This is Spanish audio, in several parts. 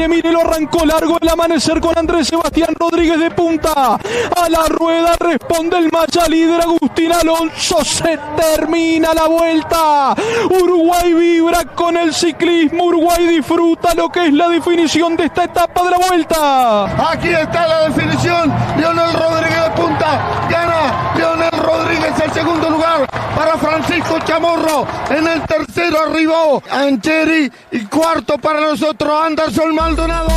mire, mire, lo arrancó largo el amanecer con Andrés Sebastián Rodríguez de punta. A la rueda responde el Maya líder Agustín Alonso. Se termina la vuelta. Uruguay vibra con el ciclismo. Uruguay disfruta lo que es la definición de esta etapa de la vuelta. Aquí está la definición. Lionel Rodríguez de punta. Gana Lionel Rodríguez el segundo lugar para Francisco Chamorro. En el tercero arribó Ancheri y cuarto para nosotros Anderson Maldonado.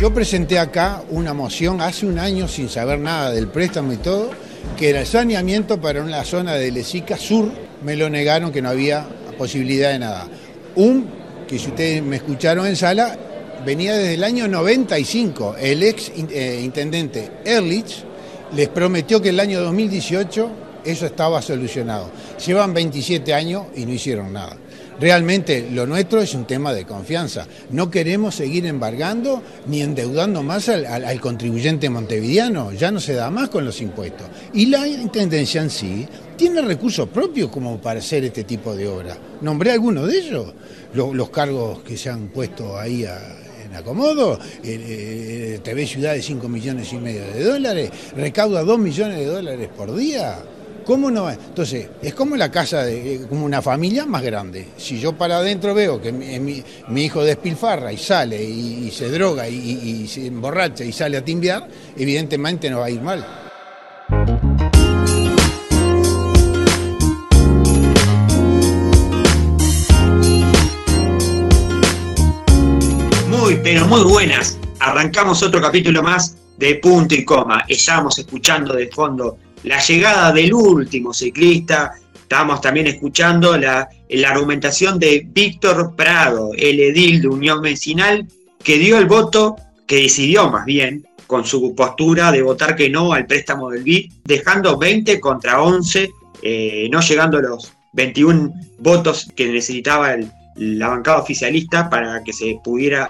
Yo presenté acá una moción hace un año sin saber nada del préstamo y todo, que era el saneamiento para una zona de Lesica Sur. Me lo negaron que no había posibilidad de nada. Un, que si ustedes me escucharon en sala, venía desde el año 95. El ex eh, intendente Erlich les prometió que el año 2018 eso estaba solucionado. Llevan 27 años y no hicieron nada. Realmente lo nuestro es un tema de confianza. No queremos seguir embargando ni endeudando más al, contribuyente montevideano. Ya no se da más con los impuestos. Y la Intendencia en sí tiene recursos propios como para hacer este tipo de obra. Nombré algunos de ellos, los, los cargos que se han puesto ahí a, acomodo, eh, TV Ciudad de 5 millones y medio de dólares, recauda 2 millones de dólares por día. ¿Cómo no? Entonces, es como la casa, de, como una familia más grande. Si yo para adentro veo que mi, hijo despilfarra y sale y, se droga y, y, se emborracha y sale a timbiar, evidentemente no va a ir mal. Pero muy buenas. Arrancamos otro capítulo más de punto y coma. Estábamos escuchando de fondo la llegada del último ciclista. Estábamos también escuchando la, la argumentación de Víctor Prado, el edil de Unión Vecinal, que dio el voto, que decidió más bien, con su postura de votar que no al préstamo del BID, dejando 20 contra 11, eh, no llegando a los 21 votos que necesitaba el, la bancada oficialista para que se pudiera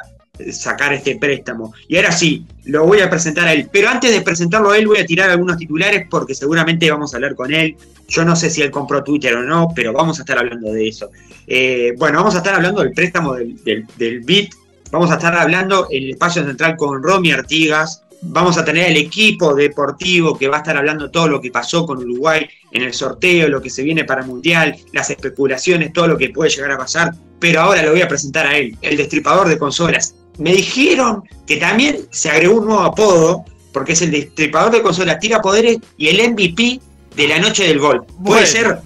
sacar este préstamo. Y ahora sí, lo voy a presentar a él. Pero antes de presentarlo a él, voy a tirar algunos titulares porque seguramente vamos a hablar con él. Yo no sé si él compró Twitter o no, pero vamos a estar hablando de eso. Eh, bueno, vamos a estar hablando del préstamo del, del, del BIT. Vamos a estar hablando en el espacio central con Romy Artigas. Vamos a tener el equipo deportivo que va a estar hablando todo lo que pasó con Uruguay en el sorteo, lo que se viene para Mundial, las especulaciones, todo lo que puede llegar a pasar. Pero ahora lo voy a presentar a él, el destripador de consolas, me dijeron que también se agregó un nuevo apodo, porque es el destripador de consolas, tira poderes y el MVP de la noche del gol. ¿Puede Bueno. ser?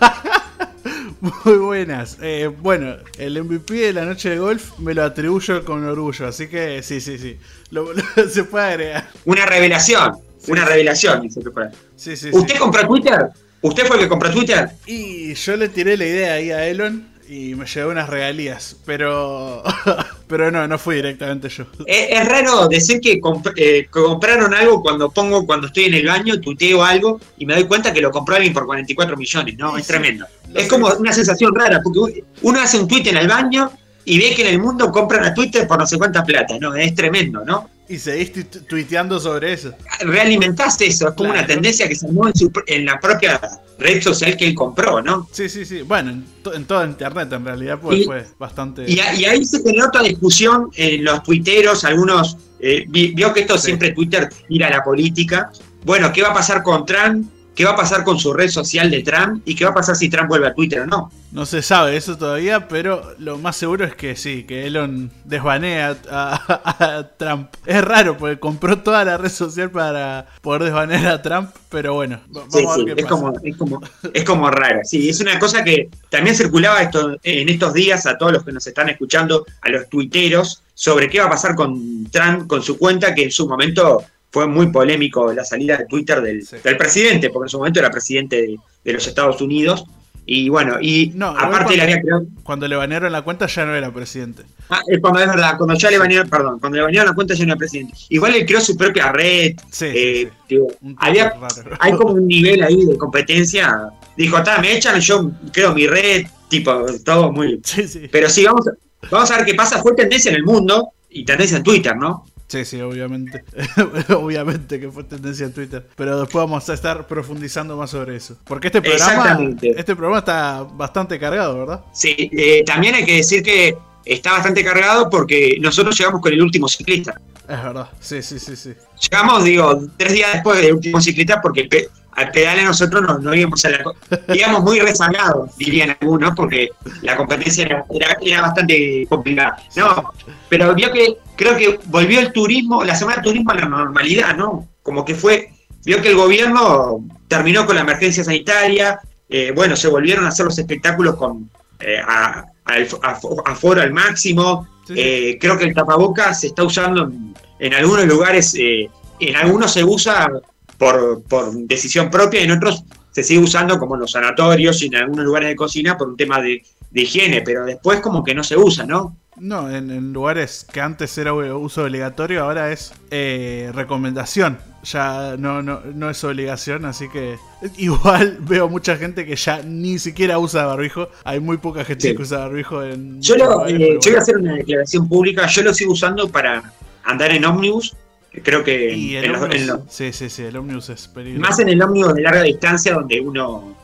Muy buenas. Eh, bueno, el MVP de la noche de golf me lo atribuyo con orgullo, así que sí, sí, sí. Lo- lo- se puede agregar. Una revelación. Sí. Una revelación. dice que fue. Sí, sí, ¿Usted compró Twitter? ¿Usted fue el que compró Twitter? Y yo le tiré la idea ahí a Elon y me llevé unas regalías, pero pero no, no fui directamente yo. Es, es raro decir que, comp- eh, que compraron algo cuando pongo, cuando estoy en el baño, tuteo algo y me doy cuenta que lo compró alguien por 44 millones, ¿no? Sí, es tremendo. Es como una sensación rara, porque uno hace un tweet en el baño y ve que en el mundo compran a Twitter por no sé cuánta plata, ¿no? Es tremendo, ¿no? Y seguís tu- tuiteando sobre eso. Realimentaste eso, es como Claro. una tendencia que se armó en, su- en la propia red social que él compró, ¿no? Sí, sí, sí. Bueno, en, to- en toda internet en realidad pues Y- fue bastante... Y, a- y ahí se generó otra discusión en los tuiteros, algunos, eh, vi- vio que esto Sí. siempre Twitter tira la política. Bueno, ¿qué va a pasar con Trump? ¿Qué va a pasar con su red social de Trump? ¿Y qué va a pasar si Trump vuelve a Twitter o no? No se sabe eso todavía, pero lo más seguro es que sí, que Elon desbanea a, a- a Trump. Es raro porque compró toda la red social para poder desbanear a Trump, pero bueno, va- vamos Sí, a sí, ver qué es pasa. como, es, como, es como raro. Sí, es una cosa que también circulaba esto, en estos días a todos los que nos están escuchando, a los tuiteros, sobre qué va a pasar con Trump, con su cuenta, que en su momento fue muy polémico la salida de Twitter del, Sí. del presidente, porque en su momento era presidente de, de los Estados Unidos. Y bueno, y No, aparte cuando- le había creado. Cuando le banearon la cuenta ya no era presidente. Ah, es cuando es verdad, cuando ya le banearon, perdón, cuando le banearon la cuenta ya no era presidente. Igual él creó su propia red. Sí, eh, sí, había, raro. hay como un nivel ahí de competencia. Dijo, está, me echan, yo creo mi red, tipo, todo muy. Sí, sí. Pero sí, vamos vamos a ver qué pasa. Fue tendencia en el mundo y tendencia en Twitter, ¿no? Sí, sí, obviamente. obviamente que fue tendencia en Twitter. Pero después vamos a estar profundizando más sobre eso. Porque este programa, este programa está bastante cargado, ¿verdad? Sí, eh, también hay que decir que está bastante cargado porque nosotros llegamos con el último ciclista. Es verdad, sí, sí, sí, sí. Llegamos, digo, tres días después del último ciclista porque al pedal nosotros no, no íbamos a la... íbamos muy rezagados, dirían algunos, porque la competencia era, era, bastante complicada. No, pero vio que creo que volvió el turismo, la semana de turismo a la normalidad, ¿no? Como que fue, vio que el gobierno terminó con la emergencia sanitaria, eh, bueno, se volvieron a hacer los espectáculos con eh, a, aforo al máximo. Eh, creo que el tapabocas se está usando en, algunos lugares, eh, en algunos se usa por, decisión propia, en otros se sigue usando como en los sanatorios y en algunos lugares de cocina por un tema de, de higiene, pero después como que no se usa, ¿no? No, en, lugares que antes era uso obligatorio, ahora es eh, recomendación. Ya no, no, no es obligación, así que igual veo mucha gente que ya ni siquiera usa barbijo. Hay muy poca gente que usa barbijo en... Yo, lo, eh, yo voy a hacer una declaración pública, yo lo sigo usando para andar en ómnibus. Creo que... sí, sí, sí, el ómnibus es peligroso. Más en el ómnibus de larga distancia donde uno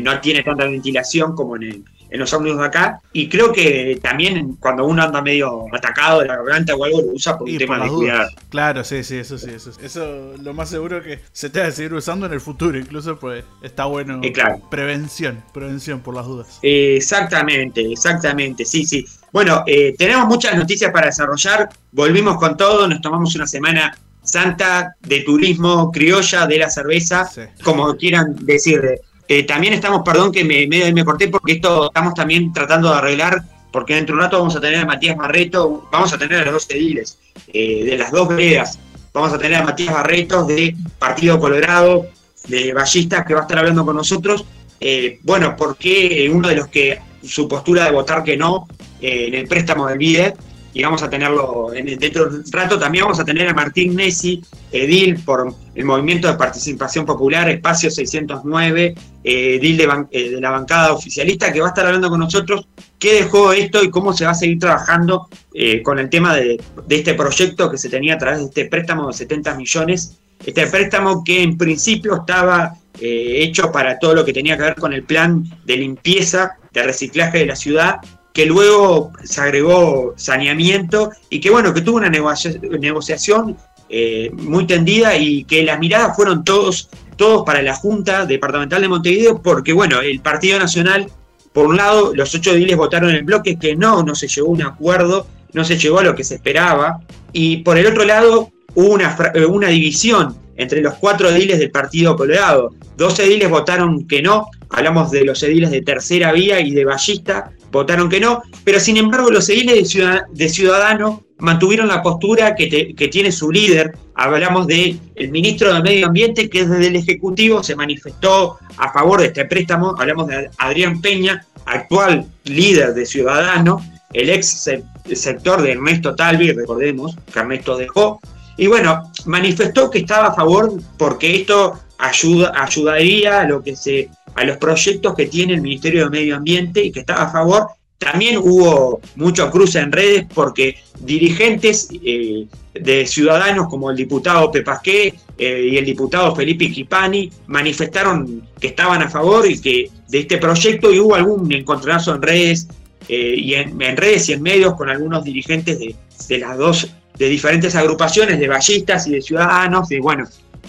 no tiene tanta ventilación como en el en los ómnibus de acá. Y creo que también cuando uno anda medio atacado de la garganta o algo, lo usa por un tema de cuidar. Claro, sí, sí, eso sí. Eso, eso lo más seguro que se te va a seguir usando en el futuro, incluso pues está bueno. Eh, claro. Prevención, prevención por las dudas. exactamente, exactamente, sí, sí. Bueno, eh, tenemos muchas noticias para desarrollar. Volvimos con todo, nos tomamos una semana santa de turismo criolla de la cerveza, como quieran decirle. Eh, también estamos, perdón que me, me, me corté porque esto estamos también tratando de arreglar, porque dentro de un rato vamos a tener a Matías Barreto, vamos a tener a los dos ediles eh, de las dos veredas, vamos a tener a Matías Barreto de Partido Colorado, de Ballistas, que va a estar hablando con nosotros. Eh, bueno, porque uno de los que su postura de votar que no en el préstamo del BIDE y vamos a tenerlo en, dentro de un rato. También vamos a tener a Martín Nessi, edil por el Movimiento de Participación Popular, Espacio 609, eh, edil eh, de, la bancada oficialista, que va a estar hablando con nosotros qué dejó esto y cómo se va a seguir trabajando eh, con el tema de, este proyecto que se tenía a través de este préstamo de 70 millones. Este préstamo que en principio estaba hecho para todo lo que tenía que ver con el plan de limpieza, de reciclaje de la ciudad, que luego se agregó saneamiento y que bueno, que tuvo una negociación eh, muy tendida y que las miradas fueron todos, todos para la Junta Departamental de Montevideo, porque bueno, el Partido Nacional, por un lado, los ocho diles votaron en bloque que no, no se llegó a un acuerdo, no se llegó a lo que se esperaba, y por el otro lado hubo una, eh, una división entre los cuatro ediles del Partido Colorado. Dos ediles votaron que no, hablamos de los ediles de Tercera Vía y de Ballista, votaron que no, pero sin embargo los ediles de, Ciudadano mantuvieron la postura que, tiene su líder. Hablamos del el ministro de Medio Ambiente, que desde el Ejecutivo se manifestó a favor de este préstamo. Hablamos de Adrián Peña, actual líder de Ciudadano, el ex sector de Ernesto Talvi, recordemos que Ernesto dejó. Y bueno, manifestó que estaba a favor porque esto ayuda, ayudaría a lo que se a los proyectos que tiene el Ministerio de Medio Ambiente y que estaba a favor. También hubo mucho cruce en redes porque dirigentes eh, de ciudadanos como el diputado Pepasqué eh, y el diputado Felipe Quipani manifestaron que estaban a favor y que de este proyecto y hubo algún encontronazo en redes eh, y en, redes y en medios con algunos dirigentes de, de las dos de diferentes agrupaciones de ballistas y de ciudadanos, y bueno,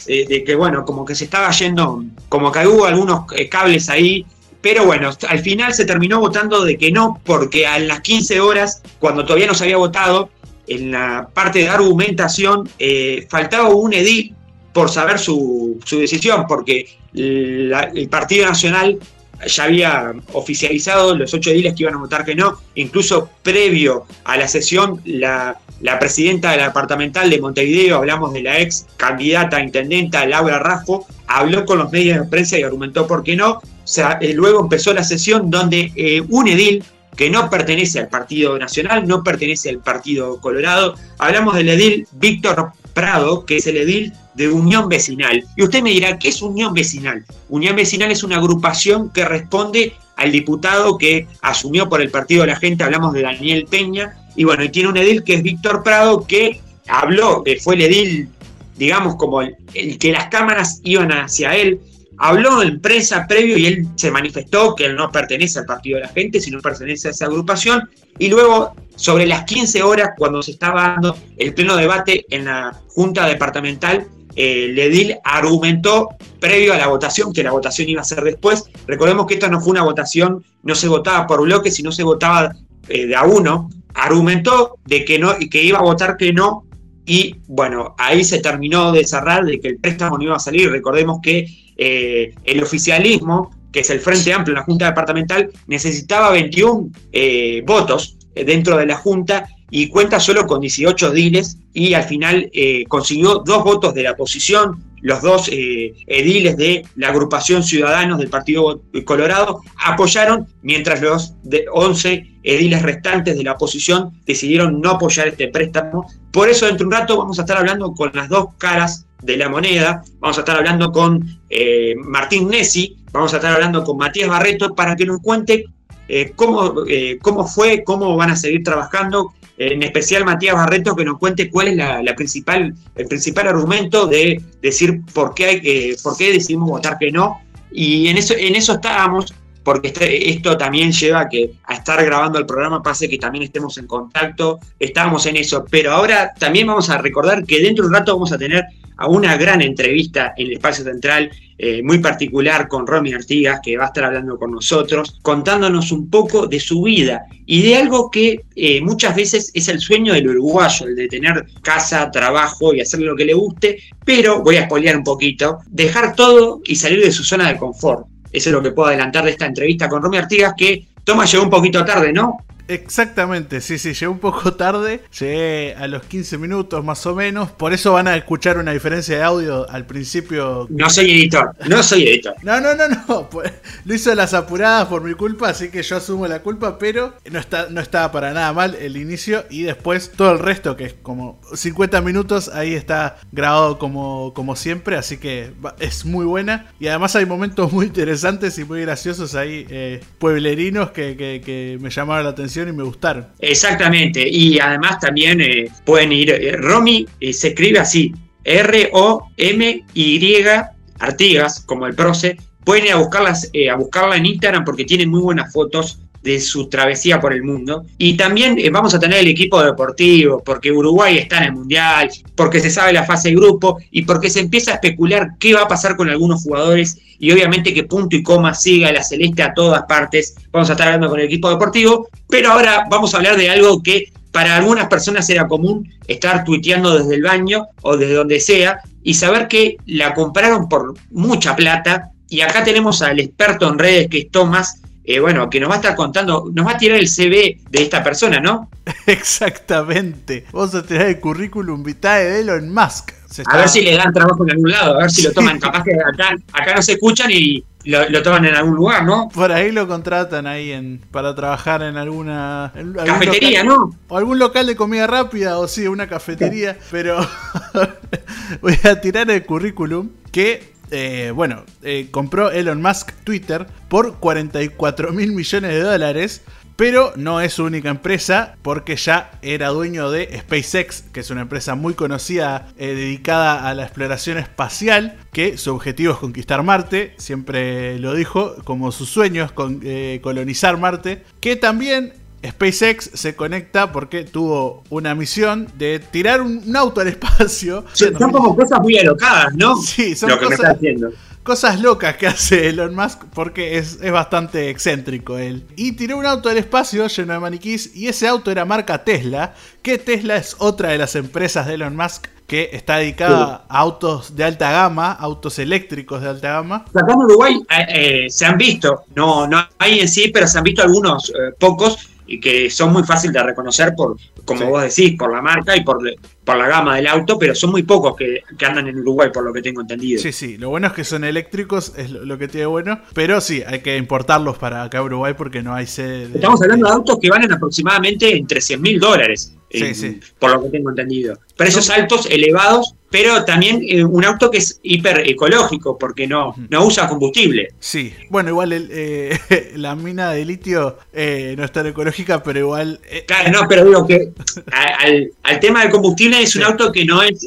eh, de que bueno, como que se estaba yendo, como que hubo algunos eh, cables ahí, pero bueno, al final se terminó votando de que no, porque a las 15 horas, cuando todavía no se había votado, en la parte de argumentación eh, faltaba un edil por saber su, su decisión, porque el Partido Nacional ya había oficializado los ocho ediles que iban a votar que no, incluso previo a la sesión, la, presidenta de la departamental de Montevideo, hablamos de la ex candidata a intendenta Laura Raffo, habló con los medios de prensa y argumentó por qué no. Eh, luego empezó la sesión donde eh, un edil que no pertenece al Partido Nacional, no pertenece al Partido Colorado, hablamos del edil Víctor Prado, que es el edil de Unión Vecinal. Y usted me dirá, ¿qué es Unión Vecinal? Unión Vecinal es una agrupación que responde al diputado que asumió por el Partido de la Gente, hablamos de Daniel Peña, y bueno, y tiene un edil que es Víctor Prado, que habló, que fue el edil, digamos, como el, que las cámaras iban hacia él, habló en prensa previo y él se manifestó que él no pertenece al Partido de la Gente, sino pertenece a esa agrupación. Y luego, sobre las 15 horas, cuando se estaba dando el pleno debate en la Junta Departamental, eh, Ledil argumentó previo a la votación, que la votación iba a ser después. Recordemos que esto no fue una votación, no se votaba por bloques, sino se votaba eh, de a uno. Argumentó de que, no, que iba a votar que no y bueno, ahí se terminó de cerrar de que el préstamo no iba a salir. Recordemos que eh, el oficialismo, que es el Frente Amplio en la Junta Departamental, necesitaba 21 eh, votos eh, dentro de la Junta y cuenta solo con 18 diles y al final consiguió dos votos de la oposición, los dos ediles de la agrupación Ciudadanos del Partido Colorado apoyaron, mientras los de 11 ediles restantes de la oposición decidieron no apoyar este préstamo. Por eso dentro de un rato vamos a estar hablando con las dos caras de la moneda. Vamos a estar hablando con eh, Martín Nessi, vamos a estar hablando con Matías Barreto para que nos cuente eh, cómo, eh, cómo fue, cómo van a seguir trabajando. En especial Matías Barreto que nos cuente cuál es la, principal, el principal argumento de decir por qué, hay, por qué decidimos votar que no. Y en eso, en eso estábamos porque este, esto también lleva a que a estar grabando el programa pase que también estemos en contacto, estábamos en eso, pero ahora también vamos a recordar que dentro de un rato vamos a tener a una gran entrevista en el espacio central, eh, muy particular con Romy Artigas, que va a estar hablando con nosotros, contándonos un poco de su vida y de algo que eh, muchas veces es el sueño del uruguayo, el de tener casa, trabajo y hacer lo que le guste, pero voy a espolear un poquito, dejar todo y salir de su zona de confort. Eso es lo que puedo adelantar de esta entrevista con Romy Artigas, que Toma llegó un poquito tarde, ¿no? Exactamente, sí, sí, llegué un poco tarde, llegué a los 15 minutos más o menos, por eso van a escuchar una diferencia de audio al principio. No soy editor, no soy editor. No, no, no, no, pues, lo hizo las apuradas por mi culpa, así que yo asumo la culpa, pero no, está, no estaba para nada mal el inicio y después todo el resto, que es como 50 minutos, ahí está grabado como, como siempre, así que es muy buena y además hay momentos muy interesantes y muy graciosos ahí, eh, pueblerinos que, que me llamaron la atención y me gustaron. Exactamente, y además también eh, pueden ir, eh, Romy eh, se escribe así, R-O-M-Y Artigas, como el proce, pueden ir a, buscarlas, a buscarla en Instagram porque tiene muy buenas fotos de su travesía por el mundo. Y también vamos a tener el equipo deportivo, porque Uruguay está en el Mundial, porque se sabe la fase de grupo y porque se empieza a especular qué va a pasar con algunos jugadores y obviamente que punto y coma siga la celeste a todas partes. Vamos a estar hablando con el equipo deportivo, pero ahora vamos a hablar de algo que para algunas personas era común estar tuiteando desde el baño o desde donde sea y saber que la compraron por mucha plata. Y acá tenemos al experto en redes que es Tomás, eh, bueno, que nos va a estar contando, nos va a tirar el CV de esta persona, ¿no? Exactamente. Vamos a tirar el currículum vitae de Elon Musk. A ver si le dan trabajo en algún lado, a ver si lo toman. Capaz que acá, acá no se escuchan y lo, toman en algún lugar, ¿no? Por ahí lo contratan ahí en, para trabajar en alguna. cafetería, ¿no? O algún local de comida rápida, o sí, una cafetería. Pero voy a tirar el currículum que eh, bueno, eh, compró Elon Musk Twitter por 44 mil millones de dólares pero no es su única empresa porque ya era dueño de SpaceX, que es una empresa muy conocida eh, dedicada a la exploración espacial, que su objetivo es conquistar Marte, siempre lo dijo, como su sueño es eh, colonizar Marte, que también SpaceX se conecta porque tuvo una misión de tirar un, auto al espacio. son como cosas muy alocadas, ¿no? Sí, son lo que me está haciendo cosas locas que hace Elon Musk porque es, bastante excéntrico él. Y tiró un auto al espacio lleno de maniquís y ese auto era marca Tesla, que Tesla es otra de las empresas de Elon Musk que está dedicada a autos de alta gama, autos eléctricos de alta gama. Acá en Uruguay eh, eh, se han visto, no, no hay en sí, pero se han visto algunos eh, pocos y que son muy fáciles de reconocer por, como vos decís, por la marca y por, por la gama del auto, pero son muy pocos que, andan en Uruguay, por lo que tengo entendido. Sí, sí, lo bueno es que son eléctricos, es lo, que tiene bueno, pero sí, hay que importarlos para acá a Uruguay porque no hay sede. Estamos hablando de autos que valen aproximadamente entre 100 mil dólares. Sí, sí. Por lo que tengo entendido. Precios altos, elevados, pero también eh, un auto que es hiper ecológico porque no, no usa combustible. Sí, bueno, igual el, eh, la mina de litio eh, no es tan ecológica, pero igual... Claro, no, pero digo que al, al, tema del combustible es un auto que no es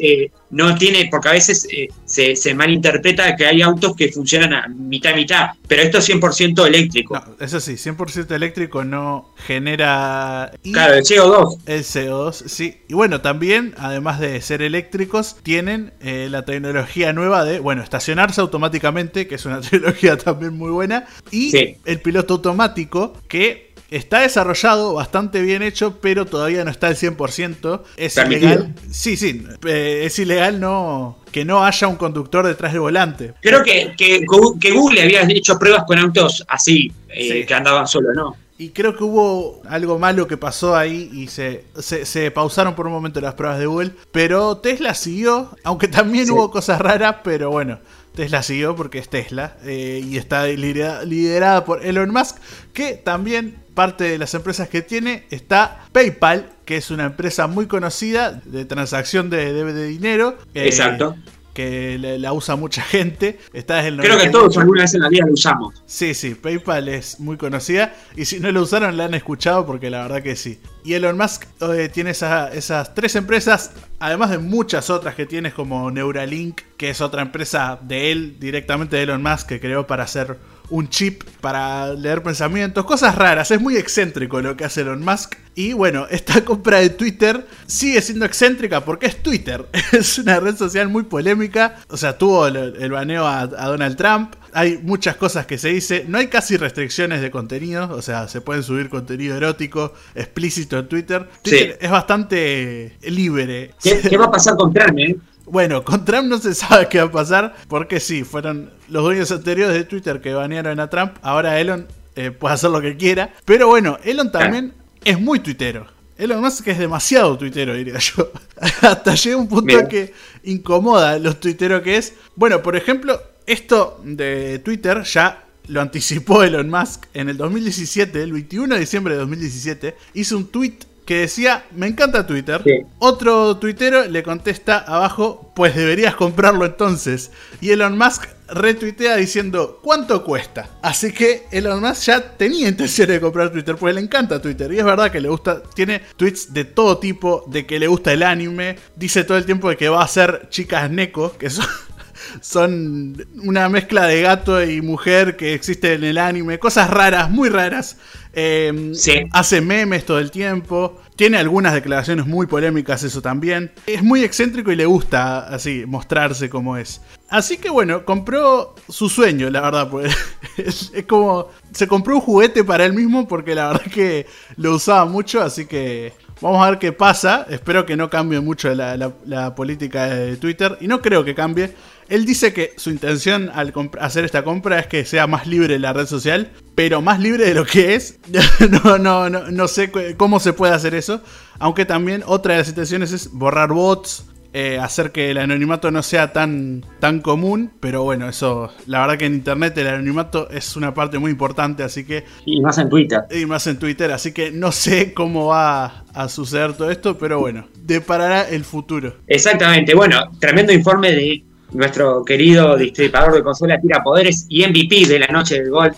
no tiene, porque a veces se, se, malinterpreta que hay autos que funcionan a mitad mitad, pero esto es 100% eléctrico. No, eso sí, 100% eléctrico no genera... Claro, el CO2. El CO2, sí. Y bueno, también, además de ser eléctricos, tienen eh, la tecnología nueva de, bueno, estacionarse automáticamente, que es una tecnología también muy buena, y el piloto automático, que está desarrollado, bastante bien hecho, pero todavía no está al 100%. Es ilegal. Sí, sí, eh, es ilegal no que no haya un conductor detrás del volante. Creo que, que, Google había hecho pruebas con autos así, eh, que andaban solo, ¿no? Y creo que hubo algo malo que pasó ahí y se, se, pausaron por un momento las pruebas de Google. Pero Tesla siguió, aunque también hubo cosas raras, pero bueno, Tesla siguió porque es Tesla eh, y está liderada, por Elon Musk, que también parte de las empresas que tiene está PayPal, que es una empresa muy conocida de transacción de, de, dinero. Eh, Exacto que la, usa mucha gente. Está desde el Creo que todos alguna vez en la vida lo usamos. Sí, sí, PayPal es muy conocida y si no lo usaron la han escuchado porque la verdad que sí. Y Elon Musk eh, tiene esas tres empresas, además de muchas otras que tienes como Neuralink, que es otra empresa de él, directamente de Elon Musk, que creó para hacer un chip para leer pensamientos, cosas raras, es muy excéntrico lo que hace Elon Musk. Y bueno, esta compra de Twitter sigue siendo excéntrica porque es Twitter, es una red social muy polémica, o sea, tuvo el, baneo a, Donald Trump, hay muchas cosas que se dice, no hay casi restricciones de contenido, o sea, se pueden subir contenido erótico explícito en Twitter. Twitter es bastante libre. ¿Qué, va a pasar con Trump? Eh? Bueno, con Trump no se sabe qué va a pasar, porque sí, fueron los dueños anteriores de Twitter que banearon a Trump, ahora Elon eh, puede hacer lo que quiera, pero bueno, Elon también es muy tuitero. Elon que es demasiado tuitero, diría yo. Hasta llega un punto que incomoda los tuiteros que es. Bueno, por ejemplo, esto de Twitter ya lo anticipó Elon Musk en el 2017, el 21 de diciembre de 2017, hizo un tweet que decía, me encanta Twitter. Otro tuitero le contesta abajo, pues deberías comprarlo entonces. Y Elon Musk retuitea diciendo, ¿cuánto cuesta? Así que Elon Musk ya tenía intención de comprar Twitter, porque le encanta Twitter. Y es verdad que le gusta, tiene tweets de todo tipo, de que le gusta el anime. Dice todo el tiempo de que va a ser chicas Neko, que son son una mezcla de gato y mujer que existe en el anime, cosas raras, muy raras. Eh, hace memes todo el tiempo. Tiene algunas declaraciones muy polémicas, eso también. Es muy excéntrico y le gusta así mostrarse como es. Así que bueno, compró su sueño, la verdad. Pues. es, como. Se compró un juguete para él mismo porque la verdad que lo usaba mucho, así que. Vamos a ver qué pasa. Espero que no cambie mucho la política de Twitter. Y no creo que cambie. Él dice que su intención al hacer esta compra es que sea más libre la red social, pero más libre de lo que es. no, no, no, no sé cómo se puede hacer eso. Aunque también otra de las intenciones es borrar bots, eh, hacer que el anonimato no sea tan, tan común, pero bueno, eso, la verdad que en internet el anonimato es una parte muy importante, así que... Y más en Twitter. Y más en Twitter, así que no sé cómo va a suceder todo esto, pero bueno, deparará el futuro. Exactamente, bueno, tremendo informe de nuestro querido distribuidor de consolas tira poderes y MVP de la noche del golf.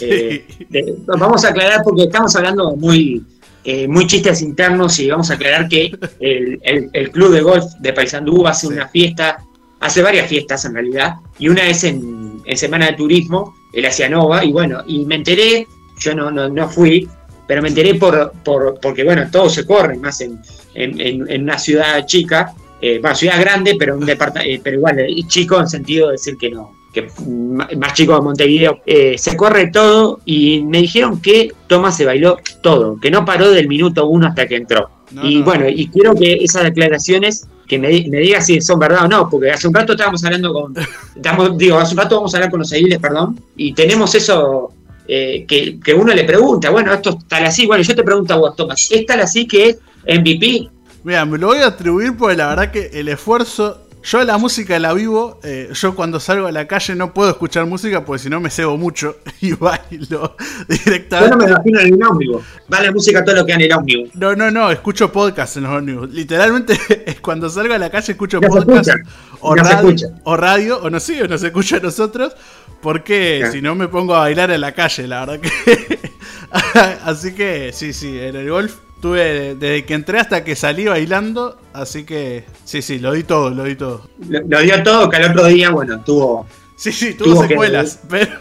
Eh, vamos a aclarar porque estamos hablando muy, eh, muy chistes internos y vamos a aclarar que el, club de golf de Paysandú hace una fiesta, hace varias fiestas en realidad, y una es en, Semana de Turismo, el Asianova, y bueno, y me enteré, yo no, no, fui, pero me enteré por, por, porque bueno, todo se corre, más en, en una ciudad chica, eh, bueno, ciudad grande, pero un departamento, eh, pero igual, eh, chico en sentido de decir que no, que más chico de Montevideo, eh, se corre todo y me dijeron que Tomás se bailó todo, que no paró del minuto uno hasta que entró. y bueno, y quiero que esas declaraciones, que me, me diga si son verdad o no, porque hace un rato estábamos hablando con, digo, hace un rato vamos a hablar con los ediles, perdón, y tenemos eso que, que, uno le pregunta, bueno, esto es tal así, bueno, yo te pregunto a vos, Tomás, ¿es tal así que es MVP? Mira, me lo voy a atribuir porque la verdad que el esfuerzo Yo la música la vivo, eh, yo cuando salgo a la calle no puedo escuchar música porque si no me cebo mucho y bailo directamente. Yo no me imagino en el ómnibus. Va la música todo lo que en el ómnibus. No, no, no, escucho podcast en los ómnibus. Literalmente cuando salgo a la calle escucho se podcast escucha, o, se radio, escucha. o radio, o no sé, o no se escucha a nosotros, porque si no me pongo a bailar en la calle, la verdad que... así que sí, sí, en el golf tuve desde que entré hasta que salí bailando, así que sí, sí, lo di todo, lo di todo. Lo, lo dio todo, que al otro día, bueno, tuvo, Sí, sí, tuvo Tuvo que- secuelas, pero...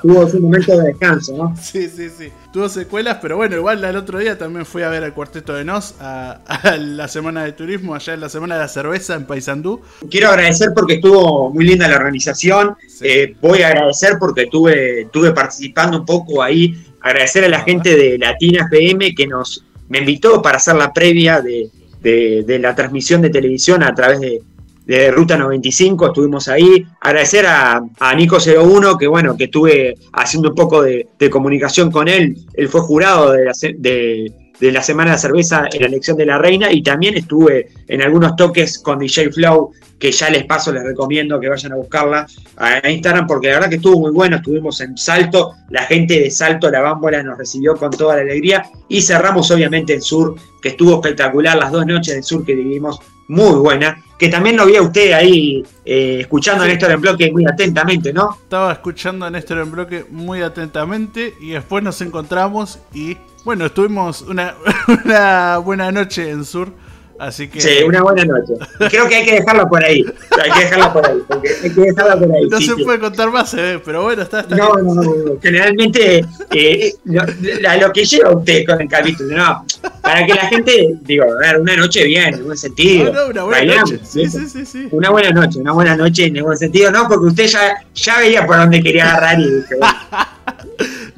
tuvo su momento de descanso, ¿no? Sí, sí, sí. Tuvo secuelas, pero bueno, igual el otro día también fui a ver al Cuarteto de Nos a, a la Semana de Turismo, allá en la Semana de la Cerveza en Paysandú. Quiero agradecer porque estuvo muy linda la organización. Sí. Eh, voy a agradecer porque tuve, estuve participando un poco ahí. Agradecer a la gente de Latina FM que nos me invitó para hacer la previa de, de- la transmisión de televisión a través de, de Ruta 95. Estuvimos ahí. Agradecer a, a Nico01 que bueno, que estuve haciendo un poco de, comunicación con él. Él fue jurado de la, de, de la Semana de Cerveza en la elección de la reina y también estuve en algunos toques con DJ Flow que ya les paso, les recomiendo que vayan a buscarla a Instagram, porque la verdad que estuvo muy bueno, estuvimos en Salto, la gente de Salto, la Bámbola nos recibió con toda la alegría, y cerramos obviamente el Sur, que estuvo espectacular, las dos noches del Sur que vivimos, muy buena, que también lo vi a usted ahí eh, escuchando a Néstor en bloque muy atentamente, ¿no? Estaba escuchando a Néstor en bloque muy atentamente y después nos encontramos y bueno, estuvimos una, una buena noche en Sur, así que... Sí, una buena noche. Creo que hay que dejarla por ahí, hay que dejarla por ahí, hay que dejarla por ahí. No sí, se sí. puede contar más, ve, pero bueno, está, está No, no, no. Generalmente, eh, lo, la- lo que lleva usted con el capítulo, no. Para que la gente, digo, a ver, una noche bien, en buen sentido. No, no, una buena Bailamos, noche. Sí, sí, sí, sí. Una buena noche, una buena noche en buen sentido, no, porque usted ya, ya veía por dónde quería agarrar y bueno,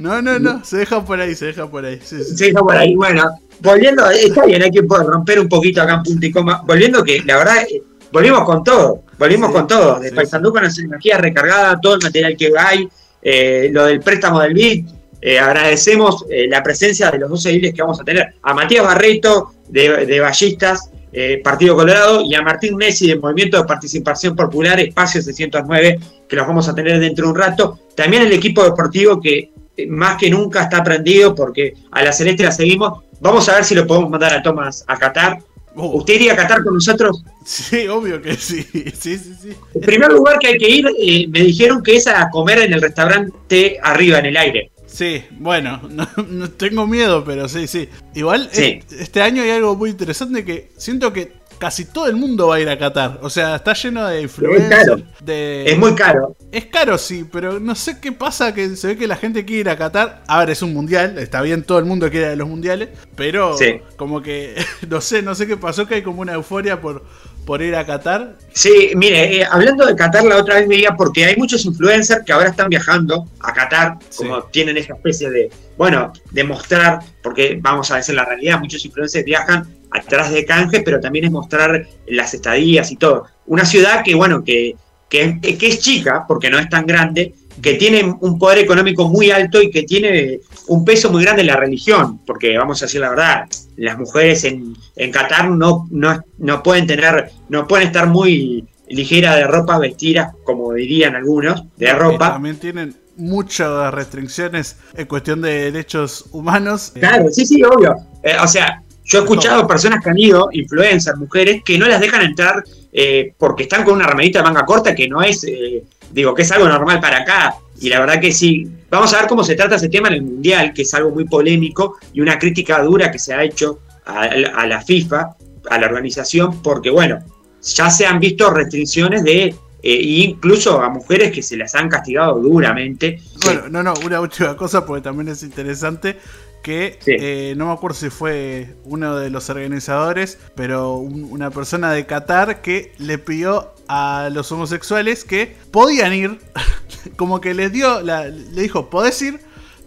No, no, no, se deja por ahí, se deja por ahí. Sí, sí. se hizo por ahí. Bueno, volviendo, está bien, hay que poder romper un poquito acá en punto y coma. Volviendo que, la verdad, eh, volvimos con todo, volvimos Sí, con todo. De sí, Paysandú con la energía recargada, todo el material que hay, eh, lo del préstamo del BID. Eh, agradecemos eh, la presencia de los dos ediles que vamos a tener. A Matías Barreto, de, de Ballistas, eh, Partido Colorado, y a Martín Messi, del Movimiento de Participación Popular, Espacio 609, que los vamos a tener dentro de un rato. También el equipo deportivo que más que nunca está prendido porque a la Celeste la seguimos. Vamos a ver si lo podemos mandar a Tomás a Qatar. Uh, ¿Usted iría a Qatar con nosotros? sí, obvio que sí. Sí, sí, sí. El primer lugar que hay que ir, eh, me dijeron que es a comer en el restaurante arriba, en el aire. Sí, bueno, no, no tengo miedo, pero sí, sí. Igual Sí. es- este año hay algo muy interesante que siento que casi todo el mundo va a ir a Qatar. O sea, está lleno de influencers. caro. De... Es muy caro. Es caro, sí, pero no sé qué pasa que se ve que la gente quiere ir a Qatar. A ver, es un mundial, está bien, todo el mundo quiere ir a los mundiales, pero Sí. como que, no sé, no sé qué pasó, que hay como una euforia por, por ir a Qatar. Sí, mire, eh, hablando de Qatar, la otra vez veía, porque hay muchos influencers que ahora están viajando a Qatar, Sí. como tienen esa especie de, bueno, de mostrar, porque vamos a decir la realidad, muchos influencers viajan atrás de canje, pero también es mostrar las estadías y todo. Una ciudad que, bueno, que, que, que es chica, porque no es tan grande, que tiene un poder económico muy alto y que tiene un peso muy grande en la religión, porque vamos a decir la verdad, las mujeres en, en Qatar no, no, no pueden tener, no pueden estar muy ligera de ropa vestidas, como dirían algunos, de ropa. también tienen muchas restricciones en cuestión de derechos humanos. Claro, sí, sí, obvio. Eh, o sea, yo he escuchado personas que han ido, influencers, mujeres, que no las dejan entrar eh, porque están con una remerita de manga corta que no es, eh, digo, que es algo normal para acá. Y la verdad que sí. Vamos a ver cómo se trata ese tema en el Mundial, que es algo muy polémico y una crítica dura que se ha hecho a, la FIFA, a la organización, porque bueno, ya se han visto restricciones de, eh, incluso a mujeres que se las han castigado duramente. Bueno, no, no, una última cosa porque también es interesante que Sí. eh, no me acuerdo si fue uno de los organizadores, pero un- una persona de Qatar que le pidió a los homosexuales que podían ir, como que les dio, la- le dijo, podés ir,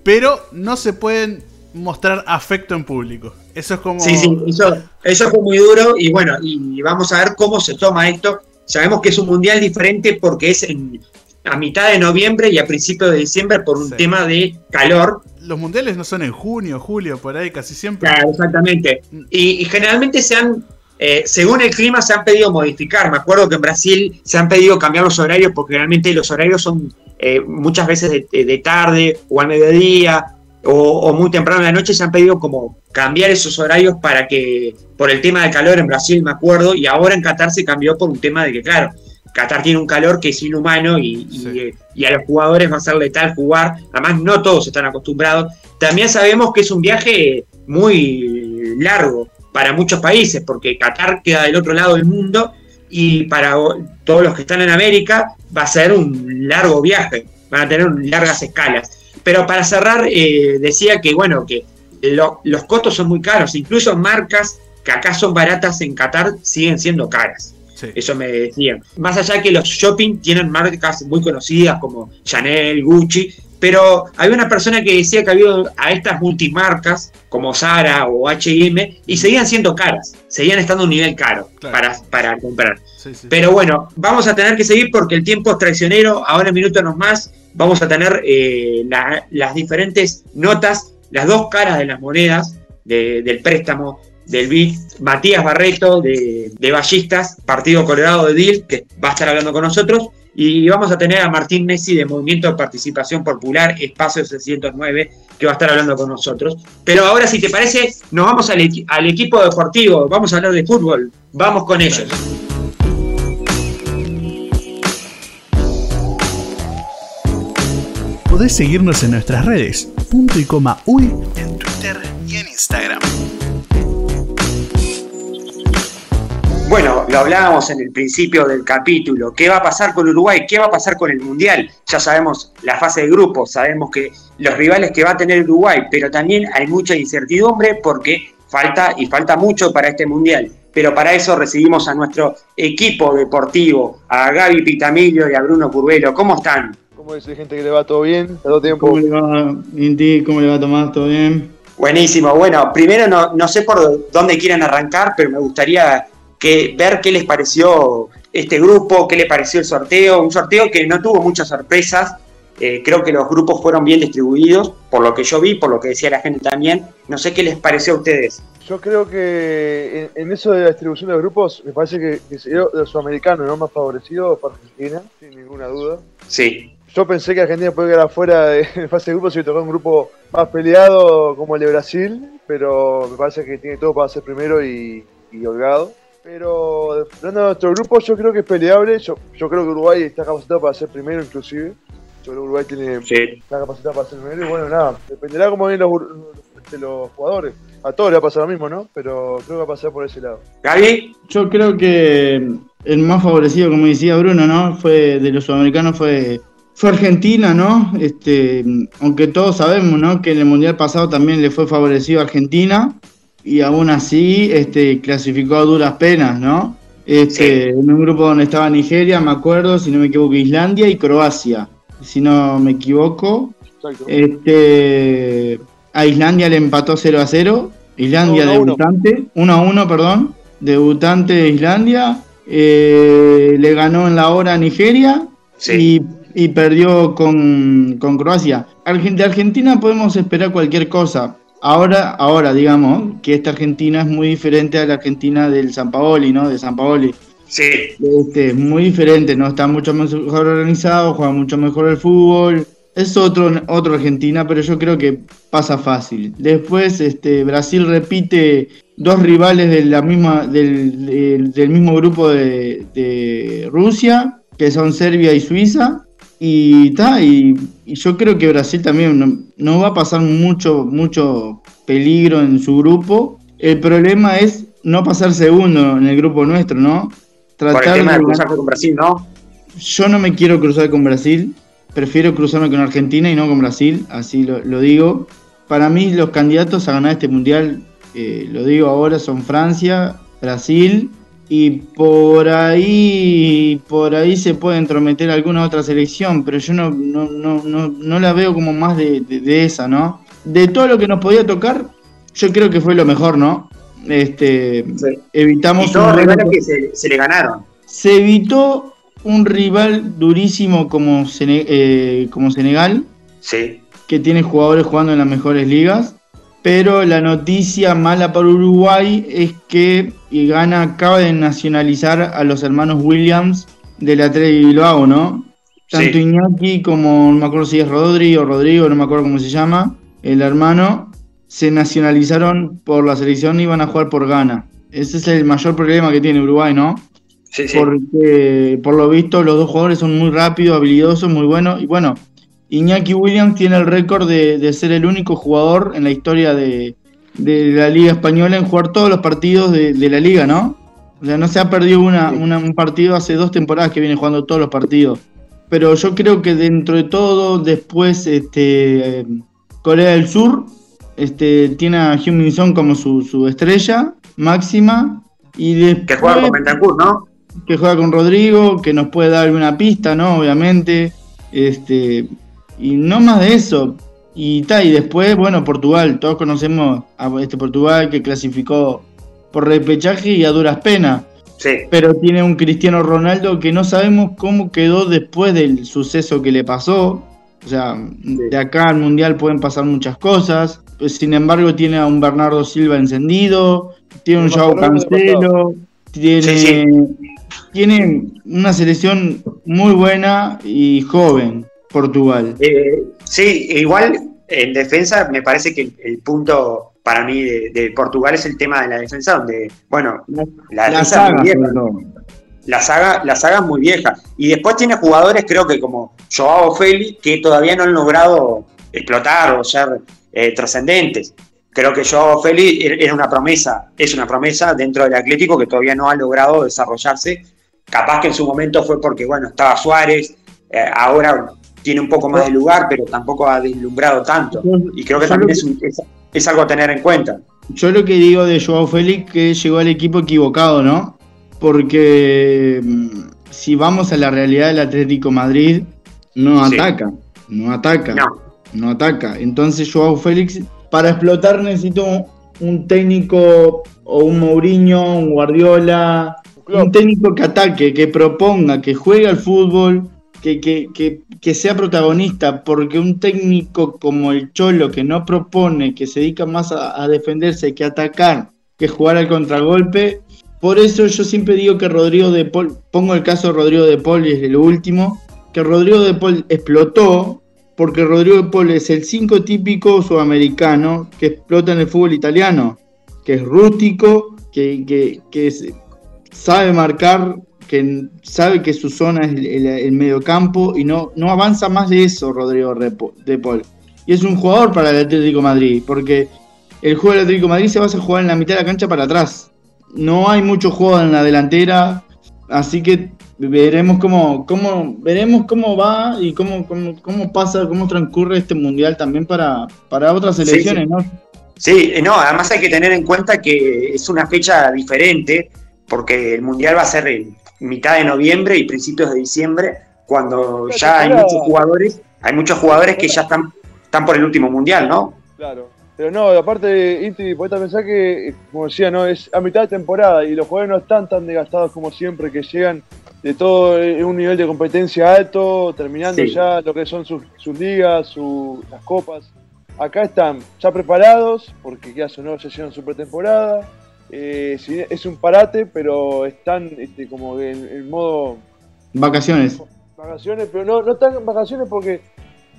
pero no se pueden mostrar afecto en público. Eso es como... Sí, sí, eso, eso fue muy duro y bueno, y vamos a ver cómo se toma esto. Sabemos que es un mundial diferente porque es en, a mitad de noviembre y a principios de diciembre por un Sí. tema de calor. Los mundiales no son en junio, julio, por ahí casi siempre. Claro, exactamente. Y, y generalmente se han eh, según el clima se han pedido modificar. Me acuerdo que en Brasil se han pedido cambiar los horarios porque realmente los horarios son eh, muchas veces de, tarde o al mediodía o, muy temprano en la noche. Se han pedido como cambiar esos horarios para que, por el tema del calor en Brasil, me acuerdo, y ahora en Qatar se cambió por un tema de que, claro, Qatar tiene un calor que es inhumano y, y, a los jugadores va a ser letal jugar. Además, no todos están acostumbrados. También sabemos que es un viaje muy largo para muchos países, porque Qatar queda del otro lado del mundo y para todos los que están en América va a ser un largo viaje, van a tener largas escalas. Pero para cerrar, eh, decía que bueno, que los costos son muy caros, incluso marcas que acá son baratas en Qatar siguen siendo caras. Eso me decían. Más allá que los shopping tienen marcas muy conocidas como Chanel, Gucci, pero había una persona que decía que había a estas multimarcas como Zara o HM y seguían siendo caras, seguían estando a un nivel caro para, para comprar. Pero bueno, vamos a tener que seguir porque el tiempo es traicionero. Ahora en minutos más vamos a tener eh, las diferentes notas, las dos caras de las monedas del préstamo del BID, Matías Barreto de, de Ballistas, Partido Colorado de DIL, que va a estar hablando con nosotros, y vamos a tener a Martín Messi de Movimiento de Participación Popular, Espacio 609, que va a estar hablando con nosotros. Pero ahora, si te parece, nos vamos al, al equipo deportivo, vamos a hablar de fútbol, vamos con ellos. Podés seguirnos en nuestras redes, punto y coma uy, en Twitter y en Instagram. Bueno, lo hablábamos en el principio del capítulo. ¿Qué va a pasar con Uruguay? ¿Qué va a pasar con el Mundial? Ya sabemos la fase de grupos, sabemos que los rivales que va a tener Uruguay, pero también hay mucha incertidumbre porque falta y falta mucho para este Mundial. Pero para eso recibimos a nuestro equipo deportivo, a Gaby Pitamillo y a Bruno Curvelo. ¿Cómo están? ¿Cómo dice gente que le va todo bien? ¿Todo tiempo? ¿Cómo le va, Inti? ¿Cómo le va Tomás? ¿Todo bien? Buenísimo. Bueno, primero no, no sé por dónde quieren arrancar, pero me gustaría que ver qué les pareció este grupo, qué le pareció el sorteo, un sorteo que no tuvo muchas sorpresas, eh, creo que los grupos fueron bien distribuidos, por lo que yo vi, por lo que decía la gente también, no sé qué les pareció a ustedes. Yo creo que en, eso de la distribución de grupos, me parece que, que sería los sudamericanos, ¿no? Más favorecido para Argentina, sin ninguna duda. Sí. Yo pensé que Argentina podía quedar afuera de fase de grupos si tocó un grupo más peleado como el de Brasil, pero me parece que tiene todo para ser primero y holgado. Pero hablando de nuestro grupo, yo creo que es peleable. Yo, yo creo que Uruguay está capacitado para ser primero, inclusive. Yo creo que Uruguay tiene, está capacitado para ser primero. Y bueno, nada, dependerá cómo ven los, los, los jugadores. A todos les va a pasar lo mismo, ¿no? Pero creo que va a pasar por ese lado. ¿Gaby? Yo creo que el más favorecido, como decía Bruno, ¿no? Fue de los sudamericanos fue fue Argentina, ¿no? Este, aunque todos sabemos, ¿no? Que en el mundial pasado también le fue favorecido a Argentina y aún así este, clasificó a duras penas, ¿no? Este, En un grupo donde estaba Nigeria, me acuerdo, si no me equivoco, Islandia y Croacia, si no me equivoco. Este, a Islandia le empató 0 a 0, Islandia debutante, 1 a 1, perdón, debutante de Islandia, eh, le ganó en la hora a Nigeria y, perdió con, con Croacia. De Argentina podemos esperar cualquier cosa, Ahora, ahora, digamos que esta Argentina es muy diferente a la Argentina del San Paoli, ¿no? De San Paoli. Sí. Este, es muy diferente, ¿no? Está mucho mejor organizado, juega mucho mejor el fútbol. Es otro, otro Argentina, pero yo creo que pasa fácil. Después, este, Brasil repite dos rivales de la misma, del, del, mismo grupo de, de Rusia, que son Serbia y Suiza. Y, ta, y, yo creo que Brasil también no, va a pasar mucho, mucho peligro en su grupo. El problema es no pasar segundo en el grupo nuestro, ¿no? Tratar Por el tema de, cruzarse con Brasil, ¿no? Yo no me quiero cruzar con Brasil. Prefiero cruzarme con Argentina y no con Brasil, así lo, digo. Para mí los candidatos a ganar este mundial, eh, lo digo ahora, son Francia, Brasil y por ahí por ahí se puede entrometer alguna otra selección, pero yo no, no, no, no, la veo como más de, esa, ¿no? De todo lo que nos podía tocar, yo creo que fue lo mejor, ¿no? Este, evitamos... Y todos rivales que se, se, le ganaron. Se evitó un rival durísimo como, eh, como Senegal, sí. que tiene jugadores jugando en las mejores ligas. Pero la noticia mala para Uruguay es que Ghana acaba de nacionalizar a los hermanos Williams de la de Bilbao, ¿no? Tanto Sí. Iñaki como, no me acuerdo si es Rodri o Rodrigo, no me acuerdo cómo se llama, el hermano, se nacionalizaron por la selección y van a jugar por Ghana. Ese es el mayor problema que tiene Uruguay, ¿no? Sí, sí. Porque por lo visto los dos jugadores son muy rápidos, habilidosos, muy buenos. Y bueno, Iñaki Williams tiene el récord de, de ser el único jugador en la historia de, de la Liga Española en jugar todos los partidos de, de la Liga, ¿no? O sea, no se ha perdido una, una- un partido hace dos temporadas que viene jugando todos los partidos. Pero yo creo que dentro de todo, después este, Corea del Sur este, tiene a Hyun Min Son como su, su estrella máxima. Y después, Que juega con Bentancur, ¿no? que juega con Rodrigo, que nos puede dar alguna pista, ¿no? Obviamente. Este, y no más de eso. Y, ta, y después, bueno, Portugal. Todos conocemos a este Portugal que clasificó por repechaje y a duras penas. Sí. Pero tiene un Cristiano Ronaldo que no sabemos cómo quedó después del suceso que le pasó. O sea, de acá al Mundial pueden pasar muchas cosas. Pues, sin embargo, tiene a un Bernardo Silva encendido. Tiene un Joao Cancelo. Tiene, Sí, sí. tiene una selección muy buena y joven, Portugal. Eh, sí, igual en defensa me parece que el, punto para mí de, de Portugal es el tema de la defensa, donde, bueno, la La defensa es saga, muy vieja. La saga, la saga es muy vieja. Y después tiene jugadores, creo que como Joao Félix, que todavía no han logrado explotar o ser eh, trascendentes. Creo que Joao Félix er- era una promesa, es una promesa dentro del Atlético que todavía no ha logrado desarrollarse. Capaz que en su momento fue porque, bueno, estaba Suárez, eh, ahora tiene un poco más de lugar, pero tampoco ha deslumbrado tanto. Y creo que también es, un- es- es algo a tener en cuenta. Yo lo que digo de Joao Félix que llegó al equipo equivocado, ¿no? Porque mm, si vamos a la realidad del Atlético Madrid, no Sí. ataca, no ataca, No, no ataca. Entonces Joao Félix, para explotar necesito un, un técnico o un Mourinho, un Guardiola, un técnico que ataque, que proponga, que juegue al fútbol, que, sea protagonista, porque un técnico como el Cholo que no propone, que se dedica más a, defenderse que a atacar, que jugar al contragolpe, por eso yo siempre digo que Rodrigo de Paul, pongo el caso de Rodrigo de Paul es el último, que Rodrigo de Paul explotó porque Rodrigo de Paul es el 5 típico sudamericano que explota en el fútbol italiano, que es rústico, que, que, sabe marcar, que sabe que su zona es el, el- el mediocampo y no, no avanza más de eso Rodrigo Repo- de Paul. Y es un jugador para el Atlético de Madrid, porque el juego del Atlético de Madrid se va a jugar en la mitad de la cancha para atrás. No hay mucho juego en la delantera, así que veremos cómo, cómo, veremos cómo va y cómo, cómo, cómo pasa, cómo transcurre este mundial también para, para otras selecciones, sí. ¿no? Sí, eh, no, además hay que tener en cuenta que es una fecha diferente, porque el Mundial va a ser en mitad de noviembre y principios de diciembre, cuando ya hay muchos jugadores, hay muchos jugadores que ya están, están por el último Mundial, ¿no? Claro. Pero no, aparte, Inti, podés pensar que, como decía, no es a mitad de temporada y los jugadores no están tan desgastados como siempre, que llegan de todo eh, un nivel de competencia alto, terminando Sí. ya lo que son sus, sus ligas, su- las copas. Acá están ya preparados, porque ya o no, ya llegan su pretemporada. Eh, es un parate, pero están este, como en, en modo Vacaciones. vacaciones, pero no, no están en vacaciones porque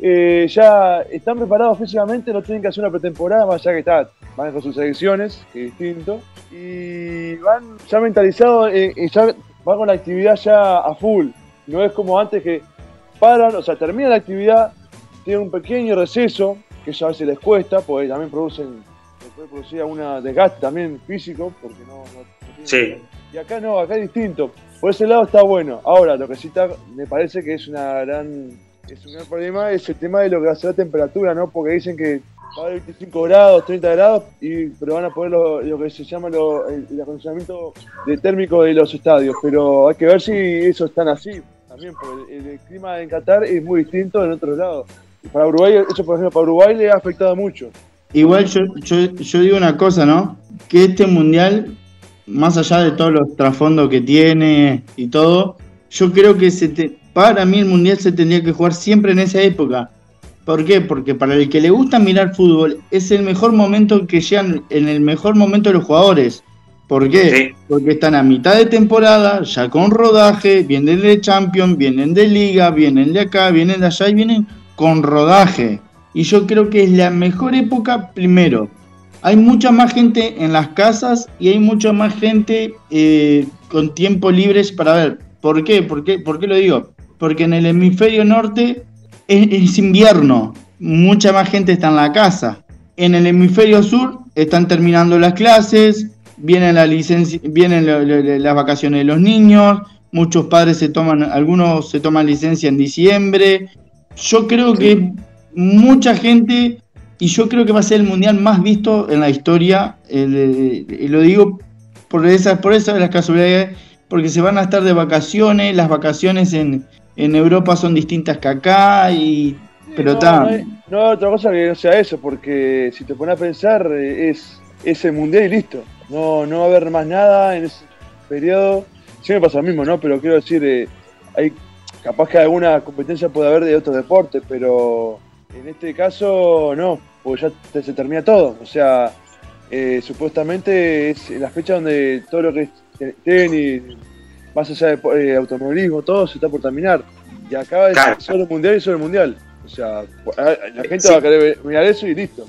eh, ya están preparados físicamente, no tienen que hacer una pretemporada, más allá que está, van con sus selecciones, que es distinto, y van ya mentalizados, eh, y ya van con la actividad ya a full, no es como antes que paran, o sea, terminan la actividad, tienen un pequeño receso, que ya a veces les cuesta, porque también producen, puede producir una desgaste también físico, porque no, no- Sí. y acá no, acá es distinto. Por ese lado está bueno. Ahora, lo que sí está, me parece que es una gran, es un gran problema es el tema de lo que va a ser la temperatura, ¿no? Porque dicen que va a haber 25 grados, 30 grados, y, pero van a poner lo, lo que se llama lo- el, el acondicionamiento de térmico de los estadios. Pero hay que ver si eso están así también, porque el, el clima en Qatar es muy distinto en otros lados. Y para Uruguay, eso por ejemplo, para Uruguay le ha afectado mucho. Igual yo, yo, yo digo una cosa, ¿no? Que este mundial, más allá de todos los trasfondos que tiene y todo, yo creo que se te- para mí el mundial se tendría que jugar siempre en esa época. ¿Por qué? Porque para el que le gusta mirar fútbol es el mejor momento que llegan en el mejor momento de los jugadores. ¿Por qué? Sí. Porque están a mitad de temporada, ya con rodaje, vienen de Champions, vienen de Liga, vienen de acá, vienen de allá y vienen con rodaje. Y yo creo que es la mejor época primero. Hay mucha más gente en las casas y hay mucha más gente eh, con tiempo libres para ver. ¿Por qué? ¿Por qué? ¿Por qué lo digo? Porque en el hemisferio norte es, es invierno, mucha más gente está en la casa. En el hemisferio sur están terminando las clases, vienen, la licencia, vienen lo- lo- lo- las vacaciones de los niños, muchos padres se toman, algunos se toman licencia en diciembre. Yo creo que mucha gente, y yo creo que va a ser el mundial más visto en la historia, eh, y lo digo por esas por esas las casualidades, porque se van a estar de vacaciones, las vacaciones en, en Europa son distintas que acá, y pero no, está. no, hay, no otra cosa que no sea eso, porque si te pones a pensar, eh, es ese mundial y listo. No, no va a haber más nada en ese periodo. Siempre pasa lo mismo, ¿no? Pero quiero decir, eh, hay capaz que alguna competencia puede haber de otros deportes, pero en este caso no, porque ya te- se termina todo. O sea, eh, supuestamente es la fecha donde todo lo que es te- tenis, más allá de eh, automovilismo, todo se está por terminar. Y acaba de Claro. ser solo mundial y solo mundial. O sea, la gente Sí. va a querer mirar eso y listo.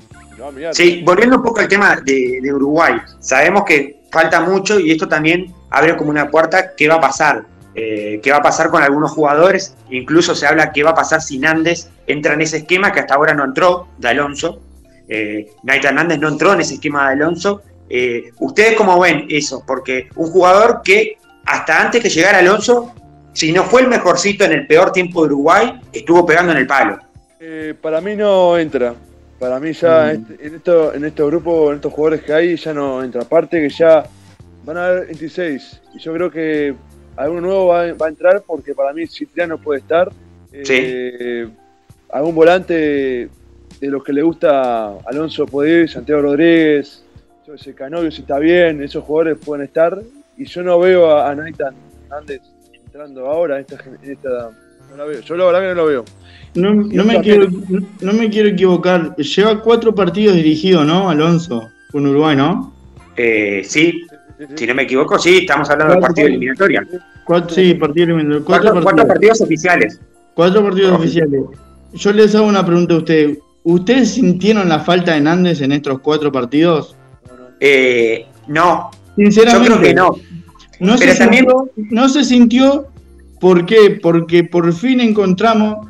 Mirar. Sí, volviendo un poco al tema de, de Uruguay, sabemos que falta mucho y esto también abre como una puerta qué va a pasar. Eh, qué va a pasar con algunos jugadores, incluso se habla qué va a pasar si Nández entra en ese esquema que hasta ahora no entró, de Alonso. Eh, Naita Nández no entró en ese esquema de Alonso. Eh, ¿Ustedes cómo ven eso? Porque un jugador que hasta antes que llegara Alonso, si no fue el mejorcito en el peor tiempo de Uruguay, estuvo pegando en el palo. Eh, para mí no entra. Para mí ya Mm. en, este- en esto, en estos grupos, en estos jugadores que hay, ya no entra. Aparte que ya van a haber 26. Y yo creo que alguno nuevo va, va a entrar porque para mí Cipriano puede estar. Eh, Algún volante de los que le gusta Alonso puede ir, Santiago Rodríguez, yo sé, Canovio si está bien, esos jugadores pueden estar. Y yo no veo a, a Nathan Hernández entrando ahora en esta, en esta- No la veo. Yo la verdad que no lo veo. No, no me quiero, no me quiero equivocar. Lleva cuatro partidos dirigidos, ¿no, Alonso? Con Uruguay, ¿no? Eh, sí, Sí, sí, sí. Si no me equivoco, sí, estamos hablando del partido eliminatorio. Cuatro, sí, partido eliminatorio. Cuatro, Cuatro, cuatro partidos. oficiales. Cuatro partidos oficiales. Yo les hago una pregunta a ustedes. ¿Ustedes sintieron la falta de Nández en estos cuatro partidos? Eh, no, yo Sinceramente, creo que no. No Pero se, también- sintió, no se sintió, ¿por qué? Porque por fin encontramos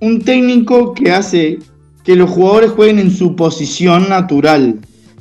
un técnico que hace que los jugadores jueguen en su posición natural.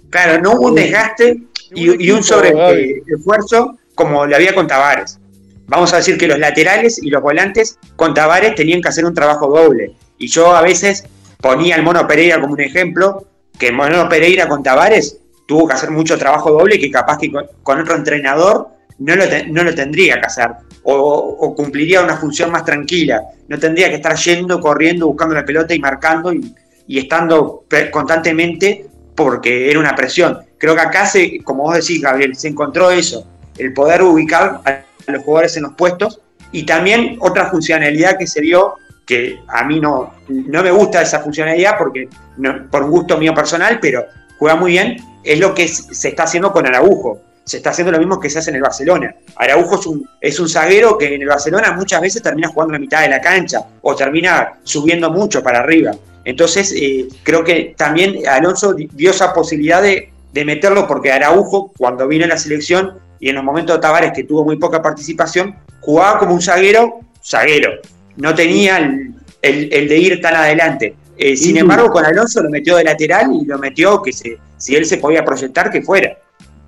Claro, no hubo un desgaste y, y un sobreesfuerzo como lo había con Tavares. Vamos a decir que los laterales y los volantes con Tavares tenían que hacer un trabajo doble. Y yo a veces ponía al Mono Pereira como un ejemplo, que el Mono Pereira con Tavares tuvo que hacer mucho trabajo doble que capaz que con, con otro entrenador no lo, te- no lo tendría que hacer. O, o cumpliría una función más tranquila. No tendría que estar yendo, corriendo, buscando la pelota y marcando y, y estando constantemente porque era una presión. Creo que acá, se, como vos decís, Gabriel, se encontró eso, el poder ubicar a los jugadores en los puestos y también otra funcionalidad que se dio, que a mí no, no me gusta esa funcionalidad porque no- por gusto mío personal, pero juega muy bien, es lo que se está haciendo con Araujo. Se está haciendo lo mismo que se hace en el Barcelona. Araujo es un, es un zaguero que en el Barcelona muchas veces termina jugando en la mitad de la cancha o termina subiendo mucho para arriba. Entonces, eh, creo que también Alonso di- dio esa posibilidad de, de meterlo porque Araujo, cuando vino a la selección y en los momentos de Tavares, que tuvo muy poca participación, jugaba como un zaguero, zaguero. No tenía el, el- el de ir tan adelante. Eh, sin embargo, con Alonso lo metió de lateral y lo metió que se, si él se podía proyectar, que fuera.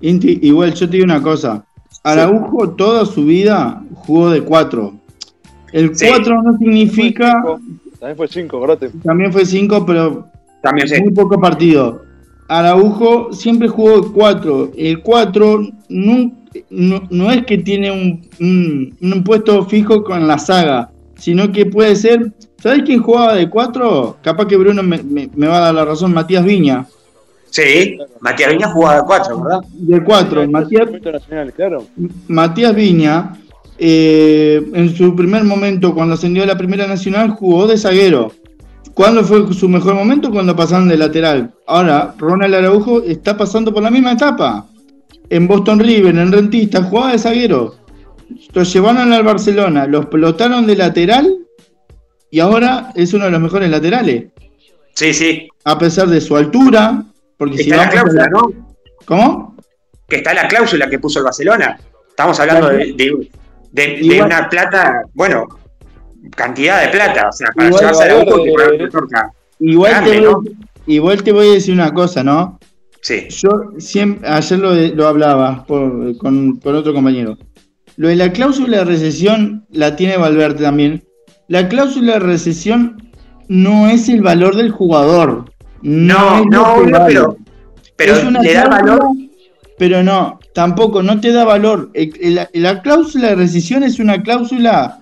Inti, igual yo te digo una cosa. Araujo toda su vida jugó de cuatro. El Sí. cuatro no significa, También fue 5, acordate. también fue cinco, pero También sé. muy poco partido. Araujo siempre jugó de 4. El 4 no, no, no es que tiene un, un, un puesto fijo con la saga, sino que puede ser. ¿Sabes quién jugaba de 4? Capaz que Bruno me, me- me va a dar la razón, Matías Viña. Sí, Matías Viña jugaba de cuatro, ¿verdad? De 4. Matías, Momento nacional, claro. Matías Viña, eh, en su primer momento, cuando ascendió a la Primera Nacional, jugó de zaguero. ¿Cuándo fue su mejor momento? Cuando pasaron de lateral. Ahora, Ronald Araujo está pasando por la misma etapa. En Boston River, en Rentista, jugaba de zaguero. Lo llevaron al Barcelona, lo explotaron de lateral y ahora es uno de los mejores laterales. Sí, sí. A pesar de su altura, porque si Está la vamos a cláusula, la- ¿no? ¿Cómo? Que está la cláusula que puso el Barcelona. Estamos hablando de, de- de- de Igual- una plata, bueno, cantidad de plata. O sea, para Igual, llevarse a Araujo Valverde- que pagar una torta. Igual, Grande, te voy, ¿no? igual te voy a decir una cosa, ¿no? Sí. Yo siempre, ayer lo, lo hablaba por- con, con otro compañero. Lo de la cláusula de recesión la tiene Valverde también. La cláusula de recesión no es el valor del jugador. No, no, no, pero, pero Es una le da cláusula, valor. Pero no, tampoco, no te da valor. El- el- la cláusula de rescisión es una cláusula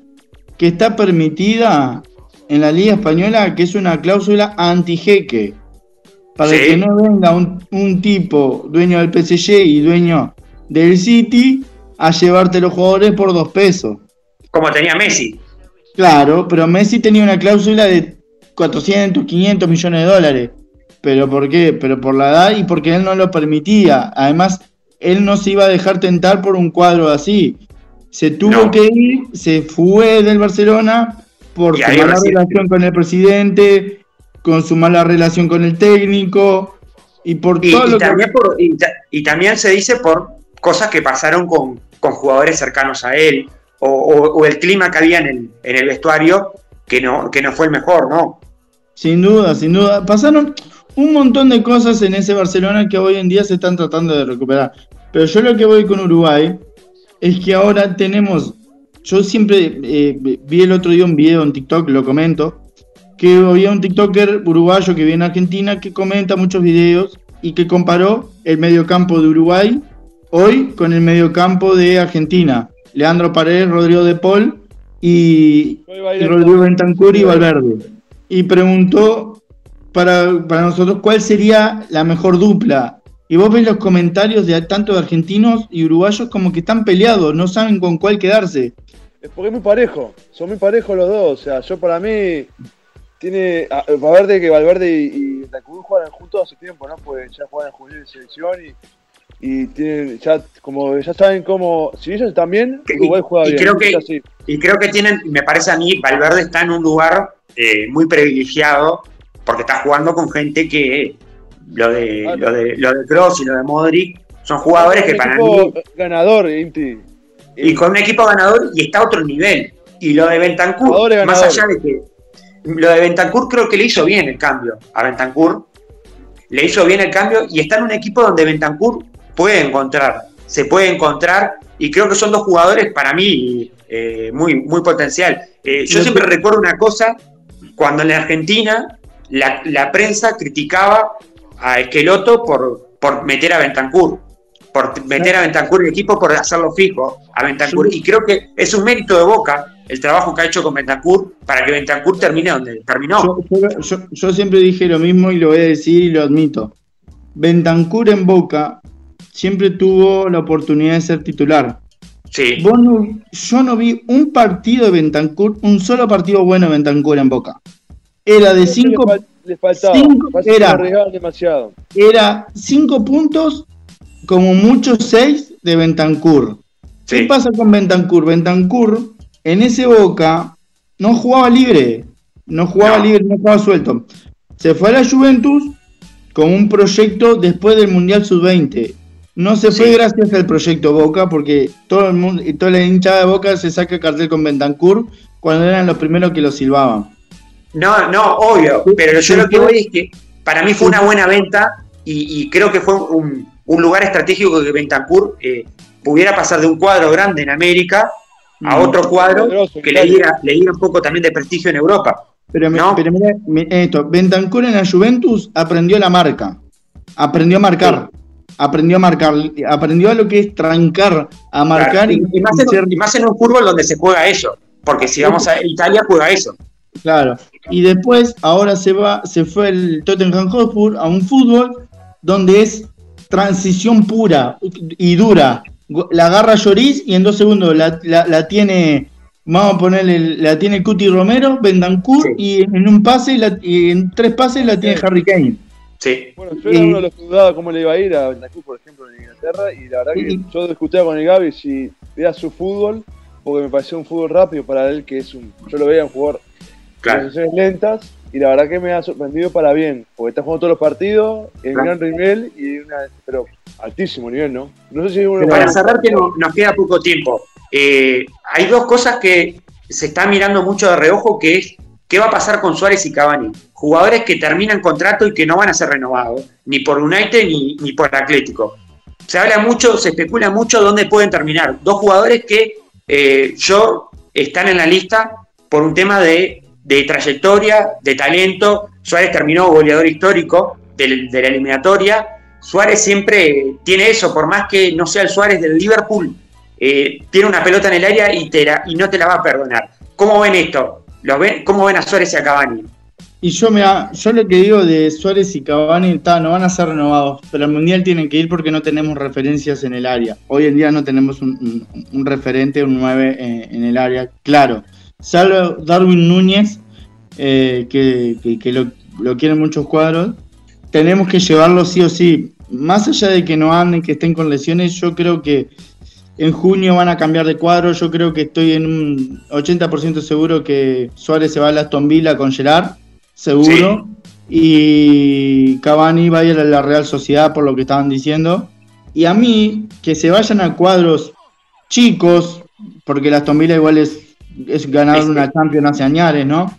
que está permitida en la Liga Española, que es una cláusula anti-jeque. Para Sí. que no venga un, un tipo dueño del PSG y dueño del City a llevarte los jugadores por dos pesos. Como tenía Messi. Claro, pero Messi tenía una cláusula de 400, 500 millones de dólares. ¿Pero por qué? Pero por la edad y porque él no lo permitía. Además, él no se iba a dejar tentar por un cuadro así. Se tuvo No. que ir, se fue del Barcelona por Y su mala recién- relación con el presidente, con su mala relación con el técnico y por Y, todo y lo que... también por- y ta- y también se dice por cosas que pasaron con, con jugadores cercanos a él, o, o- o el clima que había en el, en el vestuario, que no, que no fue el mejor, ¿no? Sin duda, sin duda. Pasaron un montón de cosas en ese Barcelona que hoy en día se están tratando de recuperar. Pero yo lo que voy con Uruguay es que ahora tenemos. Yo siempre eh, vi el otro día un video en TikTok, lo comento, que había un TikToker uruguayo que viene a Argentina que comenta muchos videos y que comparó el mediocampo de Uruguay hoy con el mediocampo de Argentina. Leandro Paredes, Rodrigo de Paul y, y Rodrigo Bentancur y Valverde. Y preguntó para, para nosotros cuál sería la mejor dupla. Y vos ves los comentarios de tanto de argentinos y uruguayos como que están peleados, no saben con cuál quedarse. Es porque es muy parejo, son muy parejos los dos. O sea, yo para mí tiene a- Valverde que Valverde y, y Bentancur juegan juntos hace tiempo, ¿no? Pues ya juegan en juvenil de selección y, y tienen ya como ya saben cómo si ellos están bien, Uruguay juega y bien. creo que- así. Y creo que tienen, me parece a mí, Valverde está en un lugar eh, muy privilegiado, porque está jugando con gente que lo de, Ah, lo de, lo de Kroos y lo de Modric son jugadores que para mí ganador, Inti. y con un equipo ganador y está a otro nivel. Y lo de Bentancur, más allá de que lo de Bentancur creo que le hizo bien el cambio a Bentancur, le hizo bien el cambio y está en un equipo donde Bentancur puede encontrar, se puede encontrar y creo que son dos jugadores para mí eh, muy, muy potencial. Eh, yo siempre recuerdo una cosa, cuando en la Argentina la, la prensa criticaba a Esqueloto por, por meter a Bentancur, por meter a Bentancur en el equipo, por hacerlo fijo a Bentancur. Y creo que es un mérito de Boca el trabajo que ha hecho con Bentancur para que Bentancur termine donde terminó. Yo, yo- yo- yo siempre dije lo mismo y lo voy a decir y lo admito. Bentancur en Boca siempre tuvo la oportunidad de ser titular. Sí, Vos no- yo no vi un partido de Bentancur, un solo partido bueno de Bentancur en Boca. Era de cinco, le, fal- le faltaba, cinco- era. demasiado. era cinco puntos, como muchos seis de Bentancur. ¿Qué sí. pasa con Bentancur? Bentancur en ese Boca no jugaba libre, no jugaba No. libre, no jugaba suelto. Se fue a la Juventus con un proyecto después del Mundial Sub-20. No se fue Sí. gracias al proyecto Boca, porque todo el mundo, y toda la hinchada de Boca se saca cartel con Bentancur cuando eran los primeros que lo silbaban. No, no, obvio, pero yo lo que voy es que para mí fue una buena venta y, y creo que fue un, un lugar estratégico que Bentancur eh, pudiera pasar de un cuadro grande en América a Mm. otro cuadro que le diera, le diera un poco también de prestigio en Europa. Pero, No. pero mira, mi- esto, Bentancur en la Juventus aprendió la marca, aprendió a marcar, aprendió a marcar, aprendió a lo que es trancar, a marcar Claro, y, y más en, y más en un fútbol donde se juega eso, porque si vamos a Italia juega eso. claro. Y después, ahora se va, se fue el Tottenham Hotspur a un fútbol donde es transición pura y dura. La agarra Lloris y en dos segundos la, la- la tiene Vamos a ponerle, la tiene Cuti Romero, Bendancourt y en un pase la- y en tres pases la tiene Harry Kane. Sí. Bueno, yo era uno de los que dudaba cómo le iba a ir a Bendacu, por ejemplo, en Inglaterra, y la verdad que yo discutía con el Gaby si veía su fútbol, porque me pareció un fútbol rápido para él, que es un. Yo lo veía un jugador Claro. posiciones lentas, y la verdad que me ha sorprendido para bien, porque está jugando todos los partidos, en Claro. gran nivel, y una, pero altísimo nivel, ¿no? No sé si uno Para cerrar, que no- nos queda poco tiempo. Eh, hay dos cosas que se están mirando mucho de reojo, que es qué va a pasar con Suárez y Cavani. Jugadores que terminan contrato y que no van a ser renovados, ni por United ni, ni por Atlético. Se habla mucho, se especula mucho dónde pueden terminar. Dos jugadores que eh, yo están en la lista por un tema de, de trayectoria, de talento. Suárez terminó goleador histórico del- de la eliminatoria. Suárez siempre tiene eso, por más que no sea el Suárez del Liverpool, eh, tiene una pelota en el área y, y no te la va a perdonar. ¿Cómo ven esto? ¿Lo ven? ¿Cómo ven a Suárez y a Cavani? Y yo me yo lo que digo de Suárez y Cavani, está, no van a ser renovados, pero al Mundial tienen que ir porque no tenemos referencias en el área. Hoy en día no tenemos un, un- referente, un 9 en, en el área, claro. Salvo Darwin Núñez, eh, que, que- que lo, lo quieren muchos cuadros, tenemos que llevarlo sí o sí. Más allá de que no anden, que estén con lesiones, yo creo que en junio van a cambiar de cuadro. Yo creo que estoy en un 80% seguro que Suárez se va a Aston Villa con Gerard, seguro. Y Cavani va a ir a la Real Sociedad por lo que estaban diciendo. Y a mí, que se vayan a cuadros chicos, porque el Aston Villa igual es, es ganador de una Champions hace años, ¿no?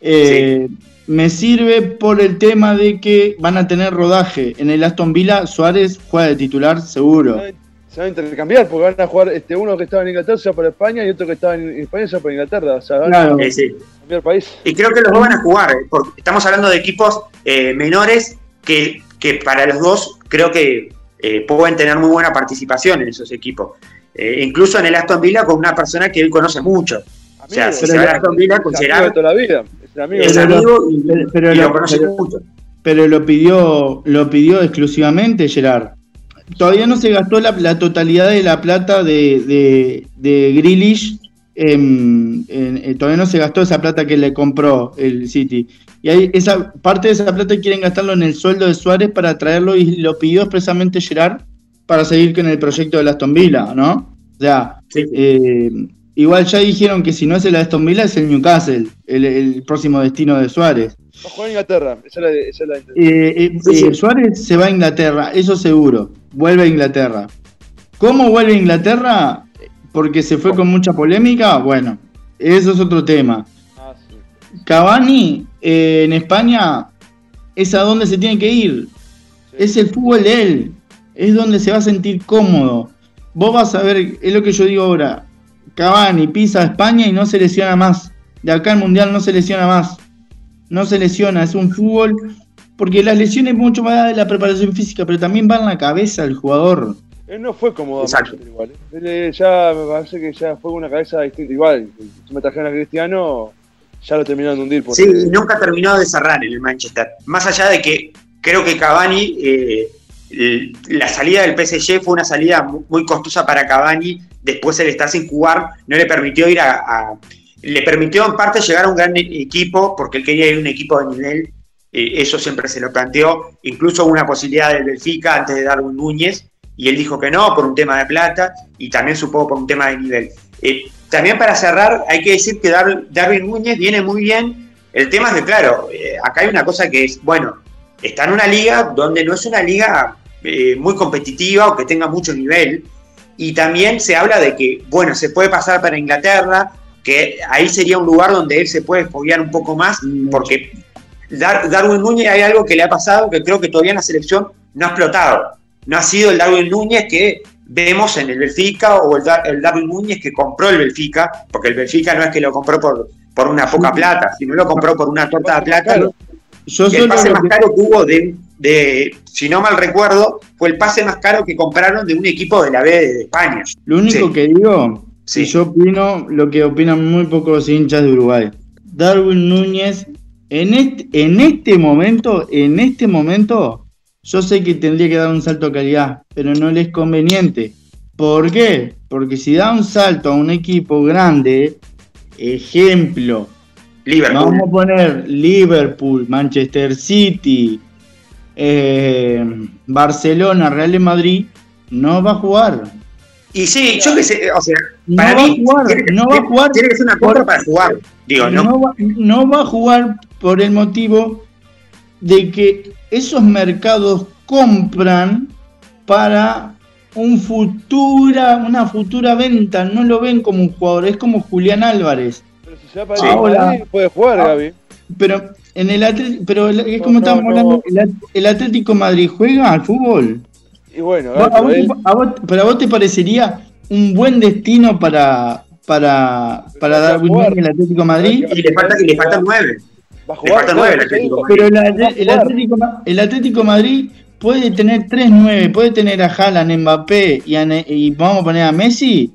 Eh, Me sirve por el tema de que van a tener rodaje. En el Aston Villa, Suárez juega de titular seguro. Se van a intercambiar porque van a jugar este uno que estaba en Inglaterra se va para España y otro que estaba en España se va para Inglaterra. O sea, van Claro. Sí. a cambiar país. Y creo que los dos van a jugar, eh, porque estamos hablando de equipos eh, menores que, que para los dos creo que eh, pueden tener muy buena participación en esos equipos. Eh, incluso en el Aston Villa con una persona que él conoce mucho. O sea, si se va a Aston Villa con es amigo Gerard, de toda la vida. Es el amigo es amigo y, pero- pero y lo lo- conoce pero- mucho. pero lo pidió, lo pidió exclusivamente Gerard. Todavía no se gastó la, la totalidad de la plata de, de, de Grealish, en- en- eh, todavía no se gastó esa plata que le compró el City. Y hay esa parte de esa plata quieren gastarlo en el sueldo de Suárez para traerlo y lo pidió expresamente Gerard para seguir con el proyecto de Aston Villa, ¿no? O sea, Sí, eh, igual ya dijeron que si no es el Aston Villa es el Newcastle, el, el próximo destino de Suárez. Va a jugar en Inglaterra. Esa es la, esa es la intención. Eh, eh, Sí, sí. Suárez se va a Inglaterra, eso seguro. Vuelve a Inglaterra. ¿Cómo vuelve a Inglaterra? Porque se fue con mucha polémica. Bueno, eso es otro tema. Ah. Cavani eh, en España es a donde se tiene que ir. Es el fútbol de él. Es donde se va a sentir cómodo. Vos vas a ver, es lo que yo digo ahora. Cavani pisa a España y no se lesiona más. De acá al Mundial no se lesiona más. No se lesiona, es un fútbol. Porque las lesiones mucho más allá de la preparación física, pero también va en la cabeza del jugador. Él no fue cómodo Exacto. Igual. ¿eh? Él, eh, ya me parece que ya fue una cabeza distinta. Igual, si me trajeron a Cristiano, ya lo terminaron de hundir. Porque Sí, nunca terminó de cerrar en el Manchester. Más allá de que creo que Cavani, eh, la salida del PSG fue una salida mu- muy costosa para Cavani. Después él está sin jugar, no le permitió ir a, Le permitió en parte llegar a un gran equipo, porque él quería ir a un equipo de nivel. eh, eso siempre se lo planteó. Incluso una posibilidad del Benfica antes de Darwin Núñez, y él dijo que no, por un tema de plata, y también supongo por un tema de nivel. Eh, también para cerrar, hay que decir que Dar- Darwin Núñez viene muy bien. El tema es que, claro, eh, acá hay una cosa que es, bueno, está en una liga donde no es una liga eh, muy competitiva o que tenga mucho nivel. Y también se habla de que, bueno, se puede pasar para Inglaterra, que ahí sería un lugar donde él se puede foguear un poco más, porque Dar- Darwin Núñez hay algo que le ha pasado que creo que todavía en la selección no ha explotado. No ha sido el Darwin Núñez que vemos en el Benfica o el, Dar- el Darwin Núñez que compró el Benfica, porque el Benfica no es que lo compró por, por una poca plata, sino lo compró por una torta de plata. Yo el pase más que- caro que hubo de, de, si no mal recuerdo, fue el pase más caro que compraron de un equipo de la B de España. Lo único Sí. que digo, Sí. yo opino lo que opinan muy pocos hinchas de Uruguay. Darwin Núñez, en este, en este momento, en este momento, yo sé que tendría que dar un salto de calidad, pero no le es conveniente. ¿Por qué? porque si da un salto a un equipo grande, ejemplo, Liverpool. vamos a poner Liverpool, Manchester City, eh, Barcelona, Real de Madrid, no va a jugar. Y sí, yo que sé, o sea, No para va a mí jugar, tiene, no va a jugar tiene que ser una compra para jugar. Digo, no, no, va, no va a jugar por el motivo de que esos mercados compran para un futura, una futura venta, no lo ven como un jugador, es como Julián Álvarez. Pero si se va para el Ahora- puede jugar, Ah. Gaby. Pero en el Atl- pero el- es como no, estamos no. hablando, el, At- el Atlético Madrid juega al fútbol. Y bueno, ¿A vos él- a vos- pero a vos te parecería un buen destino para para para Darwin. Núñez el Atlético Madrid? y le falta, y le faltan nueve. va a jugar. nueve eso Atlético. Pero el, el. Atlético, el Atlético Madrid puede tener 3-9, puede tener a Haaland, Mbappé y, a Ne- y vamos a poner a Messi,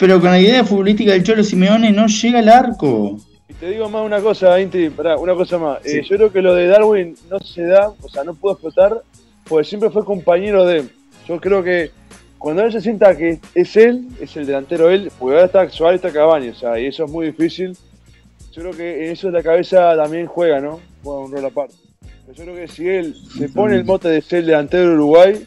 pero con la idea futbolística del Cholo Simeone no llega al arco. Y te digo más una cosa, Inti, pará, una cosa más. Eh, Sí. yo creo que lo de Darwin no se da, o sea, no pudo explotar, porque siempre fue compañero de. Yo creo que cuando él se sienta que es él, es el delantero él, porque ahora está Suárez está Cavani, o sea, y eso es muy difícil. Yo creo que en eso de la cabeza también juega, ¿no? Juega un rol aparte. Pero yo creo que si él se pone el mote de ser el delantero de Uruguay,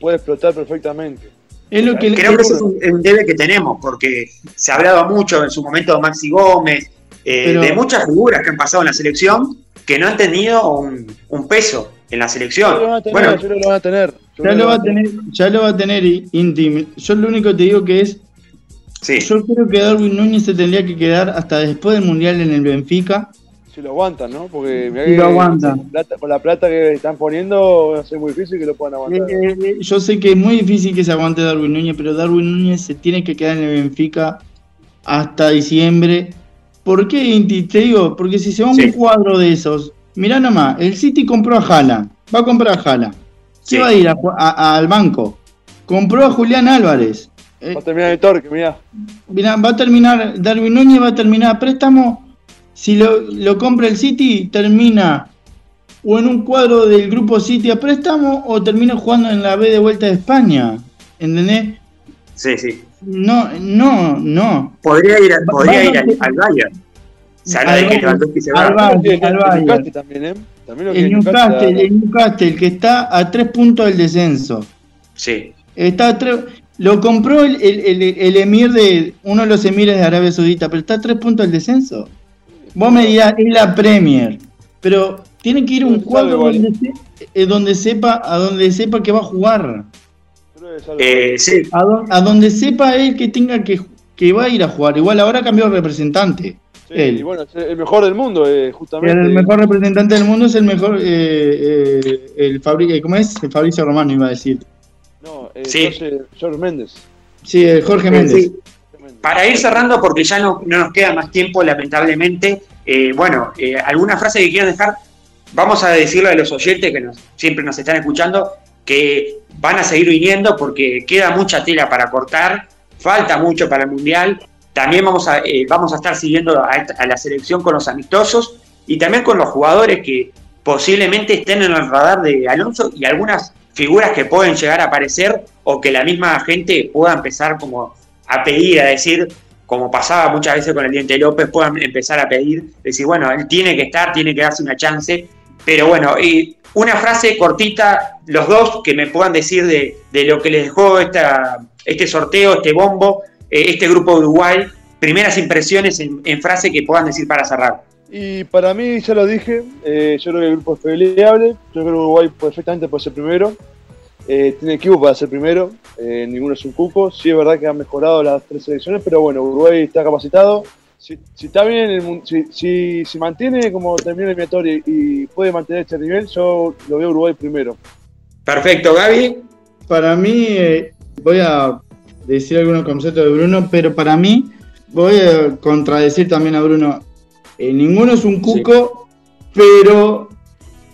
puede explotar perfectamente. Es lo que Creo que ese es un, un debe que tenemos, porque se hablaba mucho en su momento de Maxi Gómez, eh, Pero- de muchas figuras que han pasado en la selección que no han tenido un, un peso en la Yo selección. lo tener, Bueno, yo lo van a tener. Yo ya lo va a tener, ya lo va a tener Intim. Yo lo único que te digo que es, sí. yo creo que Darwin Núñez se tendría que quedar hasta después del Mundial en el Benfica. Si lo aguantan, ¿no? Porque mirá que lo aguantan. Con, plata, con la plata que están poniendo, va a ser muy difícil que lo puedan aguantar. Eh, eh, yo sé que es muy difícil que se aguante Darwin Núñez, pero Darwin Núñez se tiene que quedar en el Benfica hasta diciembre. ¿Por qué, Inti? Te digo, porque si se va un Sí. cuadro de esos, mirá nomás, el City compró a Jala, va a comprar a Jala. ¿Qué Sí. va a ir a ju- a- a- al banco? Compró a Julián Álvarez. Eh, Va a terminar el torque, mirá. mirá, va a terminar, Darwin Núñez va a terminar a préstamo. Si lo, lo compra el City, termina o en un cuadro del grupo City a préstamo o termina jugando en la B de vuelta de España. ¿Entendés? Sí, sí. No, no, no. Podría ir, podría al, al Bayern. Se habla Al de que Bayern. Lewandowski se Al va. Bayern. También lo al quiere Bayern. Newcastle también, ¿eh? También lo El Newcastle, Newcastle. el Newcastle que está a tres puntos del descenso. Sí. Está a tres- lo compró el, el- el- el emir de uno de los emires de Arabia Saudita, pero está a tres puntos del descenso. Vos me dirás, es la Premier, pero tiene que ir a un cuadro donde, se- eh, donde sepa, a donde sepa que va a jugar, Eh, sí. a, don- a donde sepa él que tenga que, que va a ir a jugar. Igual ahora cambió de representante. Sí, él. y bueno, es el mejor del mundo, eh, justamente. El mejor representante del mundo es el mejor, eh, eh, el Fabri, ¿cómo es? El Fabricio Romano iba a decir. No, eh, Sí. Jorge, Jorge Méndez. Sí, el Jorge Méndez. Sí. Para ir cerrando, porque ya no, no nos queda más tiempo, lamentablemente, eh, bueno, eh, alguna frase que quieran dejar, vamos a decirle a los oyentes que siempre nos están escuchando, que van a seguir viniendo porque queda mucha tela para cortar, falta mucho para el Mundial, también vamos a, eh, vamos a estar siguiendo a, a la selección con los amistosos y también con los jugadores que posiblemente estén en el radar de Alonso y algunas figuras que pueden llegar a aparecer o que la misma gente pueda empezar como a pedir, a decir, como pasaba muchas veces con el Diente López, puedan empezar a pedir, decir, bueno, él tiene que estar, tiene que darse una chance, pero bueno, y una frase cortita, los dos, que me puedan decir de, de lo que les dejó esta, este sorteo, este bombo, eh, este grupo de Uruguay, primeras impresiones en, frase que puedan decir para cerrar. Y para mí, ya lo dije, eh, yo creo que el grupo es peleable. Yo creo que Uruguay perfectamente puede ser primero. Eh, tiene equipo para ser primero. eh, ninguno es un cuco. Sí es verdad que han mejorado las tres selecciones, pero bueno, Uruguay está capacitado. Si, si está bien, el si, si, si mantiene como termina el eliminatorio y puede mantener este nivel, yo lo veo Uruguay primero. Perfecto, Gaby. Para mí, eh, voy a decir algunos conceptos de Bruno, pero para mí, voy a contradecir también a Bruno. Eh, ninguno es un cuco, pero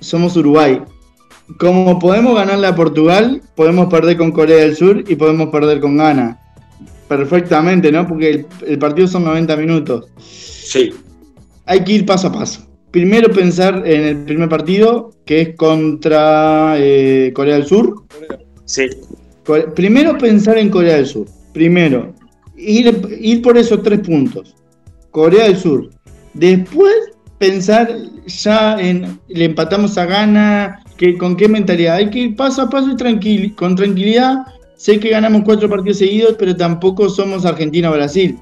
somos Uruguay. Como podemos ganarle a Portugal, podemos perder con Corea del Sur y podemos perder con Ghana. Perfectamente, ¿no? Porque el, el partido son 90 minutos. Sí. Hay que ir paso a paso. Primero pensar en el primer partido, que es contra eh, Corea del Sur. Sí. Primero pensar en Corea del Sur. primero, ir, ir por esos tres puntos. Corea del Sur. Después pensar ya en le empatamos a gana, que, con qué mentalidad. Hay que ir paso a paso y con tranquilidad. Sé que ganamos cuatro partidos seguidos, pero tampoco somos Argentina-Brasil.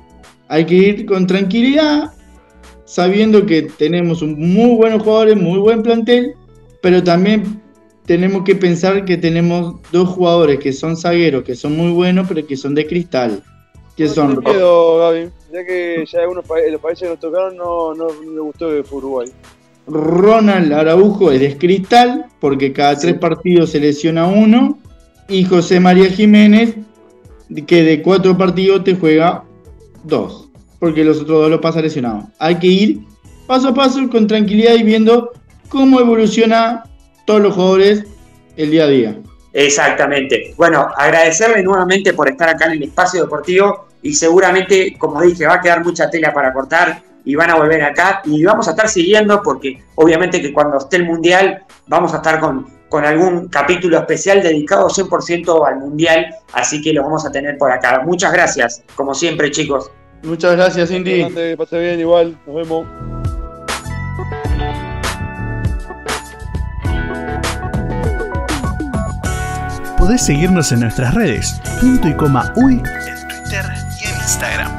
Hay que ir con tranquilidad, sabiendo que tenemos un muy buenos jugadores, muy buen plantel, pero también tenemos que pensar que tenemos dos jugadores que son zagueros, que son muy buenos, pero que son de cristal. Que No son tengo miedo, Gaby. Ya que ya algunos pa- los países que nos tocaron no, no, no me gustó fue Uruguay. Ronald Araujo es de cristal, porque cada tres partidos se lesiona uno, y José María Jiménez, que de cuatro partidos te juega dos, porque los otros dos lo pasa lesionado. Hay que ir paso a paso, con tranquilidad y viendo cómo evoluciona todos los jugadores el día a día. Exactamente. Bueno, agradecerle nuevamente por estar acá en el espacio deportivo y seguramente, como dije, va a quedar mucha tela para cortar y van a volver acá y vamos a estar siguiendo porque obviamente que cuando esté el Mundial vamos a estar con, con algún capítulo especial dedicado 100% al Mundial, así que lo vamos a tener por acá. Muchas gracias, como siempre chicos. Muchas gracias, Cindy. Adelante, pase bien, igual. Nos vemos. Podés seguirnos en nuestras redes, punto y coma uy, en Twitter y en Instagram.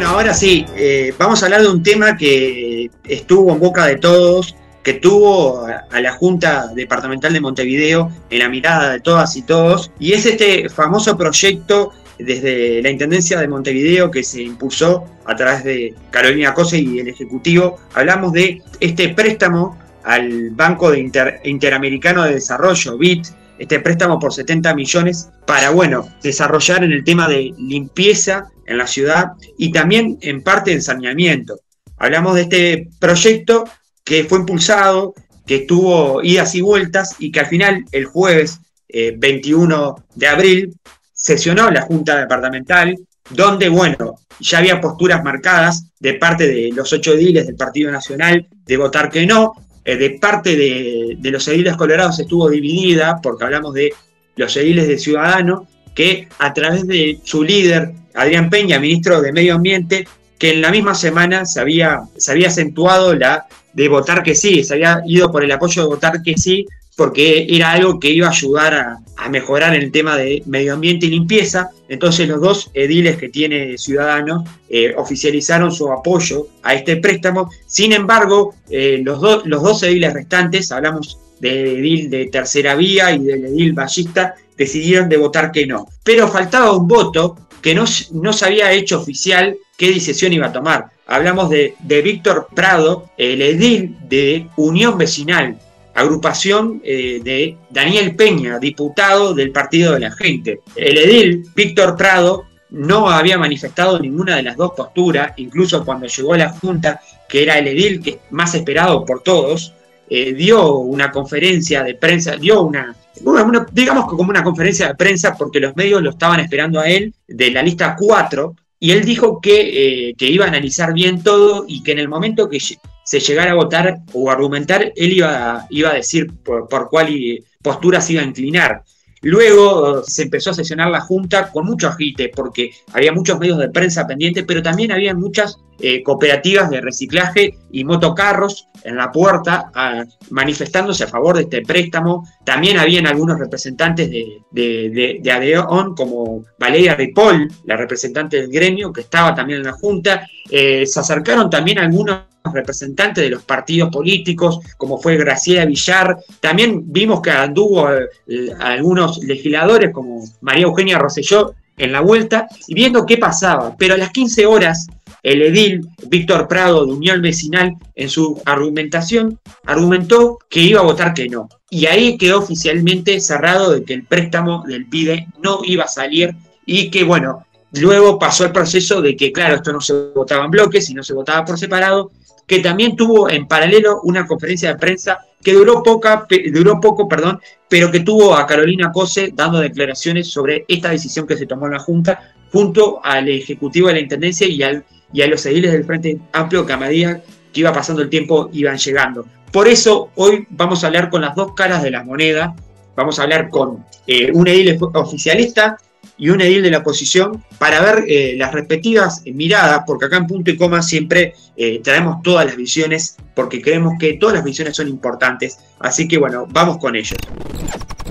Bueno, ahora sí, eh, vamos a hablar de un tema que estuvo en boca de todos, que tuvo a, la Junta Departamental de Montevideo en la mirada de todas y todos, y es este famoso proyecto desde la Intendencia de Montevideo que se impulsó a través de Carolina Cose y el Ejecutivo. Hablamos de este préstamo al Banco Interamericano de Desarrollo, BIT, este préstamo por 70 millones para, bueno, desarrollar en el tema de limpieza en la ciudad y también en parte en saneamiento. Hablamos de este proyecto que fue impulsado, que tuvo idas y vueltas y que al final el jueves eh, 21 de abril sesionó la Junta Departamental, donde, bueno, ya había posturas marcadas de parte de los ocho ediles del Partido Nacional de votar que no, eh, de parte de, los ediles colorados estuvo dividida, porque hablamos de los ediles de Ciudadanos, que a través de su líder, Adrián Peña, ministro de Medio Ambiente, que en la misma semana se había, se había acentuado la de votar que sí, se había ido por el apoyo de votar que sí, porque era algo que iba a ayudar a, a mejorar el tema de medio ambiente y limpieza. Entonces los dos ediles que tiene Ciudadanos eh, oficializaron su apoyo a este préstamo. Sin embargo, eh, los, do- los dos ediles restantes, hablamos del edil de Tercera Vía y del edil Ballista, decidieron de votar que no. Pero faltaba un voto que no, no se había hecho oficial qué decisión iba a tomar. Hablamos de, de Víctor Prado, el edil de Unión Vecinal, agrupación eh, de Daniel Peña, diputado del Partido de la Gente. El edil, Víctor Prado, no había manifestado ninguna de las dos posturas, incluso cuando llegó a la Junta, que era el edil que más esperado por todos, eh, dio una conferencia de prensa, dio una, digamos que como una conferencia de prensa, porque los medios lo estaban esperando a él, de la lista 4, y él dijo que, eh, que iba a analizar bien todo y que en el momento que se llegara a votar o argumentar, él iba, iba a decir por, por cuál postura se iba a inclinar. Luego eh, se empezó a sesionar la Junta con mucho agite, porque había muchos medios de prensa pendientes, pero también había muchas eh, cooperativas de reciclaje y motocarros en la puerta ah, manifestándose a favor de este préstamo. También habían algunos representantes de, de, de, de ADEON, como Valeria Ripoll, la representante del gremio, que estaba también en la Junta. Eh, se acercaron también algunos representantes de los partidos políticos, como fue Graciela Villar. También vimos que anduvo eh, algunos legisladores, como María Eugenia Rosselló, en la vuelta, y viendo qué pasaba. Pero a las 15 horas, el edil Víctor Prado de Unión Vecinal, en su argumentación, argumentó que iba a votar que no. Y ahí quedó oficialmente cerrado de que el préstamo del PIDE no iba a salir y que, bueno, luego pasó el proceso de que, claro, esto no se votaba en bloques, sino se votaba por separado, que también tuvo en paralelo una conferencia de prensa que duró, poca, duró poco, perdón, pero que tuvo a Carolina Cose dando declaraciones sobre esta decisión que se tomó en la Junta, junto al Ejecutivo de la Intendencia y, al, y a los ediles del Frente Amplio que a medida que iba pasando el tiempo iban llegando. Por eso hoy vamos a hablar con las dos caras de la moneda, vamos a hablar con eh, un edil oficialista y un edil de la oposición para ver eh, las respectivas miradas, porque acá en punto y coma siempre eh, traemos todas las visiones, porque creemos que todas las visiones son importantes. Así que bueno, vamos con ellos.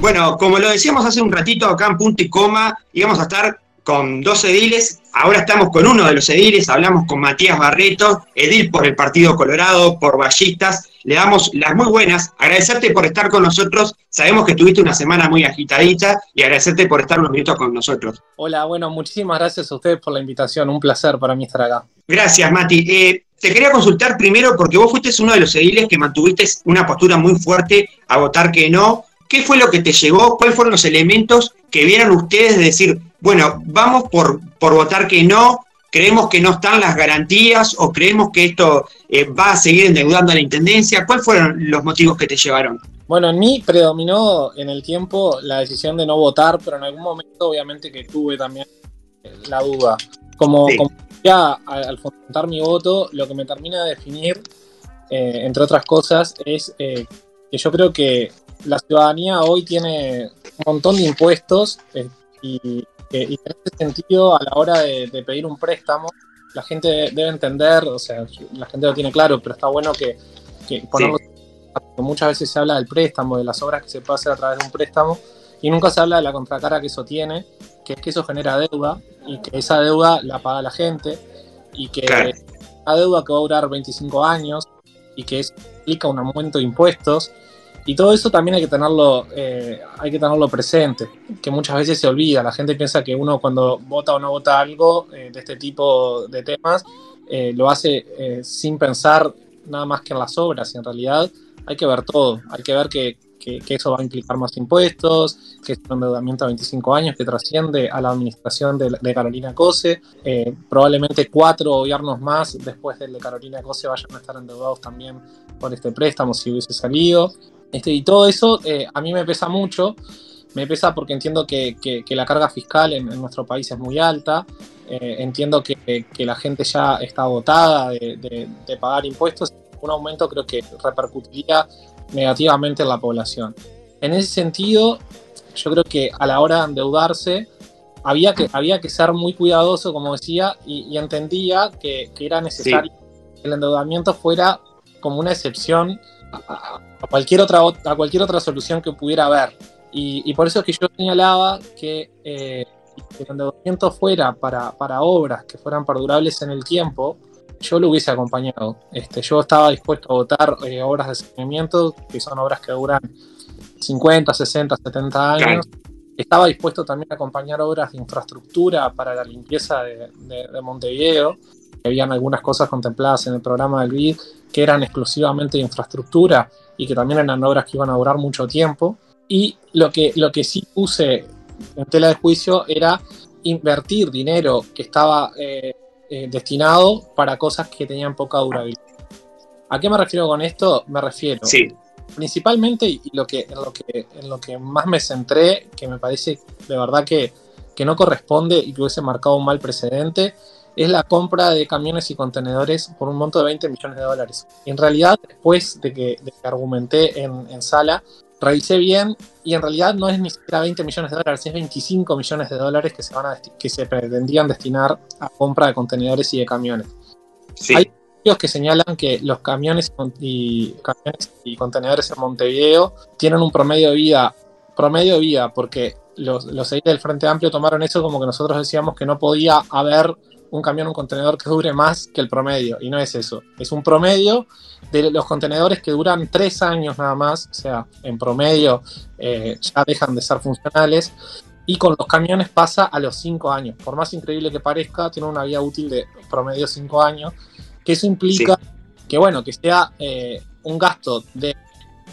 Bueno, como lo decíamos hace un ratito, acá en punto y coma íbamos a estar con dos ediles. Ahora estamos con uno de los ediles, hablamos con Matías Barreto, edil por el Partido Colorado, por Ballistas. Le damos las muy buenas, agradecerte por estar con nosotros. Sabemos que tuviste una semana muy agitadita y agradecerte por estar unos minutos con nosotros. Hola, bueno, muchísimas gracias a ustedes por la invitación. Un placer para mí estar acá. Gracias, Mati. Eh, te quería consultar primero porque vos fuiste uno de los ediles que mantuviste una postura muy fuerte a votar que no. ¿Qué fue lo que te llevó? ¿Cuáles fueron los elementos que vieron ustedes de decir, bueno, vamos por, por votar que no, creemos que no están las garantías o creemos que esto eh, va a seguir endeudando a la Intendencia? ¿Cuáles fueron los motivos que te llevaron? Bueno, en mí predominó en el tiempo la decisión de no votar, pero en algún momento obviamente que tuve también eh, la duda. Como, ya al fundamentar mi voto, lo que me termina de definir, eh, entre otras cosas, es que yo creo que la ciudadanía hoy tiene un montón de impuestos y y en ese sentido, a la hora de, pedir un préstamo, la gente debe entender, o sea, la gente lo tiene claro, pero está bueno que, que muchas veces se habla del préstamo, de las obras que se puede hacer a través de un préstamo, y nunca se habla de la contracara que eso tiene, que es que eso genera deuda, y que esa deuda la paga la gente, y que la deuda que va a durar 25 años, y que eso implica un aumento de impuestos, y todo eso también hay que tenerlo, eh, hay que tenerlo presente, que muchas veces se olvida. La gente piensa que uno cuando vota o no vota algo eh, de este tipo de temas, eh, lo hace sin pensar nada más que en las obras. Y en realidad hay que ver todo. Hay que ver que, que, eso va a implicar más impuestos, que es un endeudamiento a 25 años que trasciende a la administración de, de Carolina Cose. probablemente cuatro gobiernos más después del de Carolina Cose vayan a estar endeudados también por este préstamo si hubiese salido. Este, y todo eso eh, a mí me pesa mucho, me pesa porque entiendo que, la carga fiscal en, nuestro país es muy alta, eh, entiendo que, la gente ya está agotada de, pagar impuestos, un aumento creo que repercutiría negativamente en la población. En ese sentido, yo creo que a la hora de endeudarse, había que, había que ser muy cuidadoso, como decía, y, entendía que, era necesario que el endeudamiento fuera como una excepción a, cualquier otra, a cualquier otra solución que pudiera haber. Y, por eso es que yo señalaba que eh, el endeudamiento fuera para, para, obras que fueran perdurables en el tiempo, yo lo hubiese acompañado. Este, yo estaba dispuesto a votar eh, obras de saneamiento, que son obras que duran 50, 60, 70 años. Estaba dispuesto también a acompañar obras de infraestructura para la limpieza de, de Montevideo habían algunas cosas contempladas en el programa del BID que eran exclusivamente de infraestructura y que también eran obras que iban a durar mucho tiempo. Y lo que, lo que sí puse en tela de juicio era invertir dinero que estaba eh, eh, destinado para cosas que tenían poca durabilidad. ¿A qué me refiero con esto? Me refiero sí. principalmente, y lo que, en, lo que, en lo que más me centré, que me parece de verdad que, que no corresponde y que hubiese marcado un mal precedente, es la compra de camiones y contenedores por un monto de 20 millones de dólares. En realidad, después de que, argumenté en, sala, revisé bien y en realidad no es ni siquiera 20 millones de dólares, es 25 millones de dólares que se, van a que se pretendían destinar a compra de contenedores y de camiones. Hay estudios que señalan que los camiones y, camiones y contenedores en Montevideo tienen un promedio de vida, promedio de vida, porque los, los del Frente Amplio tomaron eso como que nosotros decíamos que no podía haber un camión, un contenedor que dure más que el promedio. Y no es eso. Es un promedio de los contenedores que duran tres años nada más. O sea, en promedio eh, ya dejan de ser funcionales. Y con los camiones pasa a los cinco años. Por más increíble que parezca, tiene una vida útil de promedio cinco años. Que eso implica que, bueno, que sea eh, un gasto de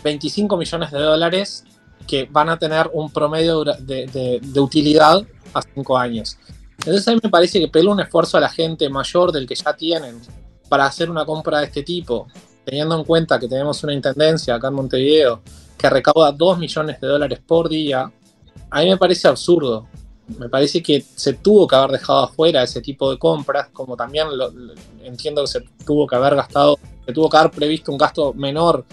25 millones de dólares que van a tener un promedio de, de utilidad a cinco años. Entonces a mí me parece que pela un esfuerzo a la gente mayor del que ya tienen para hacer una compra de este tipo, teniendo en cuenta que tenemos una intendencia acá en Montevideo que recauda 2 millones de dólares por día, a mí me parece absurdo. Me parece que se tuvo que haber dejado afuera ese tipo de compras, como también entiendo que se tuvo que haber gastado, se tuvo que haber previsto un gasto menor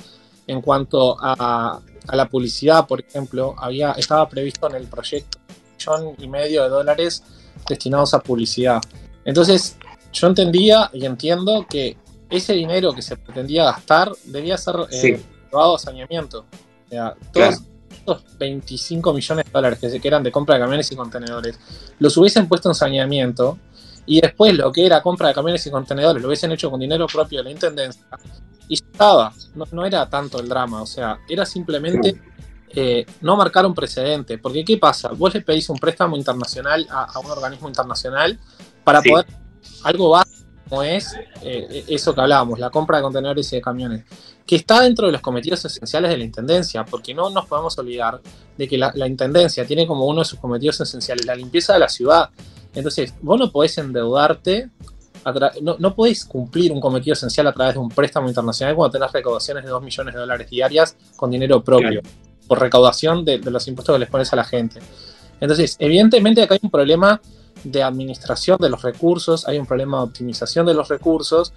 en cuanto a, a la publicidad, por ejemplo, había, estaba previsto en el proyecto un millón y medio de dólares destinados a publicidad. Entonces, yo entendía y entiendo que ese dinero que se pretendía gastar debía ser eh, llevado a saneamiento. O sea, todos estos 25 millones de dólares que, se, que eran de compra de camiones y contenedores, los hubiesen puesto en saneamiento y después lo que era compra de camiones y contenedores lo hubiesen hecho con dinero propio de la intendencia y ya estaba, no, era tanto el drama, o sea, era simplemente eh, no marcar un precedente, porque ¿qué pasa? Vos le pedís un préstamo internacional a, un organismo internacional para poder algo básico como es eh, eso que hablábamos, la compra de contenedores y de camiones, que está dentro de los cometidos esenciales de la Intendencia, porque no nos podemos olvidar de que la, la Intendencia tiene como uno de sus cometidos esenciales la limpieza de la ciudad. Entonces, vos no podés endeudarte no, no podéis cumplir un cometido esencial a través de un préstamo internacional cuando tenés recaudaciones de 2 millones de dólares diarias con dinero propio, por recaudación de, los impuestos que les pones a la gente. Entonces, evidentemente acá hay un problema de administración de los recursos, hay un problema de optimización de los recursos,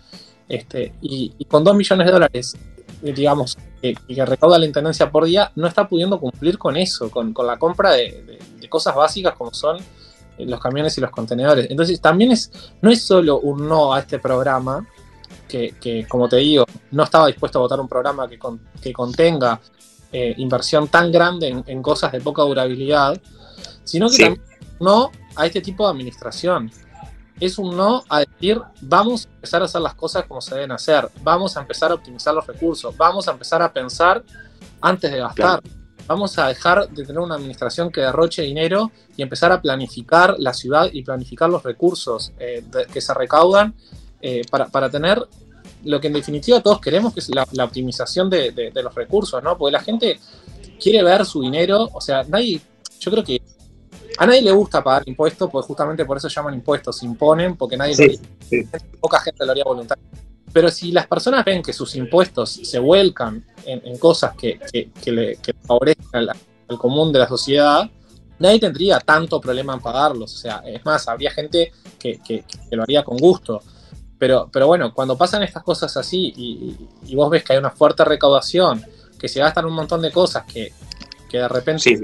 este, y, con 2 millones de dólares, eh, digamos, que, que, recauda la Intendencia por día, no está pudiendo cumplir con eso, con, la compra de, de cosas básicas como son los camiones y los contenedores. Entonces también es, no es solo un no a este programa, que, como te digo, no estaba dispuesto a votar un programa que, que contenga eh, inversión tan grande en, cosas de poca durabilidad, sino que también no a este tipo de administración. Es un no a decir, vamos a empezar a hacer las cosas como se deben hacer, vamos a empezar a optimizar los recursos, vamos a empezar a pensar antes de gastar vamos a dejar de tener una administración que derroche dinero y empezar a planificar la ciudad y planificar los recursos eh, que se recaudan eh, para, tener lo que en definitiva todos queremos, que es la, optimización de, los recursos, ¿no? Porque la gente quiere ver su dinero, o sea, nadie, yo creo que a nadie le gusta pagar impuestos, porque justamente por eso llaman impuestos, se imponen, porque nadie poca gente lo haría voluntariamente pero si las personas ven que sus impuestos se vuelcan en, cosas que, le, favorezcan al, común de la sociedad, nadie tendría tanto problema en pagarlos. O sea, es más, habría gente que, lo haría con gusto. Pero, pero bueno, cuando pasan estas cosas así y, vos ves que hay una fuerte recaudación, que se gastan un montón de cosas que, de repente sí.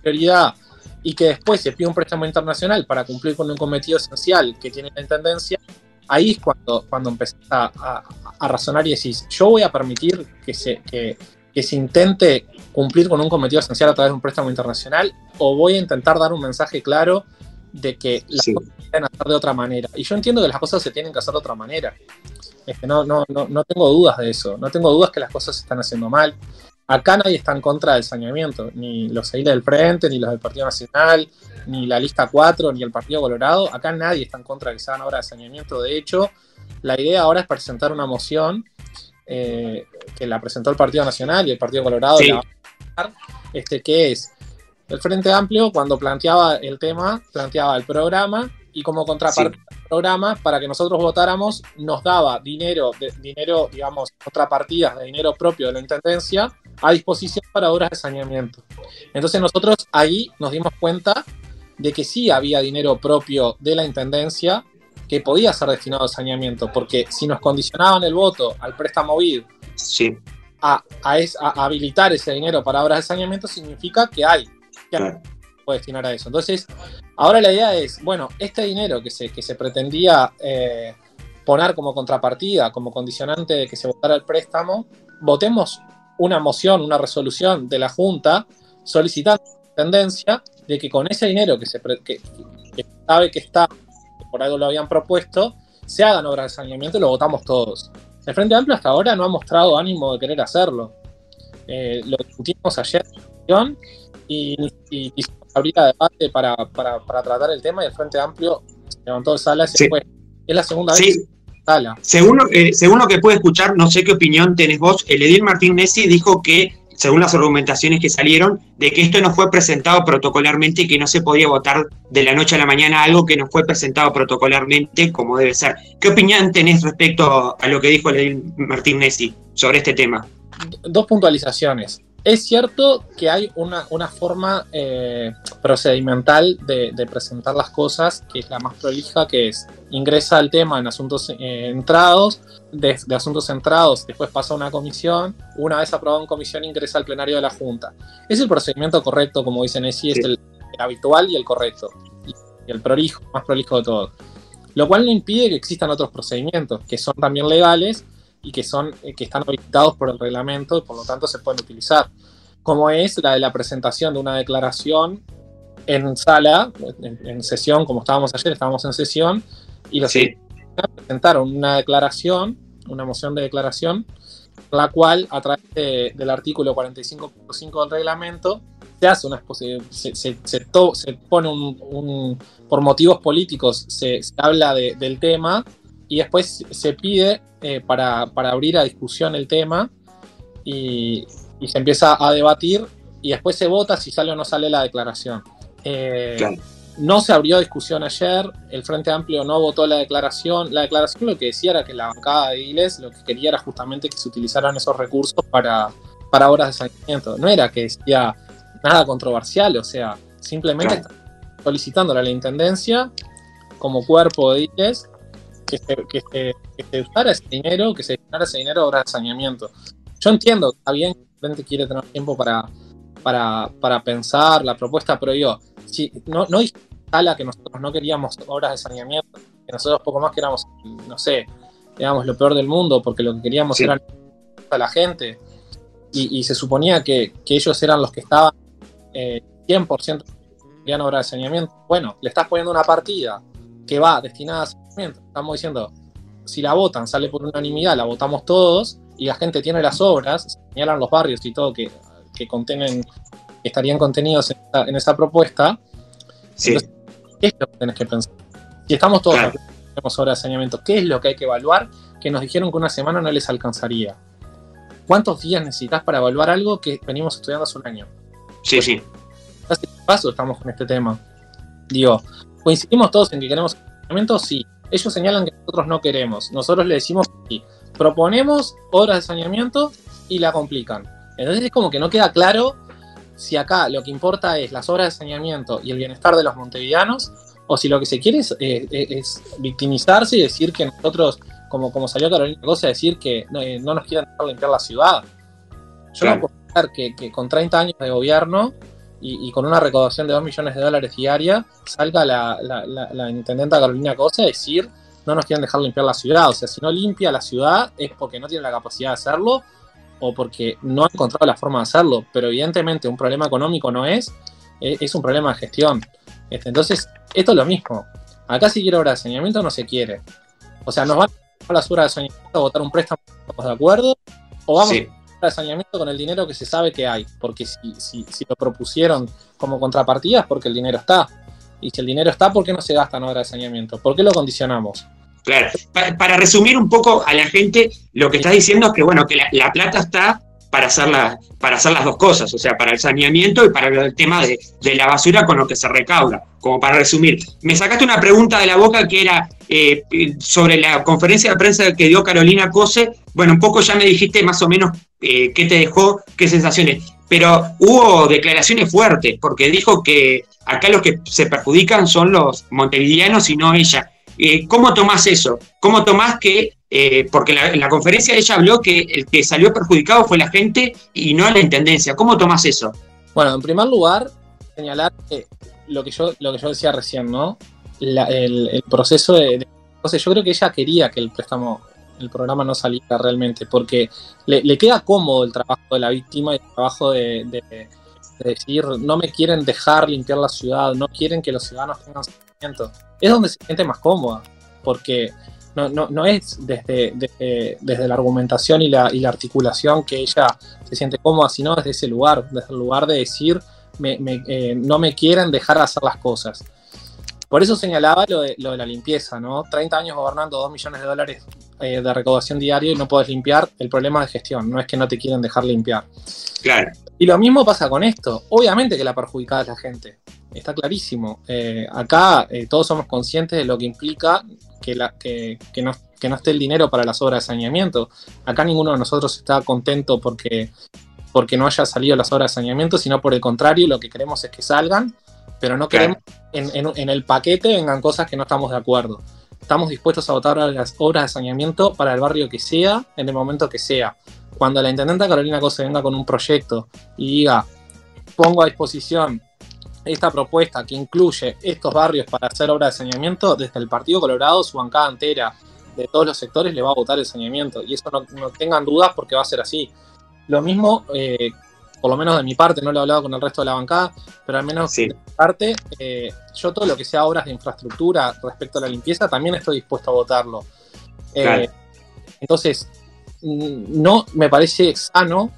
prioridad y que después se pide un préstamo internacional para cumplir con un cometido esencial que tiene la intendencia, ahí es cuando, cuando empezás a, razonar y decís, yo voy a permitir que se, que, se intente cumplir con un cometido esencial a través de un préstamo internacional o voy a intentar dar un mensaje claro de que las cosas se pueden hacer de otra manera. Y yo entiendo que las cosas se tienen que hacer de otra manera. no, no, no, no tengo dudas de eso. No tengo dudas que las cosas se están haciendo mal. Acá nadie está en contra del saneamiento, ni los ediles del Frente, ni los del Partido Nacional, ni la lista 4, ni el Partido Colorado. Acá nadie está en contra de que se hagan obras de saneamiento. De hecho, la idea ahora es presentar una moción eh, que la presentó el Partido Nacional y el Partido Colorado, este, que es el Frente Amplio, cuando planteaba el tema, planteaba el programa y como contraparte del programa, para que nosotros votáramos, nos daba dinero, de, dinero, digamos, contrapartidas de dinero propio de la Intendencia a disposición para obras de saneamiento. Entonces nosotros ahí nos dimos cuenta de que sí había dinero propio de la Intendencia que podía ser destinado al saneamiento, porque si nos condicionaban el voto al préstamo BID sí. a, habilitar ese dinero para obras de saneamiento, significa que hay, que puede destinar a eso. Entonces, ahora la idea es, bueno, este dinero que se, que se pretendía eh, poner como contrapartida, como condicionante de que se votara el préstamo, votemos una moción, una resolución de la Junta solicitando la tendencia de que con ese dinero que se que, sabe que está, que por algo lo habían propuesto, se hagan obras de saneamiento y lo votamos todos. El Frente Amplio hasta ahora no ha mostrado ánimo de querer hacerlo. Eh, lo discutimos ayer y, y, y debate para, tratar el tema y el Frente Amplio se levantó sala y fue. Es la segunda vez sala. Según, según lo que puede escuchar, no sé qué opinión tenés vos, el Edil Martín Nessi dijo que, según las argumentaciones que salieron, de que esto no fue presentado protocolarmente y que no se podía votar de la noche a la mañana algo que no fue presentado protocolarmente como debe ser. ¿Qué opinión tenés respecto a lo que dijo el Edil Martín Nessi sobre este tema? Dos puntualizaciones. Es cierto que hay una, una forma eh, procedimental de, de, presentar las cosas que es la más prolija, que es ingresa el tema en asuntos eh, entrados, de, de, asuntos centrados, después pasa a una comisión, una vez aprobado en comisión ingresa al plenario de la Junta. Es el procedimiento correcto, como dicen así, sí. es el, el, habitual y el correcto, y, y el prolijo, más prolijo de todo. Lo cual no impide que existan otros procedimientos, que son también legales, y que, son, eh, que están habilitados por el reglamento y por lo tanto se pueden utilizar, como es la de la presentación de una declaración en sala, en, en sesión, como estábamos ayer, estábamos en sesión, y los sí. presentaron una declaración, una moción de declaración, la cual a través de, del artículo 45.5 del reglamento se hace una se, se, se, to, se pone un, un, por motivos políticos se, habla de, del tema y después se pide eh, para, para, abrir a discusión el tema y, y, se empieza a debatir y después se vota si sale o no sale la declaración. Eh, claro. No se abrió discusión ayer, el Frente Amplio no votó la declaración. La declaración lo que decía era que la bancada de Iles lo que quería era justamente que se utilizaran esos recursos para, para obras de saneamiento. No era que decía nada controversial, o sea, simplemente claro. solicitándole a la Intendencia como cuerpo de Iles que se, que, se, que se, usara ese dinero, que se destinara ese dinero a obras de saneamiento. Yo entiendo que está bien que el frente quiere tener tiempo para, para, para pensar la propuesta, pero yo, si, no, no instala que nosotros no queríamos obras de saneamiento, que nosotros poco más queríamos, no sé, digamos, lo peor del mundo, porque lo que queríamos sí. era a la gente, y, y se suponía que, que, ellos eran los que estaban eh, 100% querían obras de saneamiento. Bueno, le estás poniendo una partida que va destinada a Estamos diciendo, si la votan, sale por unanimidad, la votamos todos y la gente tiene las obras, señalan los barrios y todo que, que contienen, que estarían contenidos en esta, en esta propuesta. Sí. Entonces, ¿qué es lo que tenés que pensar? Si estamos todos claro. tenemos obras de saneamiento, ¿qué es lo que hay que evaluar? Que nos dijeron que una semana no les alcanzaría. ¿Cuántos días necesitas para evaluar algo que venimos estudiando hace un año? Sí, sí. Hace paso estamos con este tema. Digo, ¿coincidimos todos en que queremos saneamiento? Sí. Ellos señalan que nosotros no queremos. Nosotros le decimos sí. Proponemos obras de saneamiento y la complican. Entonces es como que no queda claro si acá lo que importa es las obras de saneamiento y el bienestar de los montevideanos o si lo que se quiere es, eh, es victimizarse y decir que nosotros, como, como salió Carolina Cosa, decir que no, eh, no nos quieren dejar limpiar la ciudad. Yo claro. no puedo pensar que, que, con 30 años de gobierno y, y, con una recaudación de 2 millones de dólares diaria salga la, la, la, la intendenta Carolina Cosa a decir no nos quieren dejar limpiar la ciudad. O sea, si no limpia la ciudad es porque no tiene la capacidad de hacerlo o porque no ha encontrado la forma de hacerlo. Pero evidentemente un problema económico no es, es un problema de gestión. Este, entonces, esto es lo mismo. Acá si quiere obra de saneamiento no se quiere. O sea, nos van a las obras de saneamiento a votar un préstamo, ¿estamos de acuerdo? O vamos sí. De saneamiento con el dinero que se sabe que hay. Porque si, si, si lo propusieron como contrapartida es porque el dinero está. Y si el dinero está, ¿por qué no se gasta en obra de saneamiento? ¿Por qué lo condicionamos? Claro, para, resumir un poco a la gente, lo que estás diciendo es que, bueno, que la plata está para hacer, para hacer las dos cosas, o sea, para el saneamiento y para el tema de, de, la basura con lo que se recauda, como para resumir. Me sacaste una pregunta de la boca que era eh, sobre la conferencia de prensa que dio Carolina Cose. Bueno, un poco ya me dijiste más o menos eh, qué te dejó, qué sensaciones, pero hubo declaraciones fuertes, porque dijo que acá los que se perjudican son los montevideanos y no ella. Eh, ¿Cómo tomás eso? ¿Cómo tomás que, eh, porque la, en la, conferencia ella habló que el que salió perjudicado fue la gente y no la intendencia? ¿Cómo tomás eso? Bueno, en primer lugar, señalar lo que yo, lo que yo decía recién, ¿no? El, proceso de, de, yo creo que ella quería que el préstamo, el programa no saliera realmente, porque le, queda cómodo el trabajo de la víctima y el trabajo de, de, de decir, no me quieren dejar limpiar la ciudad, no quieren que los ciudadanos tengan es donde se siente más cómoda, porque no, no, no es desde, desde, desde, la argumentación y la, y la articulación que ella se siente cómoda, sino desde ese lugar, desde el lugar de decir, me, me, eh, no me quieren dejar hacer las cosas. Por eso señalaba lo de, lo de, la limpieza, ¿no? 30 años gobernando 2 millones de dólares eh, de recaudación diaria y no puedes limpiar, el problema de gestión, no es que no te quieren dejar limpiar. Claro. Y lo mismo pasa con esto. Obviamente que la perjudicada es la gente está clarísimo. Eh, acá eh, todos somos conscientes de lo que implica que, la, que, que, no, que, no, esté el dinero para las obras de saneamiento. Acá ninguno de nosotros está contento porque porque no haya salido las obras de saneamiento, sino por el contrario, lo que queremos es que salgan, pero no queremos en, en el paquete vengan cosas que no estamos de acuerdo. Estamos dispuestos a votar las obras de saneamiento para el barrio que sea, en el momento que sea. Cuando la intendenta Carolina Cose venga con un proyecto y diga, pongo a disposición esta propuesta que incluye estos barrios para hacer obras de saneamiento, desde el Partido Colorado, su bancada entera de todos los sectores le va a votar el saneamiento. Y eso no, tengan dudas porque va a ser así. Lo mismo, eh, por lo menos de mi parte, no lo he hablado con el resto de la bancada, pero al menos de mi parte, eh, yo todo lo que sea obras de infraestructura respecto a la limpieza, también estoy dispuesto a votarlo. Eh, entonces, mm, no me parece sano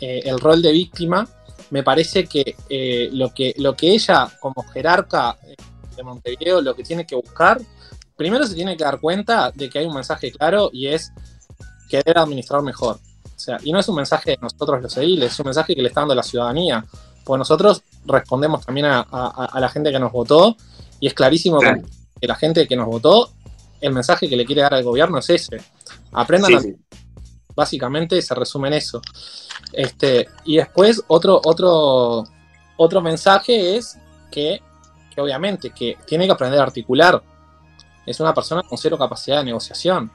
el rol de víctima me parece que, eh, lo que lo que ella, como jerarca eh, de Montevideo, lo que tiene que buscar, primero se tiene que dar cuenta de que hay un mensaje claro y es querer administrar mejor. O sea, y no es un mensaje de nosotros los ediles, es un mensaje que le está dando la ciudadanía. Pues nosotros respondemos también a, la gente que nos votó y es clarísimo que, la gente que nos votó, el mensaje que le quiere dar al gobierno es ese. Aprendan a básicamente se resume en eso. Este, y después otro, otro, otro mensaje es que, obviamente que tiene que aprender a articular. Es una persona con cero capacidad de negociación.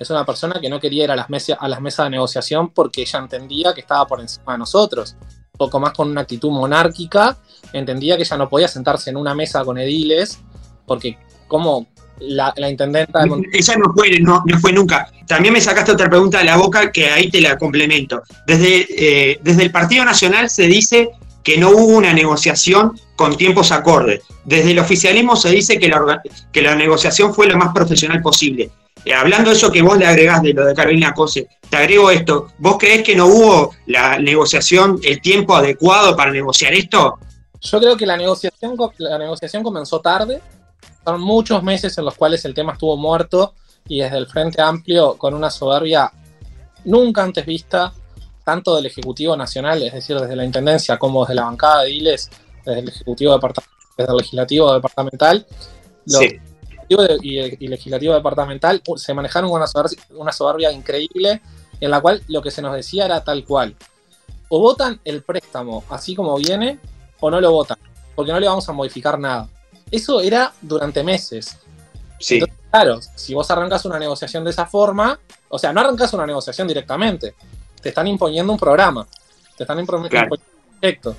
Es una persona que no quería ir a las, mesas, a las mesas de negociación porque ella entendía que estaba por encima de nosotros. Un poco más con una actitud monárquica, entendía que ella no podía sentarse en una mesa con ediles porque cómo, la, intendenta de Ella no fue, no, fue nunca. También me sacaste otra pregunta de la boca que ahí te la complemento. Desde, eh, desde el Partido Nacional se dice que no hubo una negociación con tiempos acordes. Desde el oficialismo se dice que la, que la negociación fue lo más profesional posible. Eh, hablando de eso que vos le agregás de lo de Carolina Cose, te agrego esto. ¿Vos creés que no hubo la negociación, el tiempo adecuado para negociar esto? Yo creo que la negociación, la negociación comenzó tarde, son muchos meses en los cuales el tema estuvo muerto y desde el Frente Amplio con una soberbia nunca antes vista, tanto del Ejecutivo Nacional, es decir, desde la Intendencia, como desde la bancada de ILES, desde el Ejecutivo desde el Legislativo Departamental, y, el, Legislativo Departamental se manejaron con una soberbia, increíble, en la cual lo que se nos decía era tal cual. O votan el préstamo así como viene, o no lo votan, porque no le vamos a modificar nada. Eso era durante meses. Sí. claro, si vos arrancas una negociación de esa forma, o sea, no arrancas una negociación directamente, te están imponiendo un programa, te están imponiendo un proyecto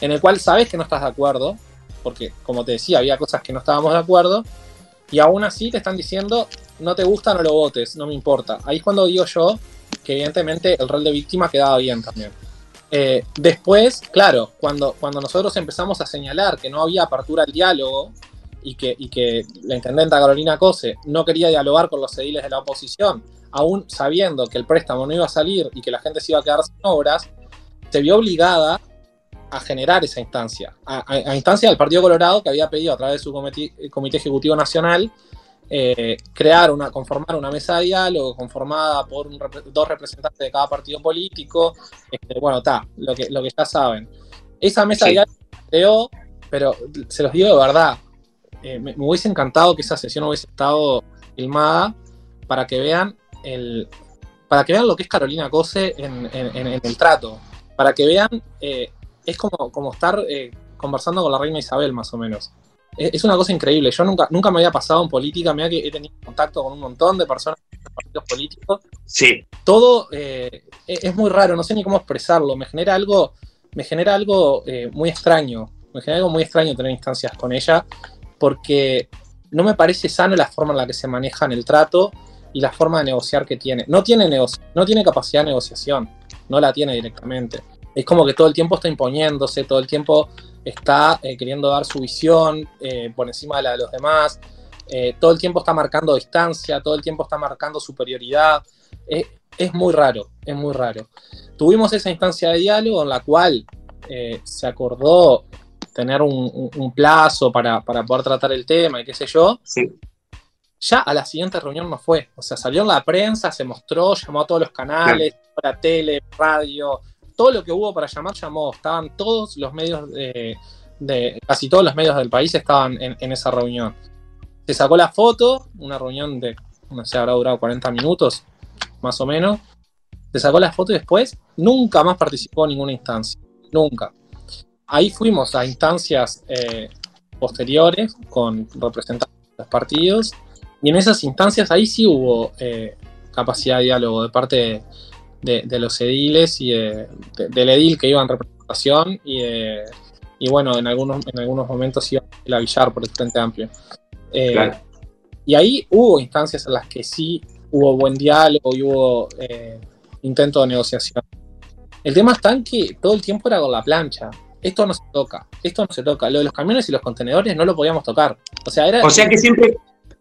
en el cual sabes que no estás de acuerdo, porque como te decía, había cosas que no estábamos de acuerdo, y aún así te están diciendo, no te gusta, no lo votes, no me importa. Ahí es cuando digo yo que evidentemente el rol de víctima quedaba bien también. Eh, después, claro, cuando, cuando nosotros empezamos a señalar que no había apertura al diálogo y que, que la intendenta Carolina Cose no quería dialogar con los ediles de la oposición, aún sabiendo que el préstamo no iba a salir y que la gente se iba a quedar sin obras, se vio obligada a generar esa instancia, a, instancia del Partido Colorado que había pedido a través de su comité Ejecutivo Nacional eh, crear una, conformar una mesa de diálogo conformada por dos representantes de cada partido político. Este, bueno, está, lo que, lo que ya saben. Esa mesa de diálogo creó, pero se los digo de verdad, eh, me, hubiese encantado que esa sesión hubiese estado filmada para que vean el para que vean lo que es Carolina Cose en, el trato, para que vean, eh, es como, como estar conversando con la reina Isabel más o menos es una cosa increíble. Yo nunca, nunca me había pasado en política, mira que he tenido contacto con un montón de personas de partidos políticos. Sí. Todo eh, es muy raro, no sé ni cómo expresarlo. Me genera algo, me genera algo eh, muy extraño. Me genera algo muy extraño tener instancias con ella, porque no me parece sano la forma en la que se maneja en el trato y la forma de negociar que tiene. No tiene, no tiene capacidad de negociación, no la tiene directamente. Es como que todo el tiempo está imponiéndose, todo el tiempo está eh, queriendo dar su visión eh, por encima de la de los demás, eh, todo el tiempo está marcando distancia, todo el tiempo está marcando superioridad. es muy raro, es muy raro. Tuvimos esa instancia de diálogo en la cual se acordó tener un, plazo para, poder tratar el tema y qué sé yo. Ya a la siguiente reunión no fue. O sea, salió en la prensa, se mostró, llamó a todos los canales, a la tele, radio, todo lo que hubo para llamar, llamó. Estaban todos los medios de, casi todos los medios del país estaban en, esa reunión. Se sacó la foto, una reunión de, no sé, habrá durado 40 minutos, más o menos. se sacó la foto y después nunca más participó en ninguna instancia. Nunca. Ahí fuimos a instancias eh, posteriores con representantes de los partidos y en esas instancias ahí sí hubo eh, capacidad de diálogo de parte de, los ediles y del edil que iba en representación y, y bueno, en algunos, en algunos momentos iba a Villar por el Frente Amplio. Eh, y ahí hubo instancias en las que sí hubo buen diálogo y hubo eh, intento de negociación. El tema está en que todo el tiempo era con la plancha. Esto no se toca, esto no se toca. Lo de los camiones y los contenedores no lo podíamos tocar. O sea, era. O sea que siempre,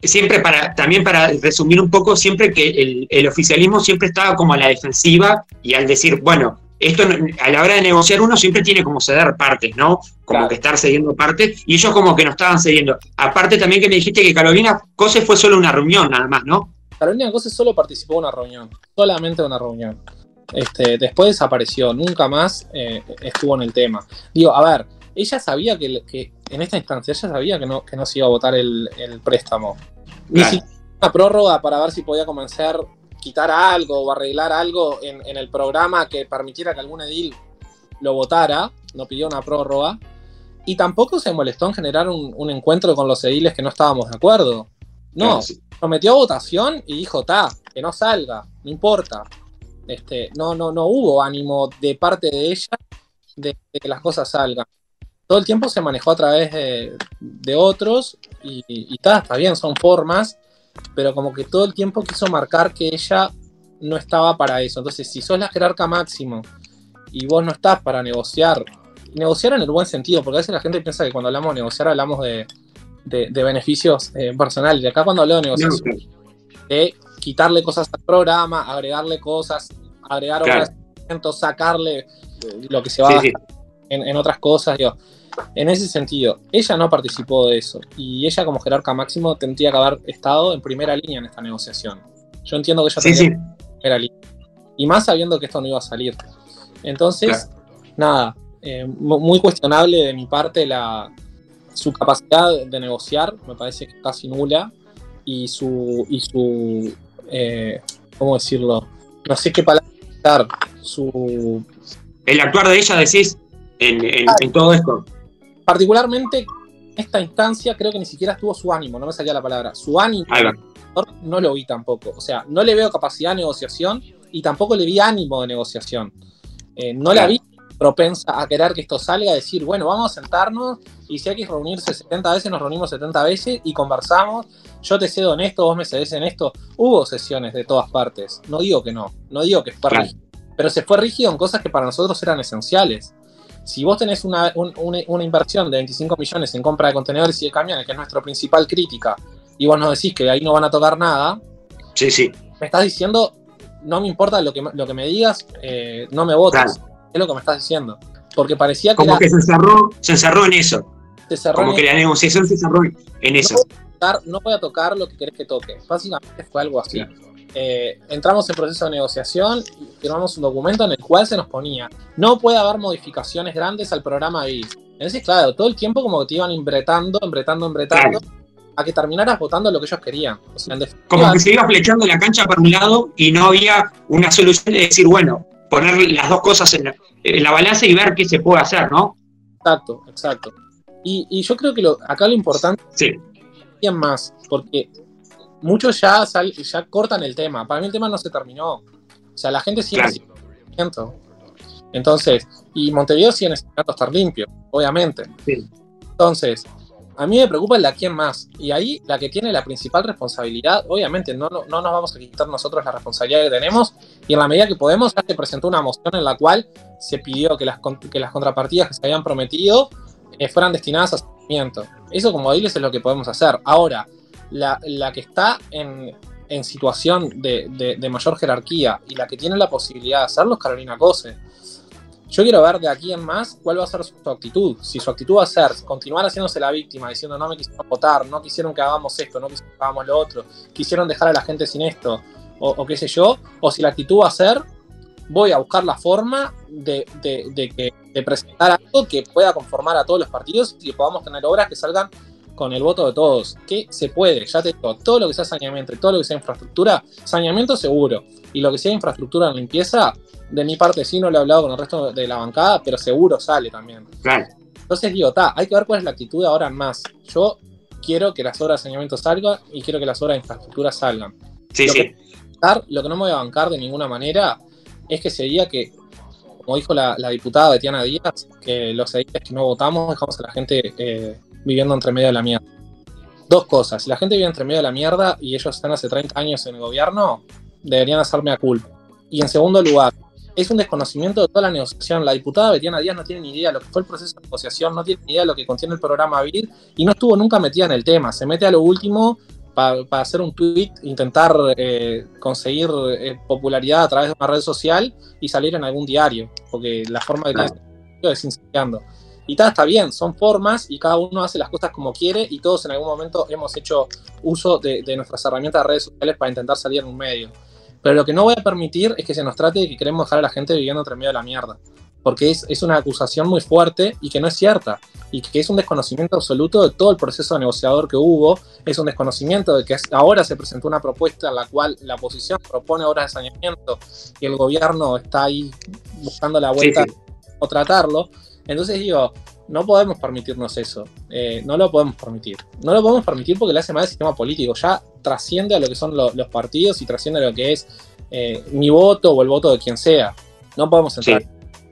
siempre para, también para resumir un poco, siempre que el, oficialismo siempre estaba como a la defensiva y al decir, bueno, esto a la hora de negociar uno siempre tiene como ceder partes, ¿no? Como que estar cediendo partes, y ellos como que no estaban cediendo. Aparte también que me dijiste que Carolina Cose fue solo una reunión nada más, ¿no? Carolina Cose solo participó en una reunión, solamente una reunión. Este, después desapareció, nunca más eh, estuvo en el tema. Digo, a ver, ella sabía que, en esta instancia, ella sabía que no, que no se iba a votar el, préstamo. Ni siquiera una prórroga para ver si podía convencer, quitar algo o arreglar algo en, el programa que permitiera que algún edil lo votara, no pidió una prórroga. Y tampoco se molestó en generar un, encuentro con los ediles que no estábamos de acuerdo. No, prometió votación y dijo, ta, que no salga, no importa. Este, no, no, no hubo ánimo de parte de ella de, que las cosas salgan. Todo el tiempo se manejó a través de, otros y, está bien, son formas, pero como que todo el tiempo quiso marcar que ella no estaba para eso. Entonces, si sos la jerarca máximo y vos no estás para negociar, negociar en el buen sentido, porque a veces la gente piensa que cuando hablamos de negociar hablamos de, beneficios eh, personales. Y acá cuando hablo de negociación, de quitarle cosas al programa, agregarle cosas, agregar otros sacarle eh, lo que se va En, otras cosas. En ese sentido, ella no participó de eso y ella como jerarca máximo tendría que haber estado en primera línea en esta negociación. Yo entiendo que ella tendría en primera línea. Y más sabiendo que esto no iba a salir. Entonces, nada, eh, muy cuestionable de mi parte la, su capacidad de negociar, me parece que casi nula, y su, y su eh, ¿cómo decirlo? No sé qué palabra su... El actuar de ella, decís, en, todo esto. Particularmente, esta instancia creo que ni siquiera estuvo su ánimo, no me salía la palabra. Su ánimo no lo vi tampoco. O sea, no le veo capacidad de negociación y tampoco le vi ánimo de negociación. Eh, no la vi propensa a querer que esto salga, a decir, bueno, vamos a sentarnos y si hay que reunirse 70 veces, nos reunimos 70 veces y conversamos. Yo te cedo en esto, vos me cedes en esto. Hubo sesiones de todas partes. No digo que no, no digo que fue rígido, pero se fue rígido en cosas que para nosotros eran esenciales. Si vos tenés una, una inversión de 25 millones en compra de contenedores y de camiones, que es nuestra principal crítica, y vos nos decís que ahí no van a tocar nada, sí, sí. me estás diciendo, no me importa lo que, lo que me digas, eh, no me votes es lo que me estás diciendo. Porque parecía que. Como que se encerró, se encerró en eso. Como que la negociación se encerró en eso. No voy, a tocar, lo que querés que toque. Básicamente fue algo así. Eh, entramos en proceso de negociación y firmamos un documento en el cual se nos ponía no puede haber modificaciones grandes al programa ahí. Entonces, claro, todo el tiempo como que te iban embretando, embretando, embretando. a que terminaras votando lo que ellos querían. como que se iba flechando la cancha para un lado y no había una solución de decir, bueno, poner las dos cosas en la, balanza y ver qué se puede hacer, ¿no? Exacto, exacto. Y, yo creo que acá lo importante sí. es más, porque muchos ya, ya cortan el tema. Para mí el tema no se terminó. O sea, la gente sigue claro. Entonces, y Montevideo sigue necesitando estar limpio, obviamente. Sí. Entonces, a mí me preocupa el de a quién más. Y ahí la que tiene la principal responsabilidad, obviamente no, no, nos vamos a quitar nosotros la responsabilidad que tenemos. Y en la medida que podemos, ya se presentó una moción en la cual se pidió que las, que las contrapartidas que se habían prometido eh, fueran destinadas a seguimiento. Eso como diles es lo que podemos hacer. Ahora, la, que está en, situación de, de, mayor jerarquía y la que tiene la posibilidad de hacerlo es Carolina Cose yo quiero ver de aquí en más cuál va a ser su actitud. Si su actitud va a ser continuar haciéndose la víctima, diciendo no me quisieron votar, no quisieron que hagamos esto, no quisieron que hagamos lo otro, quisieron dejar a la gente sin esto, o, qué sé yo, o si la actitud va a ser voy a buscar la forma de, de, presentar algo que pueda conformar a todos los partidos y que podamos tener obras que salgan con el voto de todos, que se puede, ya te digo, todo lo que sea saneamiento y todo lo que sea infraestructura, saneamiento seguro, y lo que sea infraestructura en limpieza, de mi parte sí no lo he hablado con el resto de la bancada, pero seguro sale también. Claro. Entonces digo, ta, hay que ver cuál es la actitud ahora en más. Yo quiero que las obras de saneamiento salgan y quiero que las obras de infraestructura salgan. Sí, lo, sí. Que, lo que no me voy a bancar de ninguna manera es que se diga que, como dijo la, la diputada Betiana Díaz, que los ediles que no votamos dejamos a la gente eh, viviendo entre medio de la mierda. Dos cosas, si la gente vive entre medio de la mierda y ellos están hace 30 años en el gobierno, deberían hacerme a culpa. Y en segundo lugar, es un desconocimiento de toda la negociación. La diputada Betiana Díaz no tiene ni idea de lo que fue el proceso de negociación, no tiene ni idea de lo que contiene el programa BID y no estuvo nunca metida en el tema. Se mete a lo último para pa hacer un tweet, intentar eh, conseguir eh, popularidad a través de una red social y salir en algún diario, porque la forma de claro. que es incendiando. Y tal, está bien, son formas y cada uno hace las cosas como quiere y todos en algún momento hemos hecho uso de, de nuestras herramientas de redes sociales para intentar salir en un medio. Pero lo que no voy a permitir es que se nos trate de que queremos dejar a la gente viviendo entre medio de la mierda. Porque es, es, una acusación muy fuerte y que no es cierta. Y que es un desconocimiento absoluto de todo el proceso negociador que hubo. Es un desconocimiento de que ahora se presentó una propuesta en la cual la oposición propone obras de saneamiento y el gobierno está ahí buscando la vuelta sí, sí. o tratarlo. Entonces digo, no podemos permitirnos eso. Eh, no lo podemos permitir. No lo podemos permitir porque le hace mal al sistema político. Ya trasciende a lo que son lo, los partidos y trasciende a lo que es eh, mi voto o el voto de quien sea. No podemos entrar. Sí.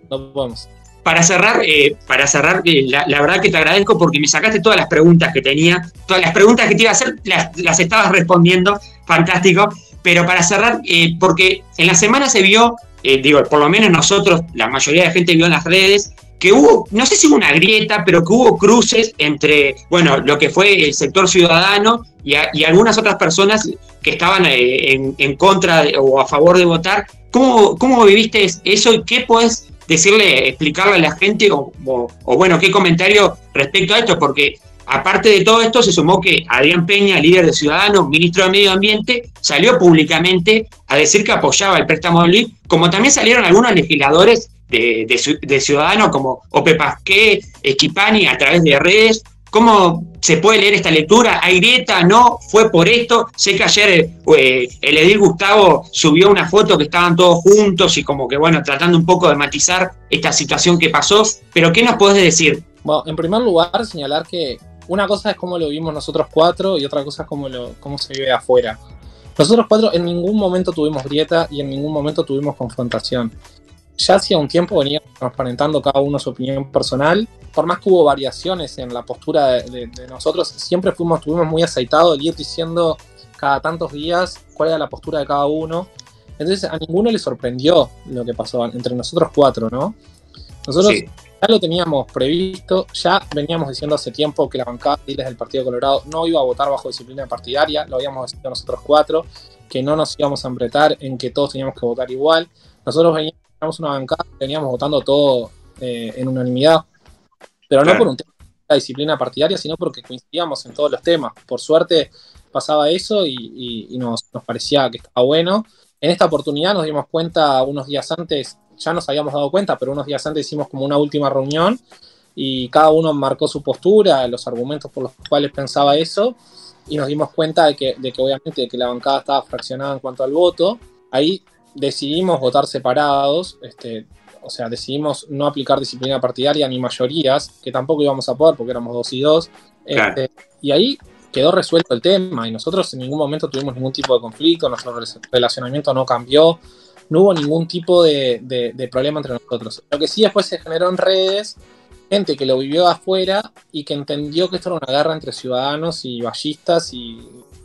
No podemos. Para cerrar, eh, para cerrar la, la, verdad que te agradezco porque me sacaste todas las preguntas que tenía, todas las preguntas que te iba a hacer, las, las estabas respondiendo, fantástico. Pero para cerrar, porque en la semana se vio, digo, por lo menos nosotros, la mayoría de la gente vio en las redes, que hubo, no sé si hubo una grieta, pero que hubo cruces entre, bueno, lo que fue el sector ciudadano y, a, y algunas otras personas que estaban eh, en, en, contra de, o a favor de votar. ¿Cómo, ¿Cómo viviste eso y qué puedes decirle, explicarle a la gente o, bueno, qué comentario respecto a esto? Porque aparte de todo esto se sumó que Adrián Peña, líder de Ciudadanos, ministro de Medio Ambiente, salió públicamente a decir que apoyaba el préstamo del LIC, como también salieron algunos legisladores de, Ciudadanos como Ope Pasqué, Esquipani a través de redes. ¿Cómo se puede leer esta lectura? ¿Hay grieta? ¿No? ¿Fue por esto? Sé que ayer eh, el Edil Gustavo subió una foto que estaban todos juntos y como que, bueno, tratando un poco de matizar esta situación que pasó. Pero, ¿qué nos podés decir? Bueno, en primer lugar, señalar que una cosa es cómo lo vimos nosotros cuatro y otra cosa es cómo, cómo se vive afuera. Nosotros cuatro en ningún momento tuvimos grieta y en ningún momento tuvimos confrontación ya hacía un tiempo veníamos transparentando cada uno su opinión personal. Por más que hubo variaciones en la postura de, de, de nosotros, siempre fuimos, estuvimos muy aceitados de ir diciendo cada tantos días cuál era la postura de cada uno. Entonces a ninguno le sorprendió lo que pasó entre nosotros cuatro, ¿no? Nosotros sí. ya lo teníamos previsto, ya veníamos diciendo hace tiempo que la bancada del Partido Colorado no iba a votar bajo disciplina partidaria, lo habíamos decidido nosotros cuatro, que no nos íbamos a embretar en que todos teníamos que votar igual. Nosotros veníamos teníamos una bancada, veníamos votando todo eh, en unanimidad, pero claro. no por un tema de disciplina partidaria, sino porque coincidíamos en todos los temas. Por suerte pasaba eso y, y, y nos, nos, parecía que estaba bueno. En esta oportunidad nos dimos cuenta unos días antes, ya nos habíamos dado cuenta, pero unos días antes hicimos como una última reunión y cada uno marcó su postura, los argumentos por los cuales pensaba eso, y nos dimos cuenta de que, de que obviamente de que la bancada estaba fraccionada en cuanto al voto. Ahí decidimos votar separados, este, o sea, decidimos no aplicar disciplina partidaria ni mayorías, que tampoco íbamos a poder porque éramos dos y dos. Claro. Este, y ahí quedó resuelto el tema y nosotros en ningún momento tuvimos ningún tipo de conflicto, nuestro relacionamiento no cambió, no hubo ningún tipo de, de, de problema entre nosotros. Lo que sí después se generó en redes, gente que lo vivió afuera y que entendió que esto era una guerra entre ciudadanos y ballistas y,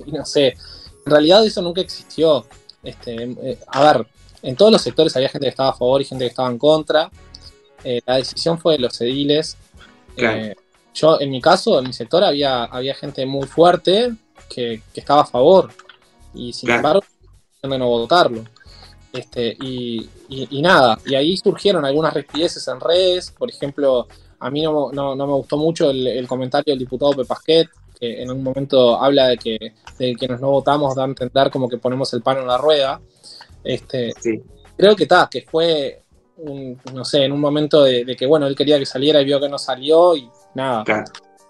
y no sé, en realidad eso nunca existió este, eh, a ver, en todos los sectores había gente que estaba a favor y gente que estaba en contra. Eh, la decisión fue de los ediles. Claro. Eh, yo, en mi caso, en mi sector, había, había gente muy fuerte que, que estaba a favor. Y sin claro. embargo, de no votarlo. Este, y, y, y, nada, y ahí surgieron algunas rispideces en redes. Por ejemplo, a mí no, no, no me gustó mucho el, el comentario del diputado Pepasquet, que en un momento habla de que, de que nos no votamos, da a entender como que ponemos el pan en la rueda. Este, sí. Creo que está, que fue, un, no sé, en un momento de, de, que, bueno, él quería que saliera y vio que no salió y nada, claro.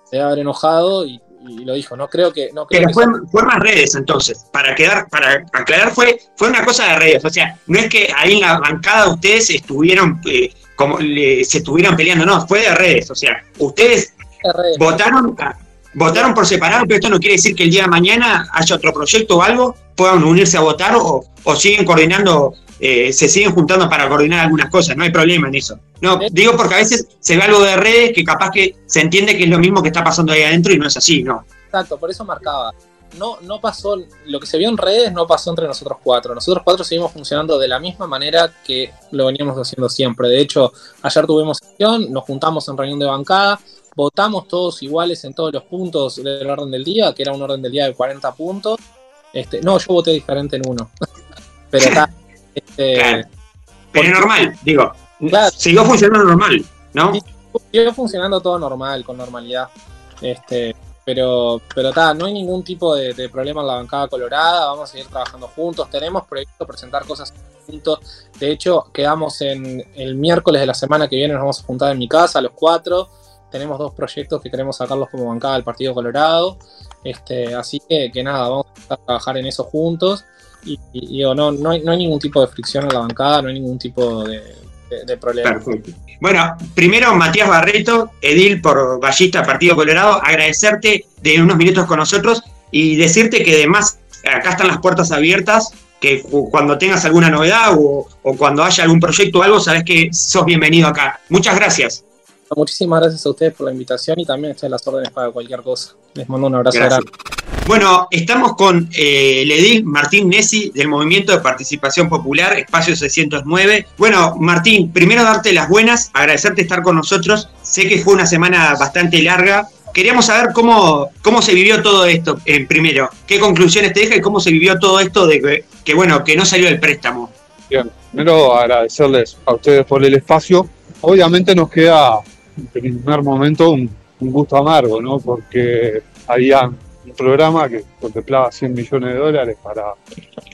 se debe haber enojado y, y lo dijo, no creo que... No creo Pero que fue, fue más redes entonces, para quedar, para aclarar, fue, fue una cosa de redes. O sea, no es que ahí en la bancada ustedes estuvieron eh, como le- se estuvieran peleando, no, fue de redes. O sea, ustedes redes. votaron, votaron por separado, pero esto no quiere decir que el día de mañana haya otro proyecto o algo, puedan unirse a votar o, o siguen coordinando, eh, se siguen juntando para coordinar algunas cosas, no hay problema en eso. No, digo porque a veces se ve algo de redes que capaz que se entiende que es lo mismo que está pasando ahí adentro y no es así, ¿no? Exacto, por eso marcaba. No, no pasó, lo que se vio en redes no pasó entre nosotros cuatro. Nosotros cuatro seguimos funcionando de la misma manera que lo veníamos haciendo siempre. De hecho, ayer tuvimos sesión, nos juntamos en reunión de bancada, votamos todos iguales en todos los puntos del orden del día, que era un orden del día de 40 puntos. Este, no, yo voté diferente en uno. Pero está. Este, Claro. Pero es normal, digo, Claro. siguió funcionando normal, ¿no? Siguió funcionando todo normal, con normalidad. Este, pero, pero está, no hay ningún tipo de, de problema en la bancada colorada, vamos a seguir trabajando juntos, tenemos proyecto presentar cosas juntos. De hecho, quedamos en el miércoles de la semana que viene, nos vamos a juntar en mi casa, los cuatro. Tenemos dos proyectos que queremos sacarlos como bancada del Partido Colorado. Este, así que, que nada, vamos a trabajar en eso juntos. Y, y digo, no, no, hay, no hay ningún tipo de fricción en la bancada, no hay ningún tipo de, de- de problema. Perfecto. Bueno, primero Matías Barreto, Edil por Ballista, Partido Colorado, agradecerte de unos minutos con nosotros y decirte que además acá están las puertas abiertas, que cu- cuando tengas alguna novedad o, o cuando haya algún proyecto o algo, sabes que sos bienvenido acá. Muchas gracias. Muchísimas gracias a ustedes por la invitación y también estoy a las órdenes para cualquier cosa. Les mando un abrazo Gracias. grande. Bueno, estamos con eh, el edil Martín Nessi del Movimiento de Participación Popular, Espacio 609. Bueno, Martín, primero darte las buenas, agradecerte estar con nosotros. Sé que fue una semana bastante larga. Queríamos saber cómo, cómo se vivió todo esto, eh, primero. ¿Qué conclusiones te deja y cómo se vivió todo esto de que, que, bueno, que no salió el préstamo? Bien, primero agradecerles a ustedes por el espacio. Obviamente nos queda en primer momento un, gusto amargo, ¿no? Porque había un programa que contemplaba 100 millones de dólares para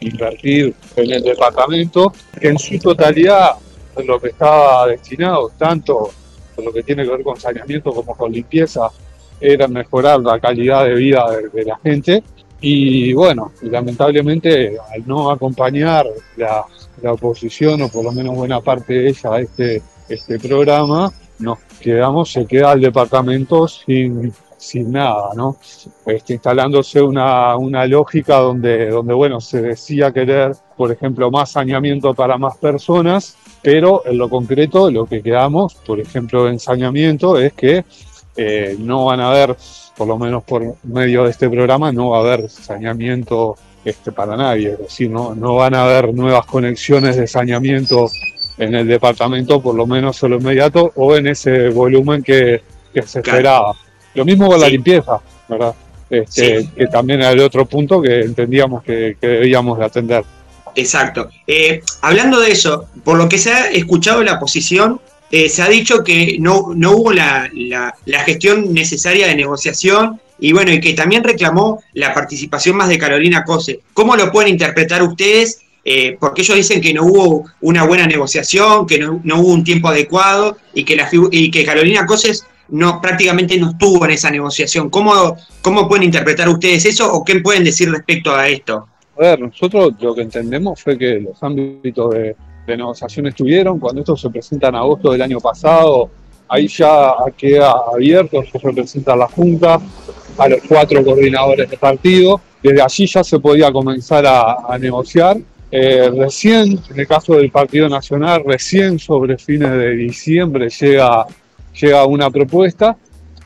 invertir en el departamento, que en su totalidad lo que estaba destinado, tanto por lo que tiene que ver con saneamiento como con limpieza, era mejorar la calidad de vida de, de la gente. Y bueno, lamentablemente al no acompañar la, la oposición, o por lo menos buena parte de ella, a este, este programa, nos quedamos, se queda el departamento sin, sin nada, ¿no? Este, instalándose una, una lógica donde, donde, bueno, se decía querer, por ejemplo, más saneamiento para más personas, pero en lo concreto lo que quedamos, por ejemplo, en saneamiento, es que eh, no van a haber, por lo menos por medio de este programa, no va a haber saneamiento este, para nadie, es decir, no, no van a haber nuevas conexiones de saneamiento en el departamento, por lo menos en lo inmediato, o en ese volumen que, que se Claro. esperaba. Lo mismo con la limpieza, ¿verdad? Este, Sí. Que también era el otro punto que entendíamos que, que debíamos de atender. Exacto. Eh, hablando de eso, por lo que se ha escuchado la posición, eh, se ha dicho que no, no hubo la, la- la gestión necesaria de negociación y bueno, y que también reclamó la participación más de Carolina Cose. ¿Cómo lo pueden interpretar ustedes? Eh, porque ellos dicen que no hubo una buena negociación, que no, hubo un tiempo adecuado y que, la, y que Carolina Coses no, prácticamente no estuvo en esa negociación. ¿Cómo, ¿Cómo pueden interpretar ustedes eso o qué pueden decir respecto a esto? A ver, nosotros lo que entendemos fue que los ámbitos de, negociación estuvieron, cuando esto se presenta en agosto del año pasado, ahí ya queda abierto, se representa la Junta, a los cuatro coordinadores de partido, desde allí ya se podía comenzar a negociar. Eh, recién, en el caso del Partido Nacional, recién sobre fines de diciembre llega, llega una propuesta.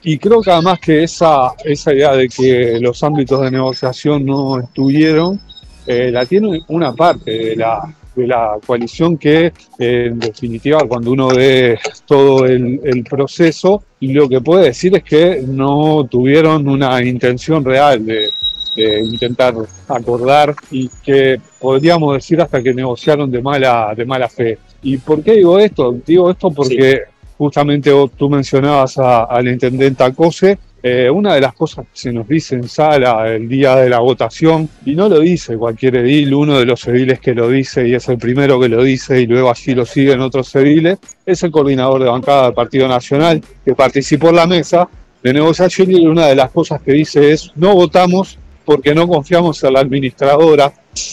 Y creo que además que esa, esa idea de que los ámbitos de negociación no estuvieron, eh, la tiene una parte de la, de la coalición que, eh, en definitiva, cuando uno ve todo el, el proceso, lo que puede decir es que no tuvieron una intención real de, de intentar acordar y que podríamos decir hasta que negociaron de mala, de mala fe. ¿Y por qué digo esto? Digo esto porque justamente vos- tú mencionabas a, a la intendenta Cose, eh, una de las cosas que se nos dice en sala el día de la votación, y no lo dice cualquier edil, uno de los ediles que lo dice y es el primero que lo dice y luego allí lo siguen otros ediles, es el coordinador de bancada del Partido Nacional que participó en la mesa de negociación y una de las cosas que dice es no votamos porque no confiamos en la administradora,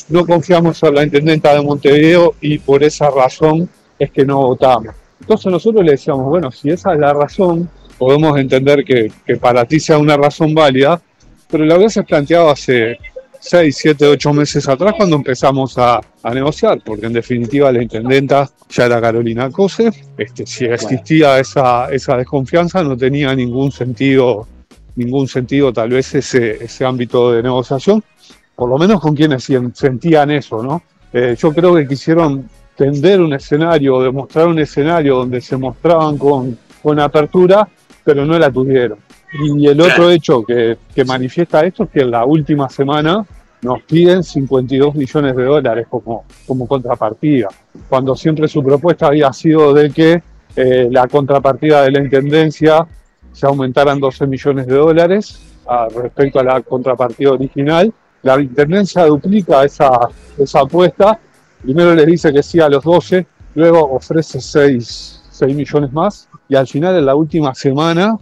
no confiamos en la intendenta de Montevideo y por esa razón es que no votamos. Entonces nosotros le decíamos, bueno, si esa es la razón, podemos entender que, que para ti sea una razón válida, pero lo habías planteado hace 6, 7, 8 meses atrás cuando empezamos a, a, negociar, porque en definitiva la intendenta ya era Carolina Cose, este, si existía esa, esa desconfianza no tenía ningún sentido, ningún sentido tal vez ese, ese ámbito de negociación, por lo menos con quienes sentían eso, ¿no? Eh, yo creo que quisieron tender un escenario, demostrar un escenario donde se mostraban con, con apertura, pero no la tuvieron. Y el otro hecho que, que, manifiesta esto es que en la última semana nos piden 52 millones de dólares como, como contrapartida, cuando siempre su propuesta había sido de que eh, la contrapartida de la Intendencia se aumentara en 12 millones de dólares a, respecto a la contrapartida original. La Intendencia duplica esa, esa apuesta, primero les dice que sí a los 12, luego ofrece 6, 6 millones más y al final en la última semana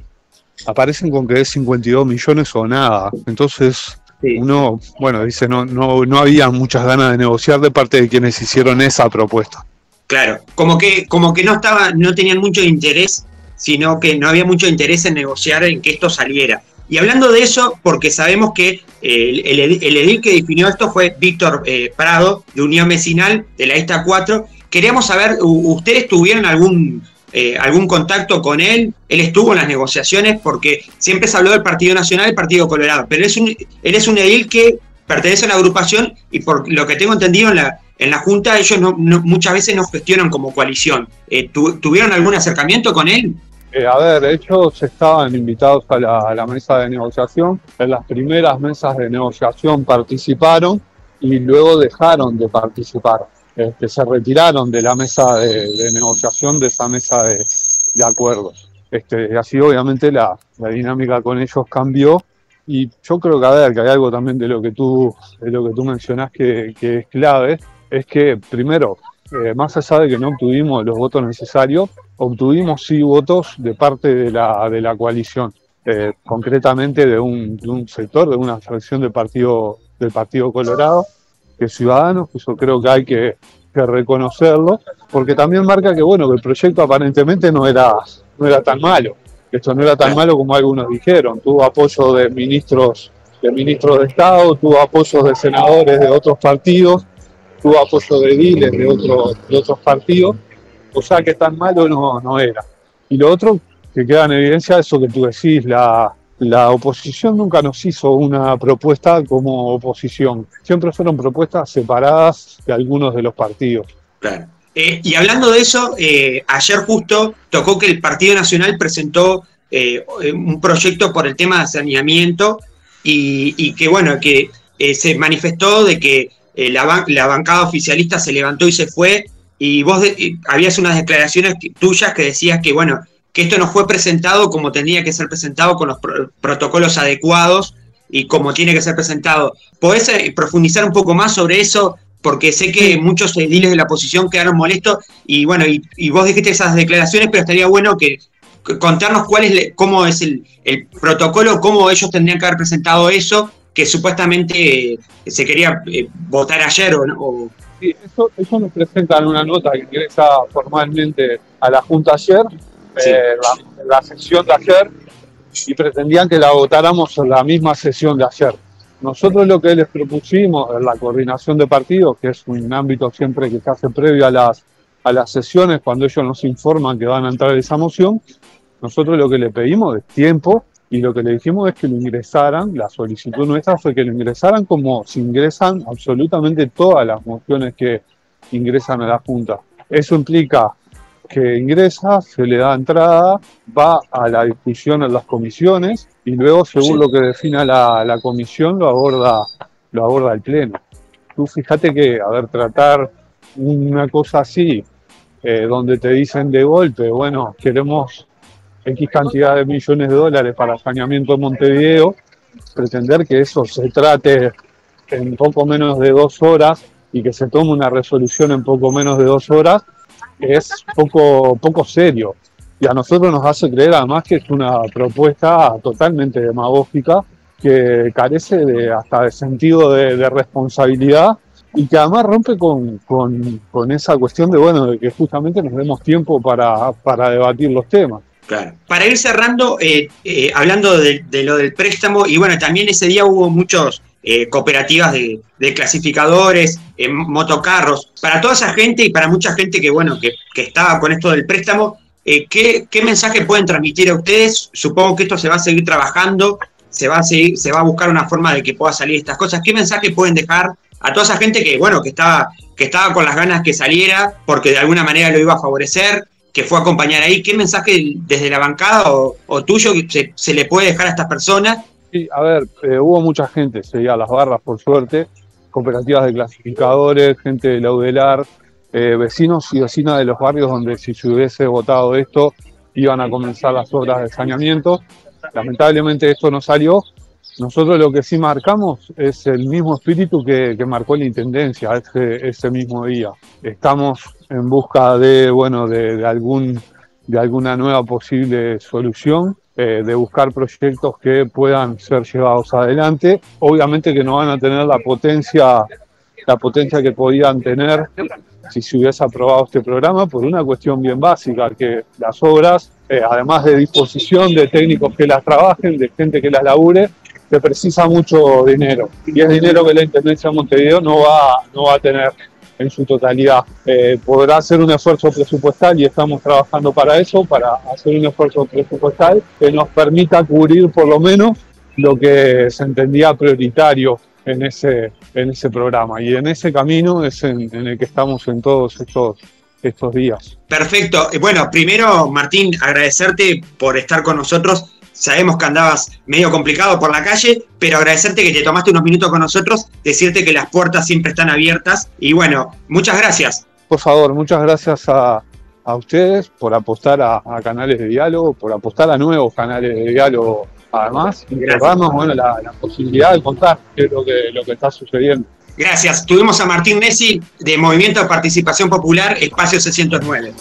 aparecen con que es 52 millones o nada. Entonces, sí. uno, bueno, dice, no, no, no había muchas ganas de negociar de parte de quienes hicieron esa propuesta. Claro, como que, como que no estaba, no tenían mucho interés, sino que no había mucho interés en negociar en que esto saliera. Y hablando de eso, porque sabemos que el, el, edil que definió esto fue Víctor eh, Prado, de Unión Vecinal, de la Esta 4. Queríamos saber, ¿ustedes tuvieron algún eh, algún contacto con él, él estuvo en las negociaciones porque siempre se habló del Partido Nacional y Partido Colorado, pero es un, él es un edil que pertenece a la agrupación y por lo que tengo entendido en la, en la Junta ellos no, muchas veces no gestionan como coalición. Eh, ¿tu, ¿Tuvieron algún acercamiento con él? Eh, a ver, ellos estaban invitados a la, mesa de negociación, en las primeras mesas de negociación participaron y luego dejaron de participar. Este, se retiraron de la mesa de, negociación, de esa mesa de, acuerdos. Este, así obviamente la, dinámica con ellos cambió. Y yo creo que a ver, que hay algo también de lo que tú, de lo que tú mencionás que, que es clave, es que primero, eh, más allá de que no obtuvimos los votos necesarios, obtuvimos sí votos de parte de la, de la coalición, eh, concretamente de un, de un sector, de una fracción del partido, del partido Colorado, que Ciudadanos, que yo creo que hay que, reconocerlo, porque también marca que bueno, que el proyecto aparentemente no era, no era tan malo, esto no era tan malo como algunos dijeron, tuvo apoyo de ministros, de ministros de Estado, tuvo apoyo de senadores de otros partidos, tuvo apoyo de ediles de otros, de otros partidos, o sea que tan malo no, no era. Y lo otro que queda en evidencia es eso que tú decís, la, la oposición nunca nos hizo una propuesta como oposición. Siempre fueron propuestas separadas de algunos de los partidos. Claro. Eh, y hablando de eso, eh, ayer justo tocó que el Partido Nacional presentó eh, un proyecto por el tema de saneamiento y, y que, bueno, que se manifestó de que la, ban la, bancada oficialista se levantó y se fue y vos de habías unas declaraciones tuyas que decías que, bueno, que esto no fue presentado como tenía que ser presentado con los pro protocolos adecuados y como tiene que ser presentado. ¿Podés eh, profundizar un poco más sobre eso? Porque sé que muchos ediles de la oposición quedaron molestos y bueno, y, y, vos dijiste esas declaraciones, pero estaría bueno que, que contarnos cuál es, cómo es el, el, protocolo, cómo ellos tendrían que haber presentado eso, que supuestamente eh, se quería eh, votar ayer o, o... Sí, eso, eso nos presentan una nota que ingresa formalmente a la Junta ayer sí. eh, la, la, sesión de ayer y pretendían que la votáramos en la misma sesión de ayer. Nosotros lo que les propusimos en la coordinación de partidos, que es un ámbito siempre que se hace previo a las, a las sesiones, cuando ellos nos informan que van a entrar esa moción, nosotros lo que le pedimos es tiempo y lo que le dijimos es que lo ingresaran, la solicitud nuestra fue que lo ingresaran como se ingresan absolutamente todas las mociones que ingresan a la Junta. Eso implica que ingresa, se le da entrada, va a la discusión en las comisiones y luego, según sí. lo que defina la, la, comisión, lo aborda, lo aborda el Pleno. Tú fíjate que, a ver, tratar una cosa así, eh, donde te dicen de golpe, bueno, queremos X cantidad de millones de dólares para saneamiento de Montevideo, pretender que eso se trate en poco menos de dos horas y que se tome una resolución en poco menos de dos horas, es poco, poco serio. y a nosotros nos hace creer además que es una propuesta totalmente demagógica que carece de hasta de sentido de, responsabilidad y que además rompe con, con, esa cuestión de bueno de que justamente nos demos tiempo para, para debatir los temas. Claro. Para ir cerrando, eh, eh, hablando de, lo del préstamo, y bueno, también ese día hubo muchos eh, cooperativas de, clasificadores, motocarros, para toda esa gente y para mucha gente que, bueno, que, que estaba con esto del préstamo, ¿qué, ¿qué, mensaje pueden transmitir a ustedes? Supongo que esto se va a seguir trabajando, se va a, seguir, se va a buscar una forma de que pueda salir estas cosas. ¿Qué mensaje pueden dejar a toda esa gente que, bueno, que estaba, que estaba con las ganas que saliera porque de alguna manera lo iba a favorecer? Que fue a acompañar ahí, ¿qué mensaje desde la bancada o, tuyo se, se, le puede dejar a estas personas? Sí, a ver, eh, hubo mucha gente, seguía las barras por suerte, cooperativas de clasificadores, gente de Laudelar, eh, vecinos y vecinas de los barrios donde si se hubiese votado esto iban a comenzar las obras de saneamiento. Lamentablemente esto no salió. Nosotros lo que sí marcamos es el mismo espíritu que, marcó la Intendencia ese, ese mismo día. Estamos en busca de, bueno, de, algún, de alguna nueva posible solución, eh, de buscar proyectos que puedan ser llevados adelante. Obviamente que no van a tener la potencia, la potencia que podían tener si se hubiese aprobado este programa por una cuestión bien básica, que las obras, eh, además de disposición de técnicos que las trabajen, de gente que las labure, se precisa mucho dinero. Y es dinero que la Intendencia de Montevideo no va, no va a tener en su totalidad. Eh, podrá hacer un esfuerzo presupuestal y estamos trabajando para eso, para hacer un esfuerzo presupuestal que nos permita cubrir por lo menos lo que se entendía prioritario en ese, en ese programa. Y en ese camino es en, en el que estamos en todos estos, estos días. Perfecto. Bueno, primero, Martín, agradecerte por estar con nosotros Sabemos que andabas medio complicado por la calle, pero agradecerte que te tomaste unos minutos con nosotros, decirte que las puertas siempre están abiertas y bueno, muchas gracias. Por favor, muchas gracias a, ustedes por apostar a, canales de diálogo, por apostar a nuevos canales de diálogo además, y darnos bueno, la, posibilidad de contar qué es lo que, lo que está sucediendo. Gracias. Tuvimos a Martín Nessi de Movimiento de Participación Popular, Espacio 609.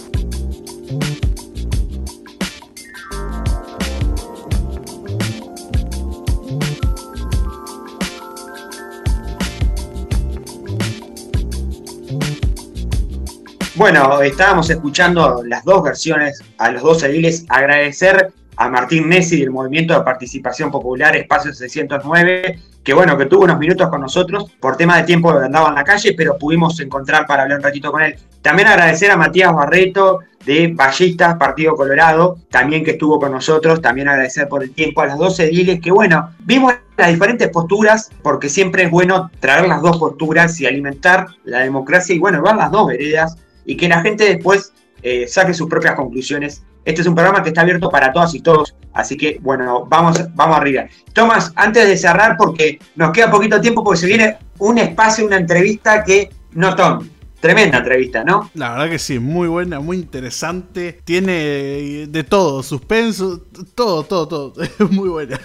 Bueno, estábamos escuchando las dos versiones a los dos ediles. Agradecer a Martín Nessi del Movimiento de Participación Popular Espacio 609, que bueno, que tuvo unos minutos con nosotros. Por tema de tiempo andaba en la calle, pero pudimos encontrar para hablar un ratito con él. También agradecer a Matías Barreto de Ballistas, Partido Colorado, también que estuvo con nosotros. También agradecer por el tiempo a las dos ediles, que bueno, vimos las diferentes posturas, porque siempre es bueno traer las dos posturas y alimentar la democracia y bueno, ver las dos veredas y que la gente después eh, saque sus propias conclusiones. Este es un programa que está abierto para todas y todos, así que bueno, vamos, vamos arriba. Tomás, antes de cerrar, porque nos queda poquito tiempo, porque se viene un espacio, una entrevista que no Tom. Tremenda entrevista, ¿no? La verdad que sí, muy buena, muy interesante. Tiene de todo, suspenso, todo, todo, todo. muy buena.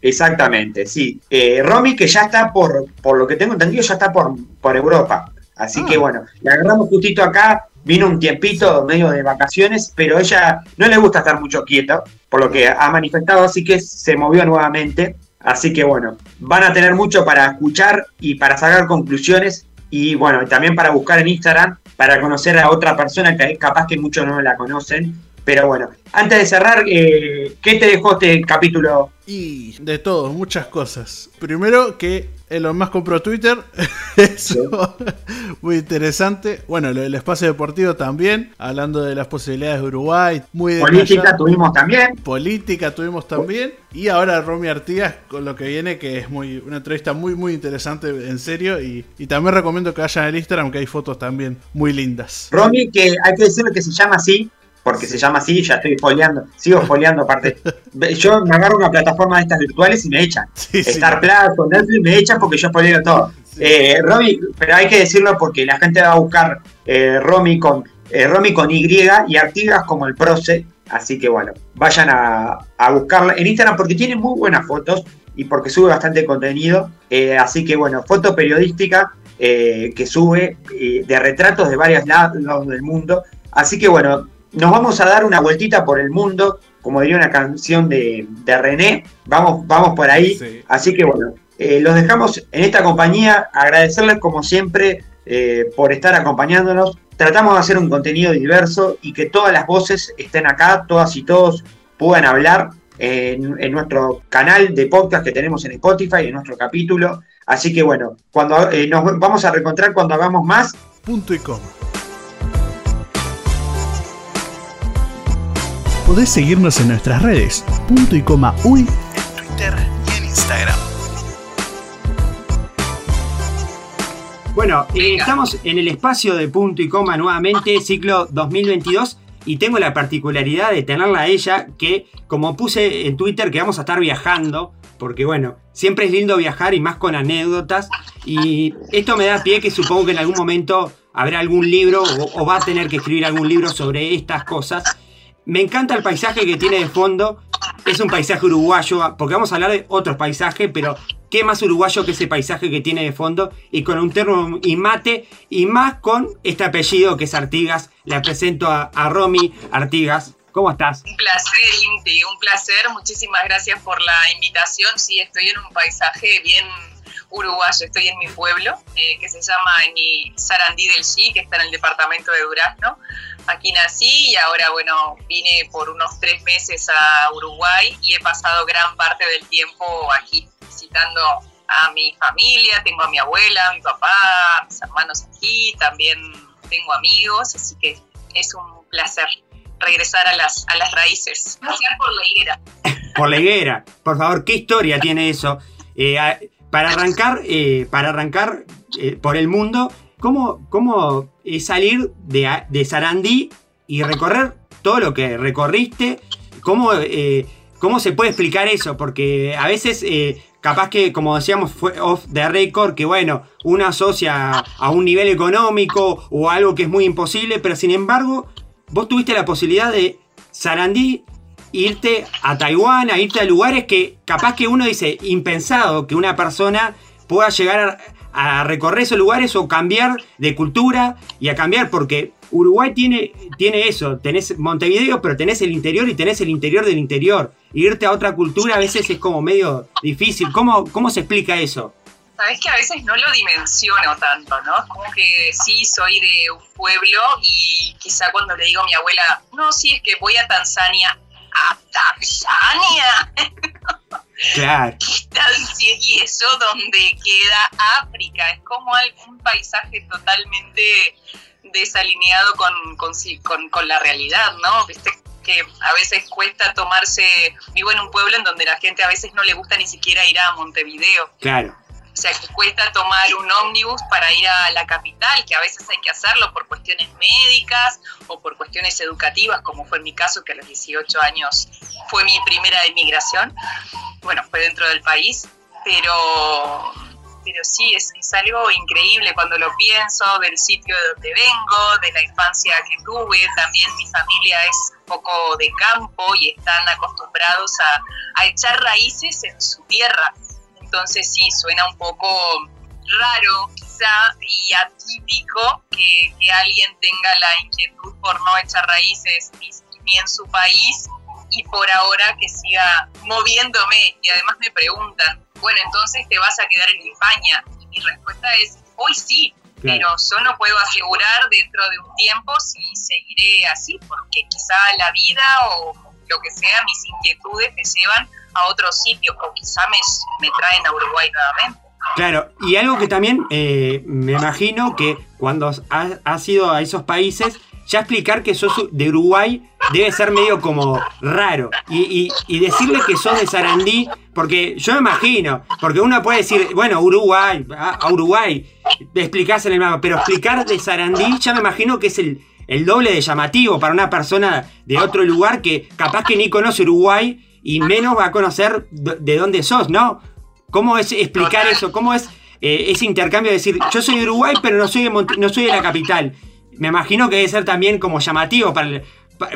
Exactamente, sí. Eh, Romy, que ya está por, por lo que tengo entendido, ya está por, por Europa. Así ah. que bueno, la agarramos justito acá, vino un tiempito medio de vacaciones, pero ella no le gusta estar mucho quieta, por lo que ha manifestado, así que se movió nuevamente. Así que bueno, van a tener mucho para escuchar y para sacar conclusiones y bueno, también para buscar en Instagram, para conocer a otra persona que capaz que muchos no la conocen. Pero bueno, antes de cerrar, eh, ¿qué te dejó este capítulo? Y de todo, muchas cosas. Primero que Elon Musk compró Twitter. Eso, muy interesante. Bueno, el espacio deportivo también, hablando de las posibilidades de Uruguay. Muy Política tuvimos también. Política tuvimos también. Y ahora Romy Artigas con lo que viene, que es muy una entrevista muy, muy interesante, en serio. Y, también recomiendo que vayan al Instagram, que hay fotos también muy lindas. Romy, que hay que decirle que se llama así, porque se llama así, ya estoy foliando, sigo foliando aparte. Yo me agarro una plataforma de estas virtuales y me echan. Star Plus o Netflix me echan porque yo folio todo. Eh, Romy, pero hay que decirlo porque la gente va a buscar eh, Romy con eh, Romy con Y y Artigas como el Proce. Así que bueno, vayan a, a buscarla en Instagram porque tiene muy buenas fotos y porque sube bastante contenido. Eh, así que bueno, foto periodística que sube de retratos de varios lados del mundo. Así que bueno, nos vamos a dar una vueltita por el mundo, como diría una canción de, René, vamos, vamos por ahí. Así que bueno, eh, los dejamos en esta compañía, agradecerles como siempre eh, por estar acompañándonos. Tratamos de hacer un contenido diverso y que todas las voces estén acá, todas y todos puedan hablar en, nuestro canal de podcast que tenemos en Spotify, en nuestro capítulo. Así que bueno, cuando eh, nos vamos a reencontrar cuando hagamos más. Punto y coma. Podés seguirnos en nuestras redes, punto y coma uy, en Twitter y en Instagram. Bueno, eh, estamos en el espacio de punto y coma nuevamente, ciclo 2022, y tengo la particularidad de tenerla a ella, que como puse en Twitter que vamos a estar viajando, porque bueno, siempre es lindo viajar y más con anécdotas, y esto me da pie que supongo que en algún momento habrá algún libro o va a tener que escribir algún libro sobre estas cosas. Me encanta el paisaje que tiene de fondo. Es un paisaje uruguayo, porque vamos a hablar de otros paisajes, pero qué más uruguayo que ese paisaje que tiene de fondo y con un termo y mate y más con este apellido que es Artigas. Le presento a, Romy Artigas. ¿Cómo estás? Un placer, Inti, un placer. Muchísimas gracias por la invitación. Sí, estoy en un paisaje bien uruguayo. Estoy en mi pueblo, eh, que se llama Sarandí del Chi, que está en el departamento de Durazno. Aquí nací y ahora, bueno, vine por unos tres meses a Uruguay y he pasado gran parte del tiempo aquí visitando a mi familia, tengo a mi abuela, a mi papá, a mis hermanos aquí, también tengo amigos, así que es un placer regresar a las, a las raíces. Por la higuera. Por la higuera, por favor, ¿qué historia tiene eso? Eh, para arrancar, eh, para arrancar eh, por el mundo, ¿cómo, cómo es salir de, Sarandí y recorrer todo lo que recorriste? ¿Cómo, eh, cómo se puede explicar eso? Porque a veces, capaz que, como decíamos, fue off the record, que bueno, uno asocia a un nivel económico o algo que es muy imposible, pero sin embargo, vos tuviste la posibilidad de Sarandí irte a Taiwán, a irte a lugares que capaz que uno dice impensado que una persona pueda llegar a, recorrer esos lugares o cambiar de cultura y a cambiar porque Uruguay tiene, tiene eso, tenés Montevideo, pero tenés el interior y tenés el interior del interior. Irte a otra cultura a veces es como medio difícil. ¿Cómo, cómo se explica eso? Sabes que a veces no lo dimensiono tanto, ¿no? como que sí, soy de un pueblo y quizá cuando le digo a mi abuela, no, sí, es que voy a Tanzania, a Tanzania. Claro. Y eso donde queda África. Es como un paisaje totalmente desalineado con, con, la realidad, ¿no? Viste que a veces cuesta tomarse. Vivo en un pueblo en donde la gente a veces no le gusta ni siquiera ir a Montevideo. Claro. O sea, que cuesta tomar un ómnibus para ir a la capital, que a veces hay que hacerlo por cuestiones médicas o por cuestiones educativas, como fue en mi caso, que a los 18 años fue mi primera emigración. Bueno, fue dentro del país, pero, pero sí, es, algo increíble cuando lo pienso, del sitio de donde vengo, de la infancia que tuve. También mi familia es un poco de campo y están acostumbrados a, a echar raíces en su tierra entonces sí, suena un poco raro quizá y atípico que, alguien tenga la inquietud por no echar raíces ni, en su país y por ahora que siga moviéndome. Y además me preguntan, bueno, entonces te vas a quedar en España. Y mi respuesta es, hoy sí, pero yo no puedo asegurar dentro de un tiempo si seguiré así, porque quizá la vida o lo que sea, mis inquietudes me llevan a otro sitio o quizá me, me traen a Uruguay nuevamente. Claro, y algo que también eh, me imagino que cuando has, ido a esos países, ya explicar que sos de Uruguay debe ser medio como raro. Y, decirle que sos de Sarandí, porque yo me imagino, porque uno puede decir, bueno, Uruguay, a, Uruguay, explicás en el mapa, pero explicar de Sarandí ya me imagino que es el, el doble de llamativo para una persona de otro lugar que capaz que ni conoce Uruguay y menos va a conocer de dónde sos, ¿no? ¿Cómo es explicar eso? ¿Cómo es eh, ese intercambio de decir, yo soy de Uruguay, pero no soy de, no soy de la capital? Me imagino que debe ser también como llamativo para,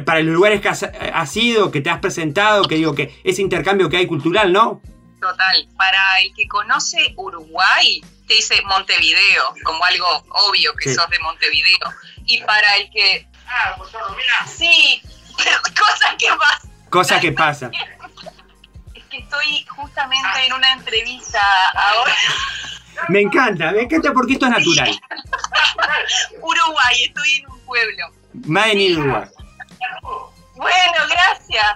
para los lugares que has, ido, que te has presentado, que digo que ese intercambio que hay cultural, ¿no? Total. Para el que conoce Uruguay, te dice Montevideo, como algo obvio que sos de Montevideo. Y para el que Sí, pero cosas que pasan. Cosas que pasan. Que estoy justamente en una entrevista ahora. Me encanta, me encanta porque esto es natural. Uruguay, estoy en un pueblo. Más en Uruguay. Bueno, gracias.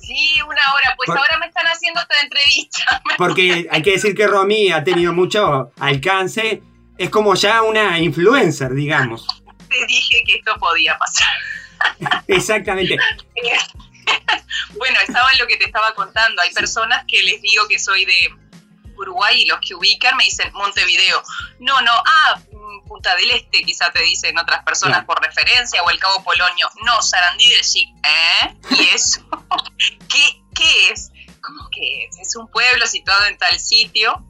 Sí, una hora. Pues Por- ahora me están haciendo esta entrevista. Porque hay que decir que Romy ha tenido mucho alcance. Es como ya una influencer, digamos. Te dije que esto podía pasar. Exactamente. Bueno, estaba en lo que te estaba contando. Hay personas que les digo que soy de Uruguay y los que ubican me dicen Montevideo. No, no, ah, mm, Punta del Este, quizá te dicen otras personas por referencia, o el Cabo Polonio. No, Sarandí del Chic. ¿Eh? ¿Y eso? ¿Qué, ¿Qué es? ¿Cómo que es? Es un pueblo situado en tal sitio.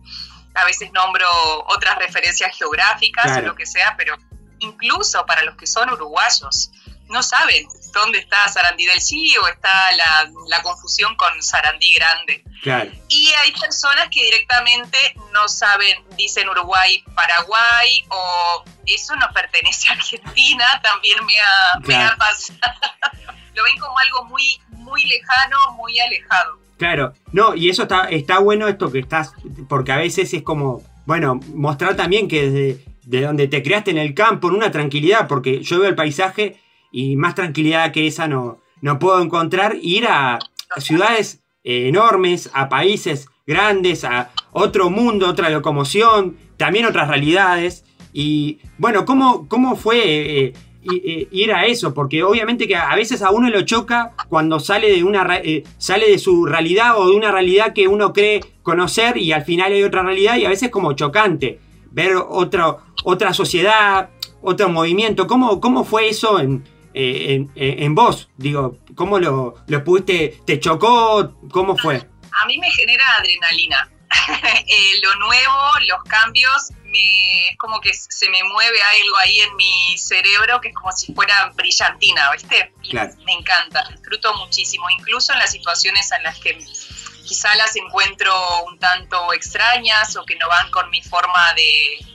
A veces nombro otras referencias geográficas Claro. o lo que sea, pero incluso para los que son uruguayos, no saben dónde está Sarandí del Sí o está la, la confusión con Sarandí Grande. Claro. Y hay personas que directamente no saben, dicen Uruguay, Paraguay o eso no pertenece a Argentina, también me ha, me ha pasado. Lo ven como algo muy, muy lejano, muy alejado. Claro, no, y eso está, está bueno esto que estás, porque a veces es como, bueno, mostrar también que desde de donde te creaste en el campo, en una tranquilidad, porque yo veo el paisaje y más tranquilidad que esa no, no puedo encontrar, ir a ciudades eh, enormes, a países grandes, a otro mundo, otra locomoción, también otras realidades. Y bueno, ¿cómo, cómo fue eh, i- eh, ir a eso? Porque obviamente que a veces a uno lo choca cuando sale de, una, eh, sale de su realidad o de una realidad que uno cree conocer y al final hay otra realidad y a veces como chocante ver otro, otra sociedad, otro movimiento. ¿Cómo, cómo fue eso en, eh, en, en- en vos? Digo, ¿cómo lo, lo pudiste? ¿Te chocó? ¿Cómo fue? A mí me genera adrenalina. Eh, lo nuevo, los cambios, me, es como que se me mueve algo ahí en mi cerebro que es como si fuera brillantina, ¿viste? Y Claro. me encanta, disfruto muchísimo, incluso en las situaciones en las que quizá las encuentro un tanto extrañas o que no van con mi forma de,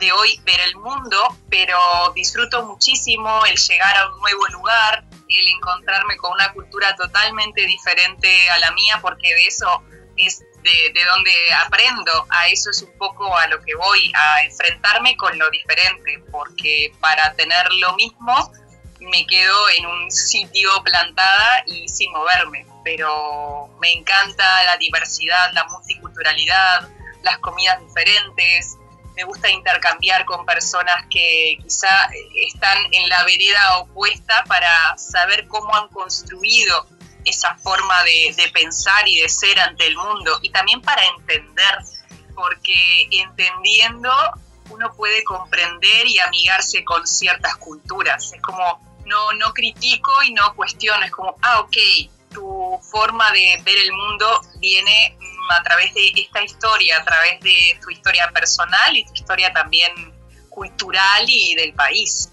de hoy ver el mundo, pero disfruto muchísimo el llegar a un nuevo lugar, el encontrarme con una cultura totalmente diferente a la mía, porque de eso es de, de donde aprendo, a eso es un poco a lo que voy, a enfrentarme con lo diferente, porque para tener lo mismo me quedo en un sitio plantada y sin moverme, pero me encanta la diversidad, la multiculturalidad, las comidas diferentes, me gusta intercambiar con personas que quizá están en la vereda opuesta para saber cómo han construido esa forma de, pensar y de ser ante el mundo y también para entender, porque entendiendo uno puede comprender y amigarse con ciertas culturas. Es como, no, no critico y no cuestiono, es como, ah, ok, tu forma de ver el mundo viene a través de esta historia, a través de tu historia personal y tu historia también cultural y del país.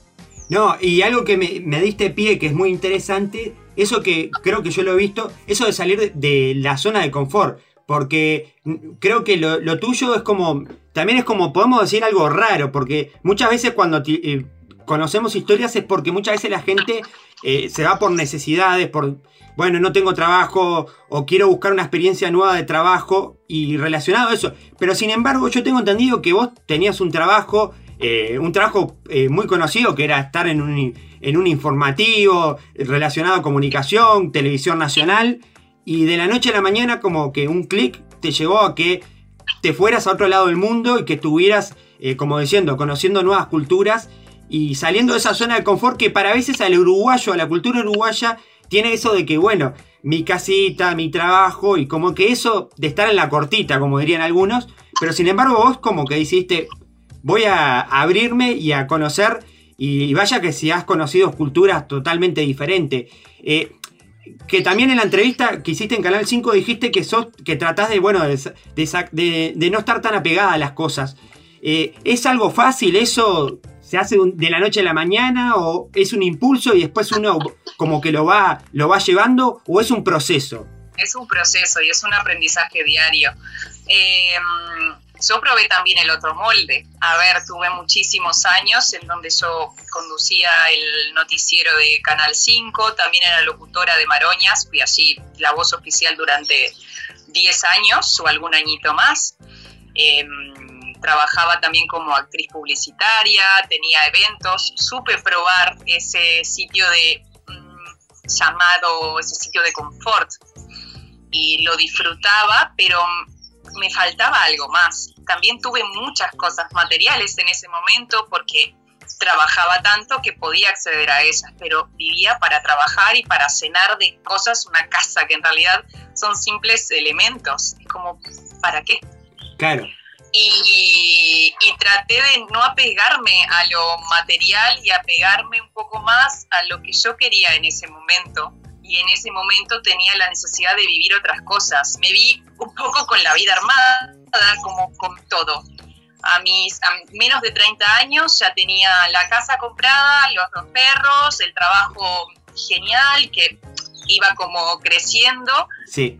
No, y algo que me, diste pie que es muy interesante, eso que creo que yo lo he visto, eso de salir de, la zona de confort, porque creo que lo, tuyo es como, también es como, podemos decir algo raro, porque muchas veces cuando eh, conocemos historias es porque muchas veces la gente eh, se va por necesidades, por, bueno, no tengo trabajo o quiero buscar una experiencia nueva de trabajo y relacionado a eso. Pero sin embargo, yo tengo entendido que vos tenías un trabajo, eh, un trabajo eh, muy conocido que era estar en un, en un informativo relacionado a comunicación, televisión nacional, y de la noche a la mañana como que un clic te llevó a que te fueras a otro lado del mundo y que estuvieras, eh, como diciendo, conociendo nuevas culturas y saliendo de esa zona de confort que para veces al uruguayo, a la cultura uruguaya, tiene eso de que, bueno, mi casita, mi trabajo y como que eso de estar en la cortita, como dirían algunos, pero sin embargo vos como que hiciste, voy a abrirme y a conocer, y vaya que si has conocido culturas totalmente diferentes. Eh, que también en la entrevista que hiciste en Canal 5 dijiste que sos, que tratás de, bueno, de, de de no estar tan apegada a las cosas. Eh, ¿Es algo fácil eso? ¿Se hace de la noche a la mañana? ¿O es un impulso y después uno como que lo va, lo va llevando? ¿O es un proceso? es un proceso y es un aprendizaje diario. Eh, yo probé también el otro molde. A ver, tuve muchísimos años en donde yo conducía el noticiero de Canal 5, también era locutora de Maroñas, fui allí la voz oficial durante 10 años o algún añito más. Em, trabajaba también como actriz publicitaria, tenía eventos, supe probar ese sitio de mm, llamado, ese sitio de confort y lo disfrutaba, pero me faltaba algo más. También tuve muchas cosas materiales en ese momento porque trabajaba tanto que podía acceder a ellas, pero vivía para trabajar y para cenar de cosas, una casa que en realidad son simples elementos. Es como, ¿para qué? Claro. Y, traté de no apegarme a lo material y apegarme un poco más a lo que yo quería en ese momento. Y en ese momento tenía la necesidad de vivir otras cosas. Me vi un poco con la vida armada, como con todo. A mis menos de 30 años ya tenía la casa comprada, los dos perros, el trabajo genial que iba como creciendo. Sí.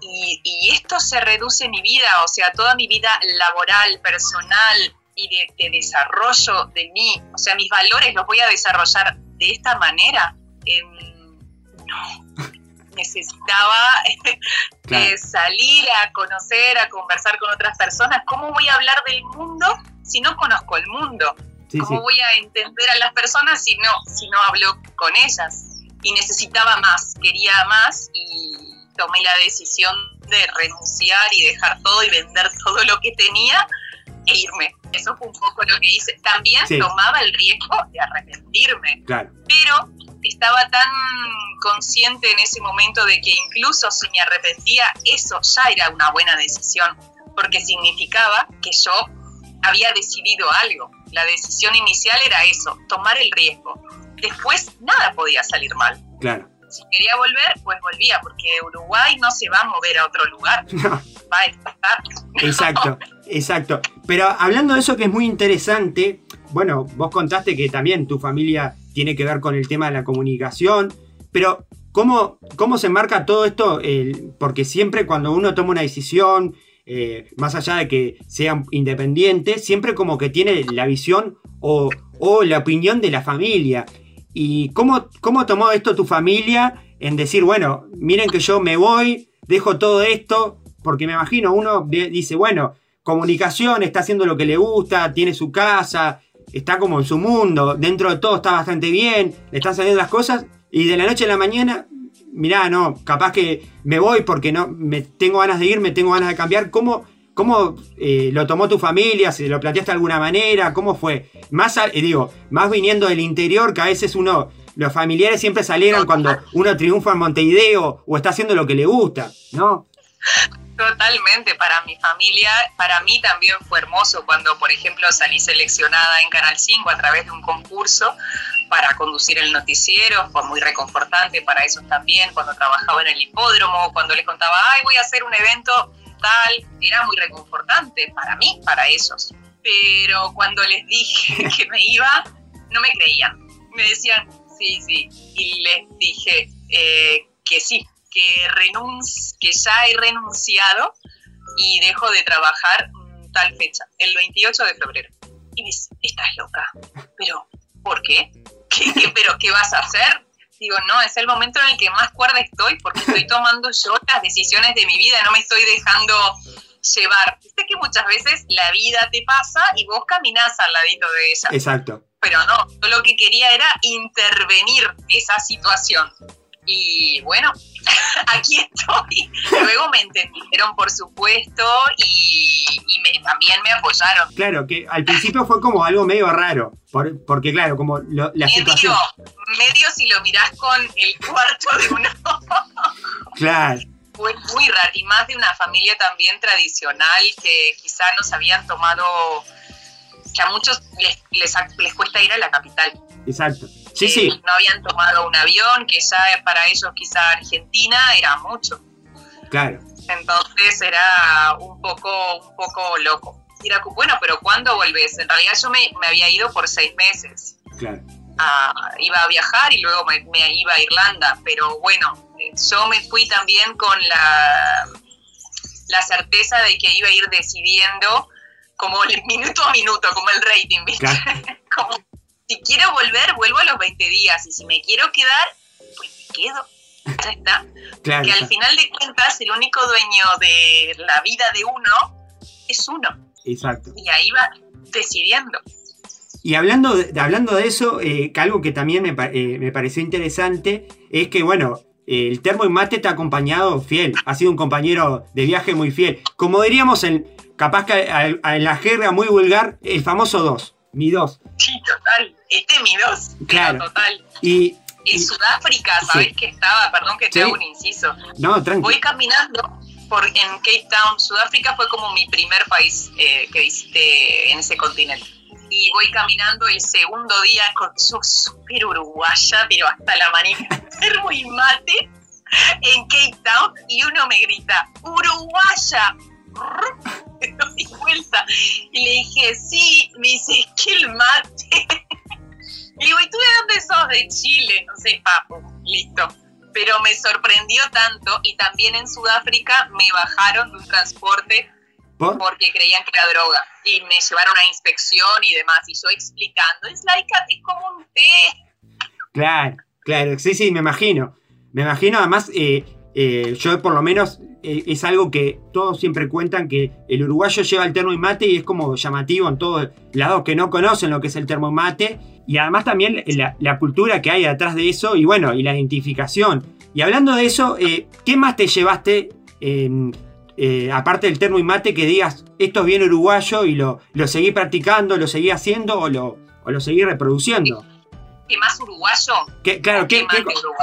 Y, y, esto se reduce mi vida, o sea, toda mi vida laboral, personal y de, de, desarrollo de mí, o sea, mis valores los voy a desarrollar de esta manera. Eh, no, necesitaba eh, salir a conocer, a conversar con otras personas. ¿Cómo voy a hablar del mundo si no conozco el mundo? ¿Cómo voy a entender a las personas si no, si no hablo con ellas? Y necesitaba más, quería más y tomé la decisión de renunciar y dejar todo y vender todo lo que tenía e irme. Eso fue un poco lo que hice. También tomaba el riesgo de arrepentirme. Pero estaba tan consciente en ese momento de que incluso si me arrepentía, eso ya era una buena decisión, porque significaba que yo había decidido algo. La decisión inicial era eso, tomar el riesgo. Después nada podía salir mal. Claro. Si quería volver, pues volvía, porque Uruguay no se va a mover a otro lugar. Va a estar. Exacto, exacto. Pero hablando de eso que es muy interesante, bueno, vos contaste que también tu familia tiene que ver con el tema de la comunicación, pero ¿cómo, cómo se marca todo esto? porque siempre cuando uno toma una decisión, eh, más allá de que sea independiente, siempre como que tiene la visión o, la opinión de la familia. ¿Y cómo, cómo tomó esto tu familia en decir, bueno, miren que yo me voy, dejo todo esto? Porque me imagino, uno dice, bueno, comunicación, está haciendo lo que le gusta, tiene su casa, está como en su mundo, dentro de todo está bastante bien, le están saliendo las cosas, y de la noche a la mañana, mirá, no, capaz que me voy porque no, me tengo ganas de ir, me tengo ganas de cambiar. ¿Cómo, cómo eh, lo tomó tu familia? ¿Se lo planteaste de alguna manera? ¿Cómo fue? Más, eh, digo, más viniendo del interior, que a veces uno, los familiares siempre salieron cuando uno triunfa en Montevideo o está haciendo lo que le gusta, ¿no? Totalmente, para mi familia, para mí también fue hermoso cuando, por ejemplo, salí seleccionada en Canal 5 a través de un concurso para conducir el noticiero, fue muy reconfortante para ellos también, cuando trabajaba en el hipódromo, cuando les contaba, ay, voy a hacer un evento era muy reconfortante para mí, para ellos. Pero cuando les dije que me iba, no me creían. Me decían, sí, sí. Y les dije eh, que sí, que, renunci que ya he renunciado y dejo de trabajar tal fecha, el 28 de febrero. Y dice, estás loca. Pero, ¿por qué? ¿Qué, pero qué vas a hacer? Digo, no, es el momento en el que más cuerda estoy porque estoy tomando yo las decisiones de mi vida, no me estoy dejando llevar. Viste que muchas veces la vida te pasa y vos caminás al ladito de ella. Exacto. Pero no, yo lo que quería era intervenir esa situación. Y bueno, aquí estoy. Luego me entendieron, por supuesto, y, también me apoyaron. Claro, que al principio fue como algo medio raro, porque claro, como la medio, situación... Medio si lo mirás con el cuarto de uno. claro. Fue muy raro, y más de una familia también tradicional que quizá nos habían tomado, que a muchos les, les, les cuesta ir a la capital. Exacto. Sí, sí. No habían tomado un avión, que ya para ellos quizá Argentina era mucho. Claro. Entonces era un poco, un poco loco. era, bueno, pero ¿cuándo volvés? En realidad yo me, había ido por seis meses. Claro. iba a viajar y luego me, me, iba a Irlanda, pero bueno, yo me fui también con la, la certeza de que iba a ir decidiendo como el minuto a minuto, como el rating, ¿viste? como si quiero volver, vuelvo a los 20 días y si me quiero quedar, pues me quedo. Ya está. Claro, que al final de cuentas el único dueño de la vida de uno es uno. Exacto. Y ahí va decidiendo. Y hablando de, hablando de eso, eh, que algo que también me, eh, me pareció interesante es que, bueno, eh, el termo y mate te ha acompañado fiel, ha sido un compañero de viaje muy fiel. Como diríamos, en, capaz que en la jerga muy vulgar, el famoso 2, mi 2. Sí, total. Este es mi dos. Claro. Total. Y, En Sudáfrica, ¿sabés que estaba? Perdón que te Sí. hago un inciso. no, tranqui. Voy caminando por, en Cape Town, Sudáfrica fue como mi primer país eh, que visité en ese continente. Y voy caminando el segundo día con su súper uruguaya, pero hasta la manija, termo y mate en Cape Town y uno me grita, ¡Uruguaya! Me doy vuelta y le dije, sí, me dice, "Es que el mate. Y digo, ¿y tú de dónde sos? De Chile, no sé, papo, listo. Pero me sorprendió tanto y también en Sudáfrica me bajaron de un transporte ¿Por? porque creían que era droga y me llevaron a inspección y demás y yo explicando, es like a- es como un té. Claro, claro, sí, sí, me imagino. Me imagino, además, eh, eh, yo por lo menos eh, es algo que todos siempre cuentan que el uruguayo lleva el termo y mate y es como llamativo en todos lados que no conocen lo que es el termo y mate. Y además también la, cultura que hay detrás de eso y bueno, y la identificación. Y hablando de eso, eh, ¿qué más te llevaste, eh, aparte del termo y mate, que digas, esto es bien uruguayo y lo, lo seguí practicando, lo seguí haciendo o lo, o lo seguí reproduciendo? ¿Qué más uruguayo? ¿Qué, claro, ¿qué,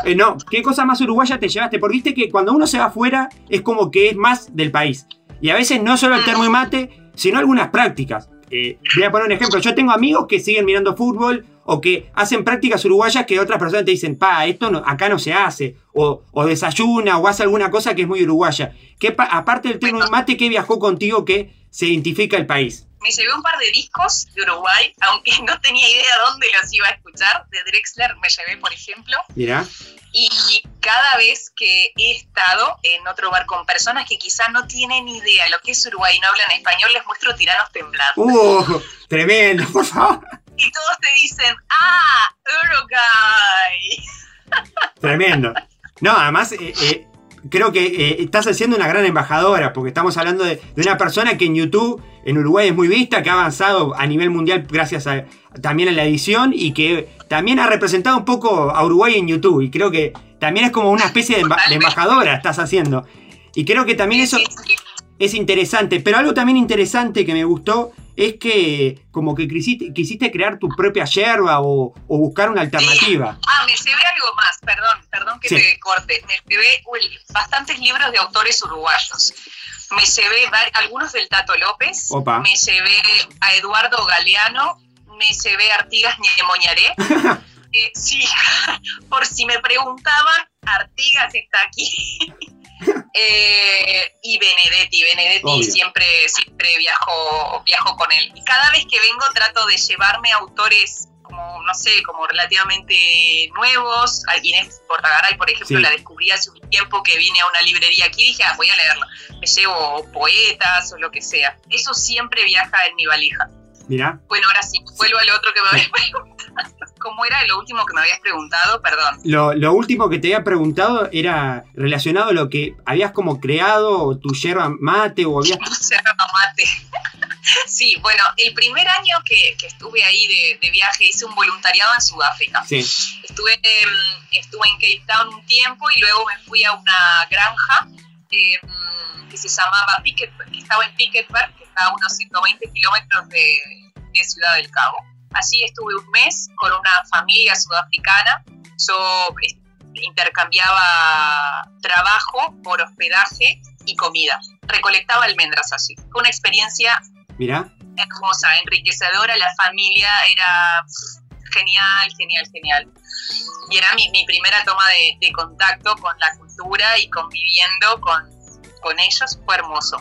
eh, no, ¿qué cosa más uruguaya te llevaste? Porque viste que cuando uno se va afuera es como que es más del país. Y a veces no solo el termo y mate, sino algunas prácticas. Eh, voy a poner un ejemplo. Yo tengo amigos que siguen mirando fútbol o que hacen prácticas uruguayas que otras personas te dicen, pa, esto no- acá no se hace. O, o desayuna o hace alguna cosa que es muy uruguaya. ¿Qué pa- aparte del termo y mate, ¿qué viajó contigo que se identifica el país? Me llevé un par de discos de Uruguay, aunque no tenía idea dónde los iba a escuchar. De Drexler me llevé, por ejemplo. Mirá. Y cada vez que he estado en otro bar con personas que quizás no tienen idea lo que es Uruguay y no hablan español, les muestro tiranos temblando. ¡Uh! Tremendo, por favor. Y todos te dicen, ¡ah! Uruguay. Tremendo. No, además, eh, eh, creo que eh, estás haciendo una gran embajadora, porque estamos hablando de, de una persona que en YouTube, en Uruguay, es muy vista, que ha avanzado a nivel mundial gracias a, también a la edición y que también ha representado un poco a Uruguay en YouTube. Y creo que también es como una especie de, de embajadora estás haciendo. Y creo que también eso es interesante. Pero algo también interesante que me gustó es que como que quisiste, quisiste crear tu propia yerba o, o buscar una alternativa. Ah, me llevé algo más, perdón, perdón que Sí. te corte. Me llevé bastantes libros de autores uruguayos. Me llevé algunos del Tato López, Opa. me llevé a Eduardo Galeano, me llevé a Artigas Ñemoñaré. Eh, sí, por si me preguntaban, Artigas está aquí. Eh, y Benedetti, Benedetti Obvio. siempre, siempre viajo, viajo con él. Y cada vez que vengo trato de llevarme autores como, no sé, como relativamente nuevos. Inés Portagaray, por ejemplo, Sí. la descubrí hace un tiempo que vine a una librería aquí y dije, ah, voy a leerla. Me llevo poetas o lo que sea. Eso siempre viaja en mi valija. Mirá. Bueno, ahora sí, vuelvo al otro que me habías preguntado. ¿Cómo era lo último que me habías preguntado? Perdón. Lo, lo último que te había preguntado era relacionado a lo que habías como creado, tu yerba mate, o habías... Yerba mate. Sí, bueno, el primer año que, que estuve ahí de, de viaje hice un voluntariado en Sudáfrica. Sí. Estuve, estuve en Cape Town un tiempo y luego me fui a una granja em, que se llamaba Picket, que estaba en Picketberg, que está a unos 120 kilómetros de, de Ciudad del Cabo. Allí estuve un mes con una familia sudafricana. Yo eh, intercambiaba trabajo por hospedaje y comida. Recolectaba almendras allí. Fue una experiencia Mirá. hermosa, enriquecedora, la familia era genial, genial, genial. Y era mi, mi primera toma de, de contacto con la cultura y conviviendo con, con ellos, fue hermoso.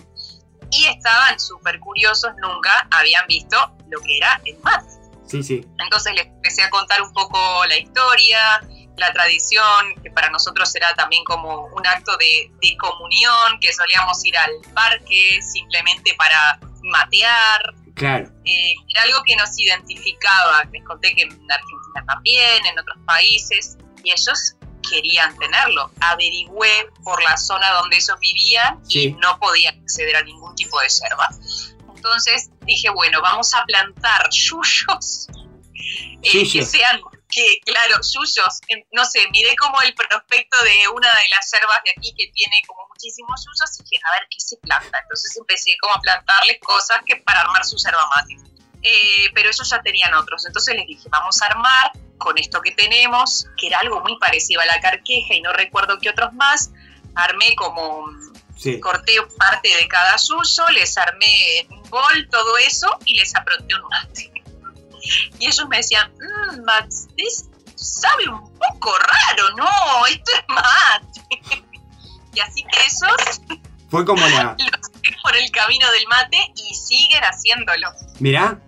Y estaban súper curiosos, nunca habían visto lo que era el mate. Sí, sí. Entonces les empecé a contar un poco la historia la tradición, que para nosotros era también como un acto de, de comunión, que solíamos ir al parque simplemente para matear, Claro. eh, era algo que nos identificaba. Les conté que en Argentina también, en otros países, y ellos querían tenerlo. Averigüé por la zona donde ellos vivían y no podían acceder a ningún tipo de yerba. Entonces dije, bueno, vamos a plantar yuyos eh, que sean, que claro, yuyos, no sé, miré como el prospecto de una de las yerbas de aquí que tiene como muchísimos yuyos y dije, a ver, ¿qué se planta? Entonces empecé como a plantarles cosas que para armar su yerba mate. Eh, pero ellos ya tenían otros, entonces les dije, vamos a armar con esto que tenemos, que era algo muy parecido a la carqueja y no recuerdo qué otros más, armé como Sí. corté parte de cada yuyo, les armé en un bol todo eso y les apronté un mate. Y ellos me decían, mmm, Max, this sabe un poco raro, no, esto es mate. Y así que esos Fue como la. los por el camino del mate y siguen haciéndolo. Mirá,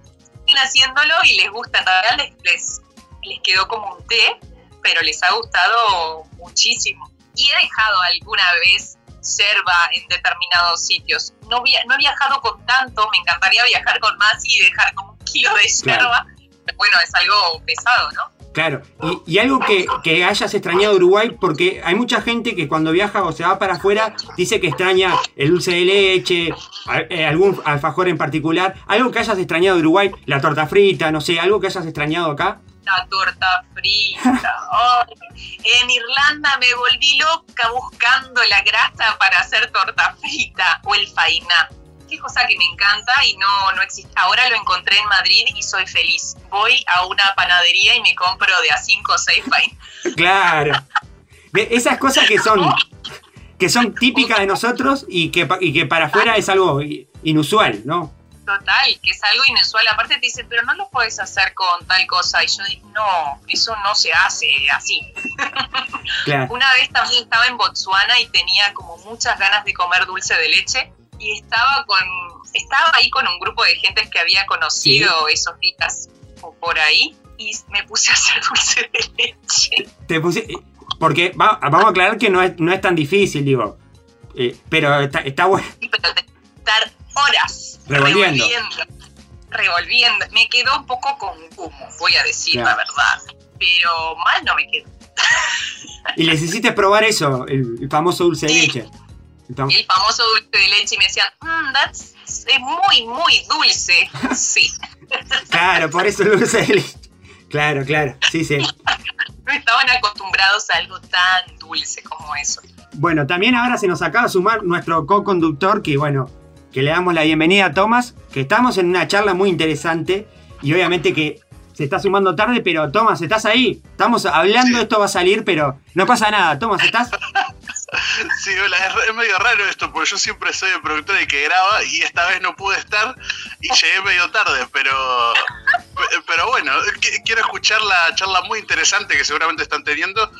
Siguen haciéndolo y les gusta, en realidad les, les, quedó como un té, pero les ha gustado muchísimo. Y he dejado alguna vez yerba en determinados sitios. No, via- no he viajado con tanto, me encantaría viajar con más y dejar como de Claro. yerba. Pero bueno, es algo pesado, ¿no? claro. Y, y algo que, que hayas extrañado Uruguay, porque hay mucha gente que cuando viaja o se va para afuera dice que extraña el dulce de leche, eh, algún alfajor en particular. Algo que hayas extrañado Uruguay, la torta frita, no sé, algo que hayas extrañado acá. La torta frita. En Irlanda me volví loca buscando la grasa para hacer torta frita o el fainá. Qué cosa que me encanta y no, no existe. Ahora lo encontré en Madrid y soy feliz. Voy a una panadería y me compro de a 5 o 6 fainá. Claro. Esas cosas que son que son típicas de nosotros y que, pa- y que para afuera es algo inusual, ¿no? Total, que es algo inusual. Aparte te dicen, pero no lo puedes hacer con tal cosa. Y yo digo, no, eso no se hace así. Claro. Una vez también estaba en Botswana y tenía como muchas ganas de comer dulce de leche y estaba con estaba ahí con un grupo de gentes que había conocido esos días o por ahí y me puse a hacer dulce de leche. Te puse- porque va- vamos a aclarar que no es, no es tan difícil, digo. Eh, pero está, está bueno. Y pero te- estar horas Revolviendo. revolviendo. revolviendo. Me quedó un poco con humo, voy a decir Claro. la verdad. Pero mal no me quedó. Y les hiciste probar eso, el, el famoso dulce de Sí. leche. Fam- El famoso dulce de leche y me decían, "Mm, that's es muy, muy dulce. Sí. Claro, por eso el dulce de leche. Claro, claro. Sí, sí. No estaban acostumbrados a algo tan dulce como eso. Bueno, también ahora se nos acaba de sumar nuestro co-conductor, que bueno, que le damos la bienvenida a Tomás, que estamos en una charla muy interesante y obviamente que se está sumando tarde, pero Tomás, ¿estás ahí? Estamos hablando, esto va a salir, pero no pasa nada. Tomás, ¿estás? Sí, hola, es, es medio raro esto, porque yo siempre soy el productor y que graba y esta vez no pude estar y llegué medio tarde, pero pe- pero bueno, qui- quiero escuchar la charla muy interesante que seguramente están teniendo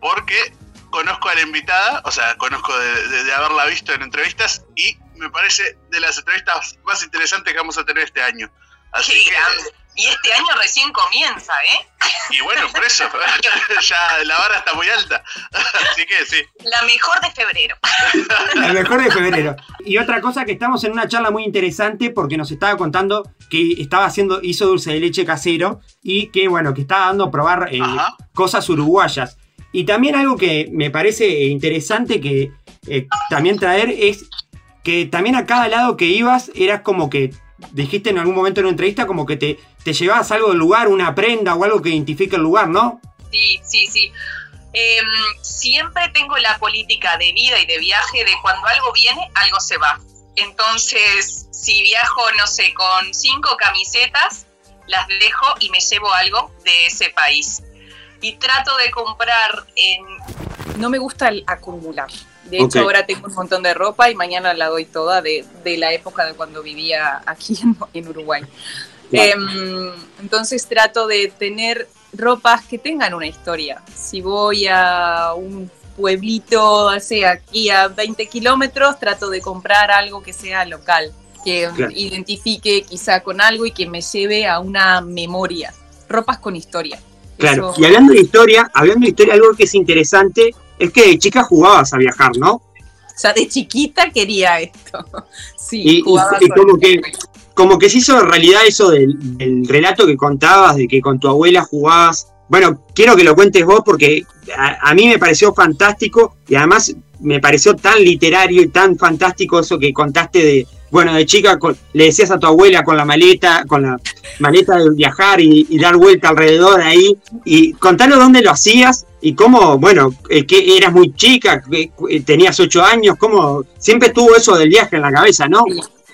porque conozco a la invitada, o sea, conozco de, de- de haberla visto en entrevistas y me parece de las entrevistas más interesantes que vamos a tener este año. Así Qué que, grande. Y este año recién comienza, ¿eh? y bueno, por eso, ya la vara está muy alta. Así que sí. La mejor de febrero. La mejor de febrero. Y otra cosa que estamos en una charla muy interesante porque nos estaba contando que estaba haciendo, hizo dulce de leche casero y que bueno, que estaba dando a probar eh, cosas uruguayas. Y también algo que me parece interesante que eh, también traer es que también a cada lado que ibas eras como que dijiste en algún momento en una entrevista como que te, te llevabas algo del lugar, una prenda o algo que identifique el lugar, ¿no? Sí, sí, sí. Em, siempre tengo la política de vida y de viaje de cuando algo viene, algo se va. Entonces, si viajo, no sé, con cinco camisetas, las dejo y me llevo algo de ese país. Y trato de comprar en... No me gusta el acumular. De hecho, ahora tengo un montón de ropa y mañana la doy toda de, de la época de cuando vivía aquí en, en Uruguay. Em, entonces trato de tener ropas que tengan una historia. Si voy a un pueblito, sea, aquí a 20 kilómetros, trato de comprar algo que sea local, que Claro. identifique quizá con algo y que me lleve a una memoria. Ropas con historia. Claro, Eso- y hablando de historia, hablando de historia, algo que es interesante es que de chica jugabas a viajar, ¿no? Ya de chiquita quería esto. Sí, Y, y- y como que como que se hizo realidad eso del, relato que contabas, de que con tu abuela jugabas. Bueno, quiero que lo cuentes vos porque a, mí me pareció fantástico y además me pareció tan literario y tan fantástico eso que contaste de, bueno, de chica con- le decías a tu abuela con la maleta, con la maleta de viajar y, dar vuelta alrededor ahí. Y contanos dónde lo hacías y cómo, bueno, eh, que eras muy chica, eh, tenías ocho años, cómo siempre tuvo eso del viaje en la cabeza, ¿no?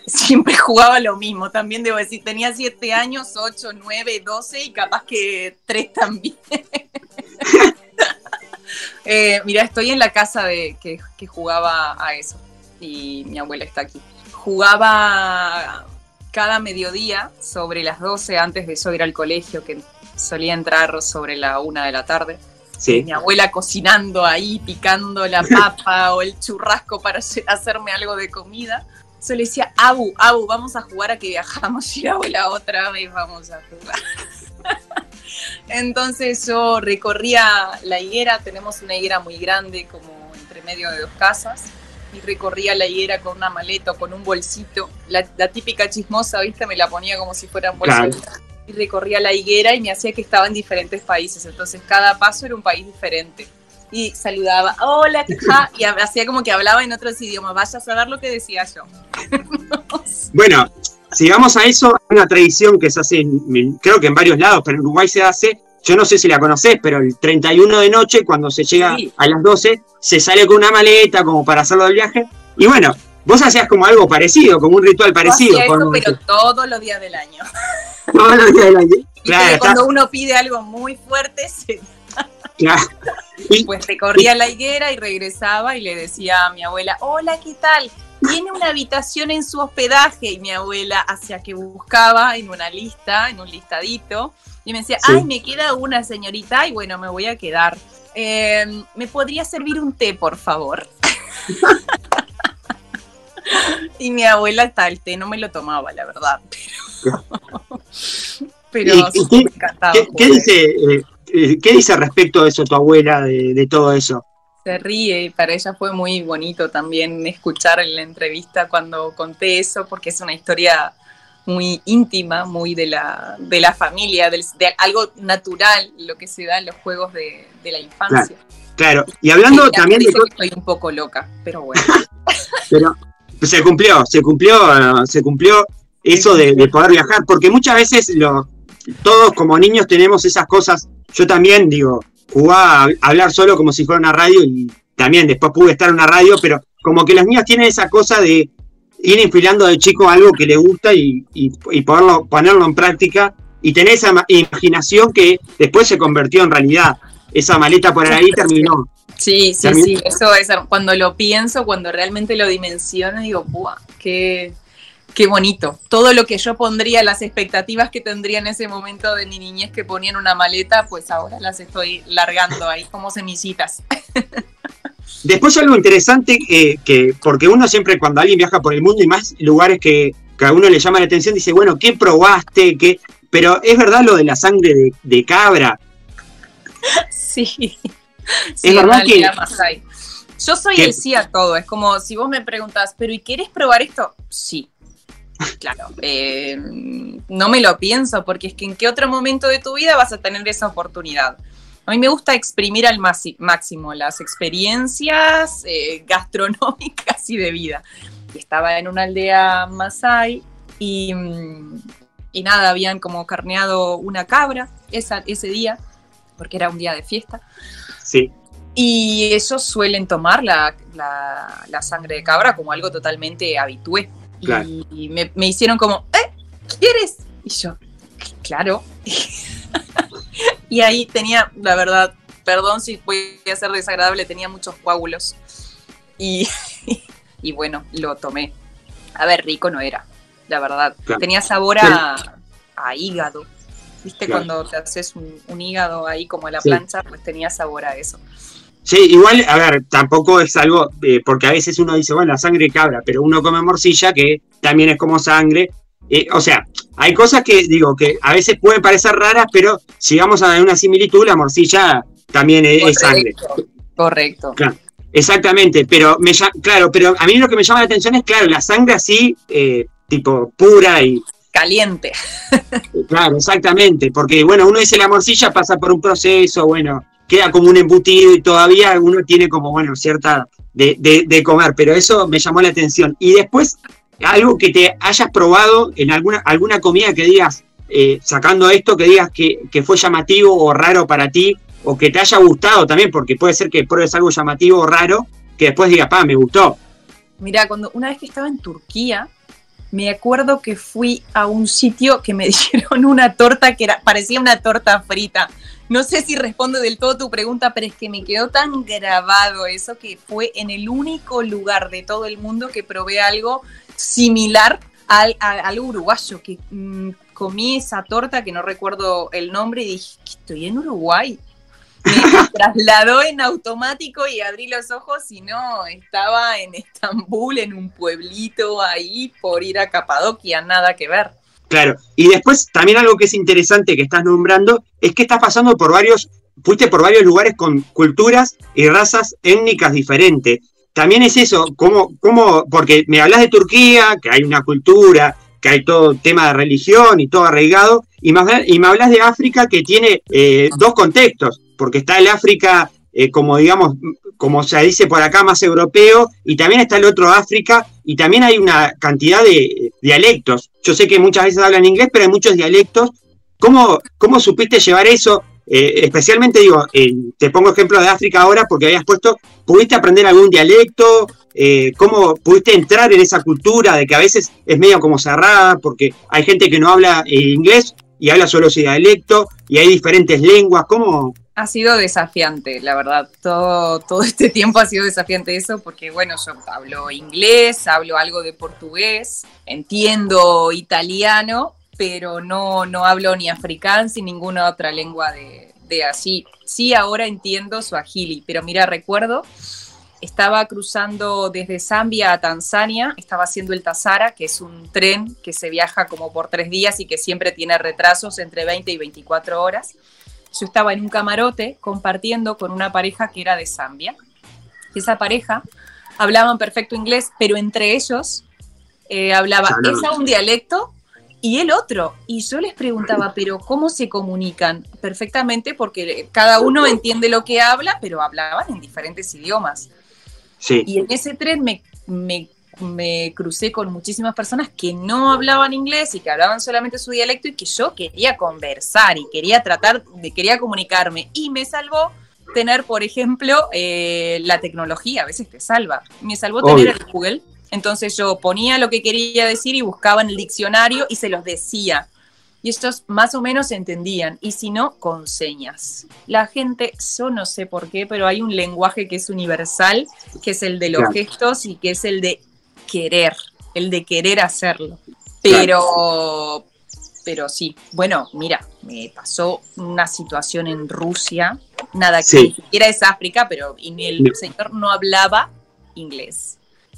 Siempre jugaba lo mismo, también debo decir, tenía 7 años, 8, 9, 12 y capaz que 3 también. eh, mira, estoy en la casa de que, que jugaba a eso y mi abuela está aquí. Jugaba cada mediodía sobre las 12 antes de yo ir al colegio, que solía entrar sobre la 1 de la tarde. Sí. Mi abuela cocinando ahí, picando la papa o el churrasco para hacer- hacerme algo de comida. Yo le decía, Abu, Abu, vamos a jugar a que viajamos. Y la abuela otra vez vamos a jugar. Entonces yo recorría la higuera, tenemos una higuera muy grande, como entre medio de dos casas, y recorría la higuera con una maleta o con un bolsito. La, la típica chismosa, ¿viste? Me la ponía como si fuera un bolso. Claro. Y recorría la higuera y me hacía que estaba en diferentes países. Entonces cada paso era un país diferente. Y saludaba, hola, ja, y hacía como que hablaba en otros idiomas. Vaya a saber lo que decía yo. Bueno, si vamos a eso, una tradición que se hace, en- creo que en varios lados, pero en Uruguay se hace, yo no sé si la conocés, pero el 31 de noche, cuando se llega Sí. a las 12, se sale con una maleta como para hacerlo del viaje. Y bueno, vos hacías como algo parecido, como un ritual parecido. Yo eso, pero todos los días del año. todos los días del año. Y Claro, está- cuando uno pide algo muy fuerte, se Pues recorría la higuera y regresaba y le decía a mi abuela, hola, ¿qué tal? Tiene una habitación en su hospedaje y mi abuela hacía que buscaba en una lista, en un listadito, y me decía, Sí. ay, me queda una señorita y bueno, me voy a quedar. Eh, ¿Me podría servir un té, por favor? y mi abuela hasta el té no me lo tomaba, la verdad. Pero, pero ¿Y- y sí, me encantaba ¿Qué, dice, eh, ¿Qué dice respecto de eso tu abuela, de, de todo eso? Se ríe y para ella fue muy bonito también escuchar en la entrevista cuando conté eso, porque es una historia muy íntima, muy de la, de la familia, de algo natural, lo que se da en los juegos de, de la infancia. Claro, y hablando también de que estoy un poco loca, pero bueno. Pero se cumplió, se cumplió, eh, se cumplió eso de, de poder viajar, porque muchas veces lo, todos como niños tenemos esas cosas. Yo también, digo, jugaba a hablar solo como si fuera una radio y también después pude estar en una radio, pero como que los niños tienen esa cosa de ir infilando de chico algo que le gusta y, y, y poderlo, ponerlo en práctica y tener esa ma- imaginación que después se convirtió en realidad. Esa maleta por ahí terminó. Sí, sí, sí, eso es, cuando lo pienso, cuando realmente lo dimensiono, digo, ¡buah! Qué, qué bonito. Todo lo que yo pondría, las expectativas que tendría en ese momento de mi niñez que ponía en una maleta, pues ahora las estoy largando ahí como semillitas. Después algo interesante, eh, que porque uno siempre cuando alguien viaja por el mundo y más lugares que, que a uno le llama la atención, dice, bueno, ¿qué probaste? ¿Qué? Pero es verdad lo de la sangre de, de cabra. Sí. Sí, Es verdad una aldea que-. Yo soy que- el sí a todo. Es como si vos me preguntas, ¿pero y querés probar esto? Sí. Claro. eh, no me lo pienso, porque es que en qué otro momento de tu vida vas a tener esa oportunidad. A mí me gusta exprimir al máximo las experiencias eh, gastronómicas y de vida. Estaba en una aldea Masái y, mm, y nada, habían como carneado una cabra esa, ese día, porque era un día de fiesta. Sí. Y ellos suelen tomar la, la- la sangre de cabra como algo totalmente habitué. Y- Claro. Y, me, me hicieron como, ¿eh? ¿Quieres? Y yo, claro. y ahí tenía, la verdad, perdón si voy a ser desagradable, tenía muchos coágulos. Y, y bueno, lo tomé. A ver, rico no era, la verdad. Claro. Tenía sabor a, a hígado. ¿Viste? Claro. Cuando te haces un, un hígado ahí como a la Sí. plancha, pues tenía sabor a eso. Sí, igual, a ver, tampoco es algo, eh, porque a veces uno dice, bueno, la sangre cabra, pero uno come morcilla, que también es como sangre. Eh, o sea, hay cosas que, digo, que a veces pueden parecer raras, pero si vamos a una similitud, la morcilla también es, es sangre. Correcto. Claro, exactamente, pero me claro, pero a mí lo que me llama la atención es, claro, la sangre así, eh, tipo pura y Caliente. claro, exactamente, porque bueno, uno dice la morcilla pasa por un proceso, bueno, queda como un embutido y todavía uno tiene como, bueno, cierta de, de- comer, pero eso me llamó la atención. Y después, algo que te hayas probado en alguna, alguna comida que digas, eh, sacando esto, que digas que, que fue llamativo o raro para ti, o que te haya gustado también, porque puede ser que pruebes algo llamativo o raro, que después digas, pa, me gustó. Mira, cuando una vez que estaba en Turquía, me acuerdo que fui a un sitio que me dieron una torta que era, parecía una torta frita. No sé si responde del todo tu pregunta, pero es que me quedó tan grabado eso que fue en el único lugar de todo el mundo que probé algo similar al, a- algo uruguayo, que mm, comí esa torta que no recuerdo el nombre y dije, "¿Que estoy en Uruguay. Me trasladó en automático y abrí los ojos y no, estaba en Estambul, en un pueblito ahí por ir a Capadocia, nada que ver. Claro, y después también algo que es interesante que estás nombrando es que estás pasando por varios, fuiste por varios lugares con culturas y razas étnicas diferentes. También es eso, como, como, porque me hablas de Turquía, que hay una cultura, que hay todo tema de religión y todo arraigado, y hablas- y me hablas de África que tiene eh, dos contextos, porque está el África, eh, como digamos, como se dice por acá, más europeo, y también está el otro África, y también hay una cantidad de dialectos. Yo sé que muchas veces hablan inglés, pero hay muchos dialectos. ¿Cómo, cómo supiste llevar eso? Eh, especialmente digo, eh, te pongo ejemplo de África ahora porque habías puesto, ¿pudiste aprender algún dialecto? ¿Cómo pudiste entrar en esa cultura de que a veces es medio como cerrada porque hay gente que no habla inglés y habla solo ese dialecto y hay diferentes lenguas? ¿Cómo? Ha sido desafiante, la verdad. Todo, todo este tiempo ha sido desafiante eso porque, bueno, yo hablo inglés, hablo algo de portugués, entiendo italiano, pero no, no hablo ni afrikaans ni ninguna otra lengua de, de así. Sí, ahora entiendo suajili, pero mira, recuerdo, estaba cruzando desde Zambia a Tanzania, estaba haciendo el Tazara, que es un tren que se viaja como por tres días y que siempre tiene retrasos entre 20 y 24 horas. Yo estaba en un camarote compartiendo con una pareja que era de Zambia. Esa pareja hablaban perfecto inglés, pero entre ellos eh, hablaba esa un dialecto y el otro. Y yo les preguntaba, pero ¿cómo se comunican? Perfectamente porque cada uno entiende lo que habla, pero hablaban en diferentes idiomas. Sí. Y en ese tren me, me, me crucé con muchísimas personas que no hablaban inglés y que hablaban solamente su dialecto y que yo quería conversar y quería tratar, de, quería comunicarme. Y me salvó tener, por ejemplo, eh, la tecnología, a veces te salva. Me salvó tener el Google. Entonces yo ponía lo que quería decir y buscaba en el diccionario y se los decía. Y estos más o menos entendían, y si no, con señas. La gente, yo no sé por qué, pero hay un lenguaje que es universal, que es el de los Claro. gestos y que es el de querer, el de querer hacerlo. Pero, pero sí, bueno, mira, me pasó una situación en Rusia, nada que Sí. ni siquiera es África, pero el señor no hablaba inglés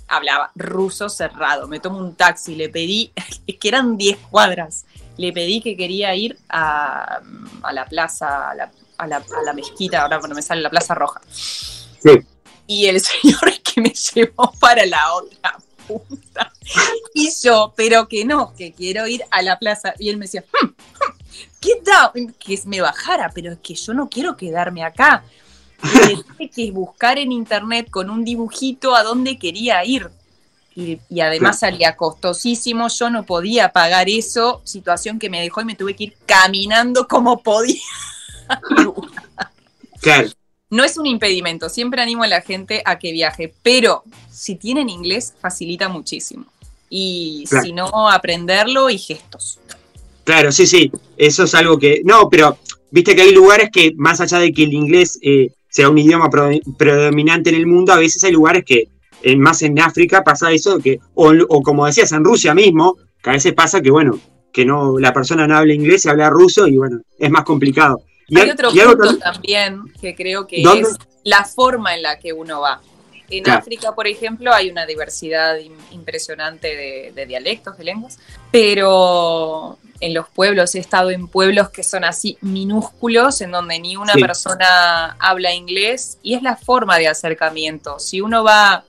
hablaba ruso cerrado. Me tomo un taxi, le pedí, es que eran 10 cuadras, le pedí que quería ir a, a la plaza, a la, a, la, a la mezquita, ahora no me sale la plaza roja. Y el señor que me llevó para la otra Y yo, pero que no, que quiero ir a la plaza. Y él me decía, "Hmm, hmm, ¿qué tal? Que me bajara, pero es que yo no quiero quedarme acá. Y que buscar en internet con un dibujito a dónde quería ir. Y, y además salía costosísimo, yo no podía pagar eso, situación que me dejó y me tuve que ir caminando como podía. Claro. No es un impedimento, siempre animo a la gente a que viaje, pero si tienen inglés facilita muchísimo. Y Claro. si no, aprenderlo y gestos. Claro, sí, sí, eso es algo que... No, pero viste que hay lugares que, más allá de que el inglés eh, sea un idioma predominante en el mundo, a veces hay lugares que, eh, más en África, pasa eso, que o, o como decías, en Rusia mismo, que a veces pasa que, bueno, que no la persona no habla inglés y habla ruso y, bueno, es más complicado. Hay otro punto también- que creo que ¿Dónde? es la forma en la que uno va. En Claro. África, por ejemplo, hay una diversidad im- impresionante de, de dialectos, de lenguas, pero en los pueblos, he estado en pueblos que son así minúsculos, en donde ni una Sí. persona habla inglés, y es la forma de acercamiento. Si uno va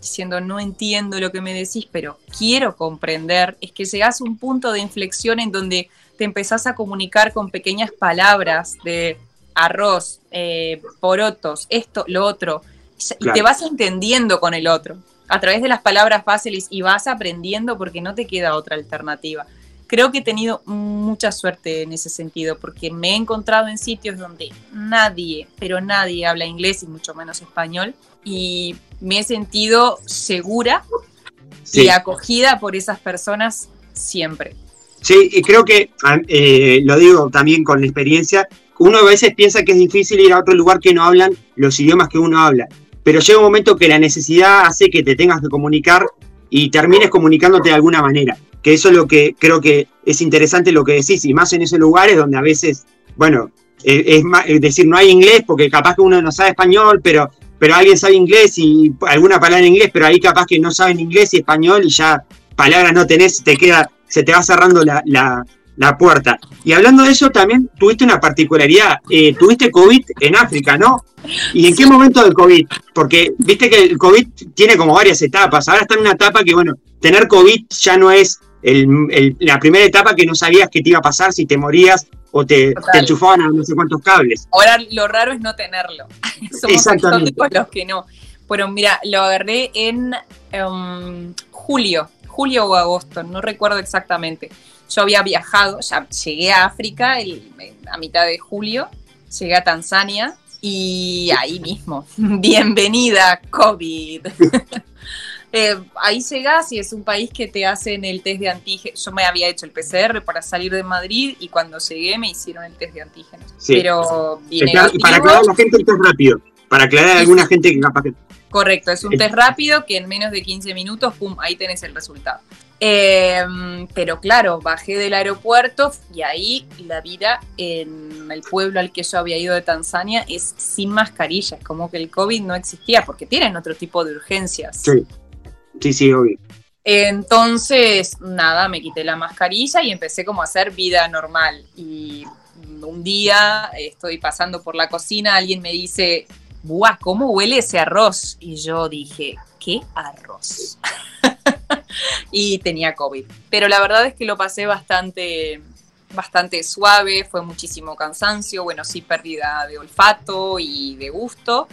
diciendo no entiendo lo que me decís, pero quiero comprender, es que llegas a un punto de inflexión en donde te empezás a comunicar con pequeñas palabras de arroz, eh, porotos, esto, lo otro, y Claro. te vas entendiendo con el otro a través de las palabras fáciles y vas aprendiendo porque no te queda otra alternativa. Creo que he tenido mucha suerte en ese sentido porque me he encontrado en sitios donde nadie, pero nadie habla inglés y mucho menos español y me he sentido segura Sí. y acogida por esas personas siempre. Sí, y creo que, ah, eh, lo digo también con la experiencia, uno a veces piensa que es difícil ir a otro lugar que no hablan los idiomas que uno habla, pero llega un momento que la necesidad hace que te tengas que comunicar y termines comunicándote de alguna manera, que eso es lo que creo que es interesante lo que decís, y más en esos lugares donde a veces, bueno, eh, es, es decir, no hay inglés porque capaz que uno no sabe español, pero, pero alguien sabe inglés y alguna palabra en inglés, pero ahí capaz que no saben inglés y español y ya palabras no tenés, te queda, se te va cerrando la, la- la puerta. Y hablando de eso, también tuviste una particularidad, eh, tuviste COVID en África, ¿no? ¿Y en qué momento del COVID? Porque viste que el COVID tiene como varias etapas, ahora está en una etapa que, bueno, tener COVID ya no es el- el- la primera etapa que no sabías qué te iba a pasar, si te morías o te, te enchufaban a no sé cuántos cables. Ahora lo raro es no tenerlo. Somos Exactamente. los que no. Pero mira, lo agarré en em, julio, julio o agosto, no recuerdo exactamente. Yo había viajado, ya llegué a África el- a mitad de julio, llegué a Tanzania y ahí mismo, bienvenida COVID. Eh, ahí llegas y es un país que te hacen el test de antígenos. Yo me había hecho el PCR para salir de Madrid y cuando llegué me hicieron el test de antígenos. Sí. Pero vi Para negativo. aclarar la gente es rápido, para aclarar a alguna gente que capaz que... Correcto, es un test rápido que en menos de 15 minutos, pum, ahí tenés el resultado. Eh, pero claro, bajé del aeropuerto y ahí la vida en el pueblo al que yo había ido de Tanzania es sin mascarillas, como que el COVID no existía porque tienen otro tipo de urgencias. Sí, sí, sí, obvio. Entonces, nada, me quité la mascarilla y empecé como a hacer vida normal. Y un día eh, estoy pasando por la cocina, alguien me dice, ¡buah! ¿Cómo huele ese arroz? Y yo dije, ¿qué arroz? y tenía COVID. Pero la verdad es que lo pasé bastante, bastante suave, fue muchísimo cansancio, bueno, sí pérdida de olfato y de gusto.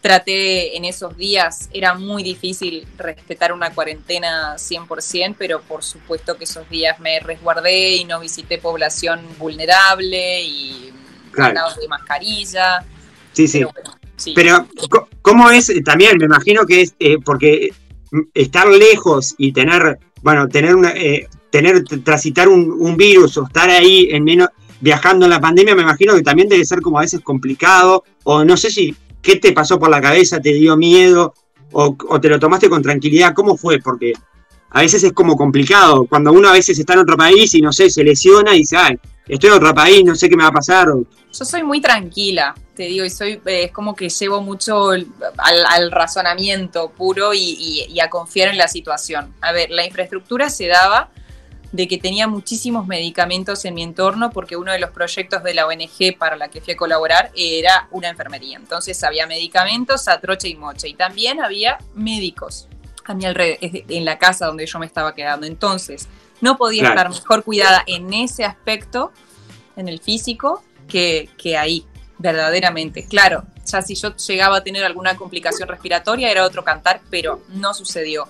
Traté en esos días, era muy difícil respetar una cuarentena 100%, pero por supuesto que esos días me resguardé y no visité población vulnerable y Claro. de mascarilla. Sí, sí. Pero bueno, Pero, ¿cómo es? Eh, También me imagino que es eh, porque mm, estar lejos y tener, bueno, tener una, eh, tener, transitar un, un virus o estar ahí en menos, viajando en la pandemia, me imagino que también debe ser como a veces complicado, o no sé si, ¿qué te pasó por la cabeza? ¿Te dio miedo? O, o te lo tomaste con tranquilidad? ¿Cómo fue? Porque a veces es como complicado, cuando uno a veces está en otro país y no sé, se lesiona y dice, ay, estoy en otro país, no sé qué me va a pasar. Yo soy muy tranquila, te digo, y soy, eh, es como que llevo mucho al, al razonamiento puro y, y- y a confiar en la situación. A ver, la infraestructura se daba de que tenía muchísimos medicamentos en mi entorno porque uno de los proyectos de la ONG para la que fui a colaborar era una enfermería. Entonces había medicamentos a troche y moche y también había médicos a mi alrededor, en la casa donde yo me estaba quedando. Entonces no podía Claro. estar mejor cuidada en ese aspecto, en el físico, que, que ahí, verdaderamente. Claro, ya si yo llegaba a tener alguna complicación respiratoria era otro cantar, pero no sucedió.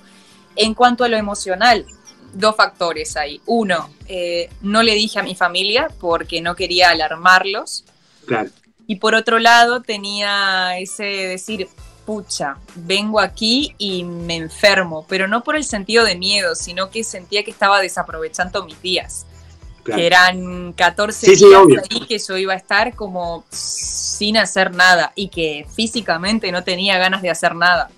En cuanto a lo emocional, dos factores ahí. Uno, eh, no le dije a mi familia porque no quería alarmarlos. Claro. Y por otro lado, tenía ese decir, pucha, vengo aquí y me enfermo, pero no por el sentido de miedo, sino que sentía que estaba desaprovechando mis días. Claro. Que eran 14 Sí, sí, días ahí que yo iba a estar como sin hacer nada y que físicamente no tenía ganas de hacer nada.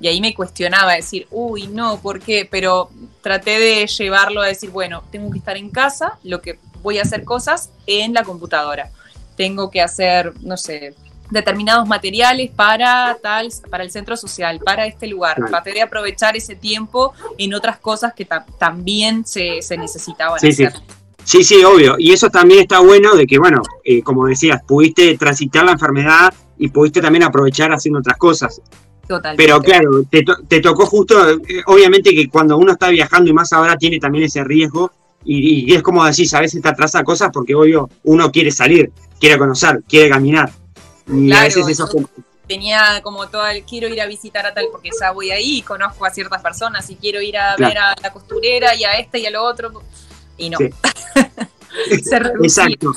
Y ahí me cuestionaba, decir, uy, no, ¿por qué? Pero traté de llevarlo a decir, bueno, tengo que estar en casa, lo que voy a hacer cosas en la computadora. Tengo que hacer, no sé, determinados materiales para tal, para el centro social, para este lugar. Claro. Traté de aprovechar ese tiempo en otras cosas que ta- también se, se necesitaban Sí, sí. hacer. Sí, sí, obvio. Y eso también está bueno de que, bueno, eh, como decías, pudiste transitar la enfermedad y pudiste también aprovechar haciendo otras cosas. Totalmente. Pero claro, te, to- te tocó justo, eh, obviamente que cuando uno está viajando y más ahora tiene también ese riesgo y, y es como decís, a veces te atrasa cosas porque obvio uno quiere salir, quiere conocer, quiere caminar. Y a veces tenía como todo el quiero ir a visitar a tal porque ya voy ahí y conozco a ciertas personas y quiero ir a Claro. ver a la costurera y a este y a lo otro y no. Sí. Se reducía. Exacto,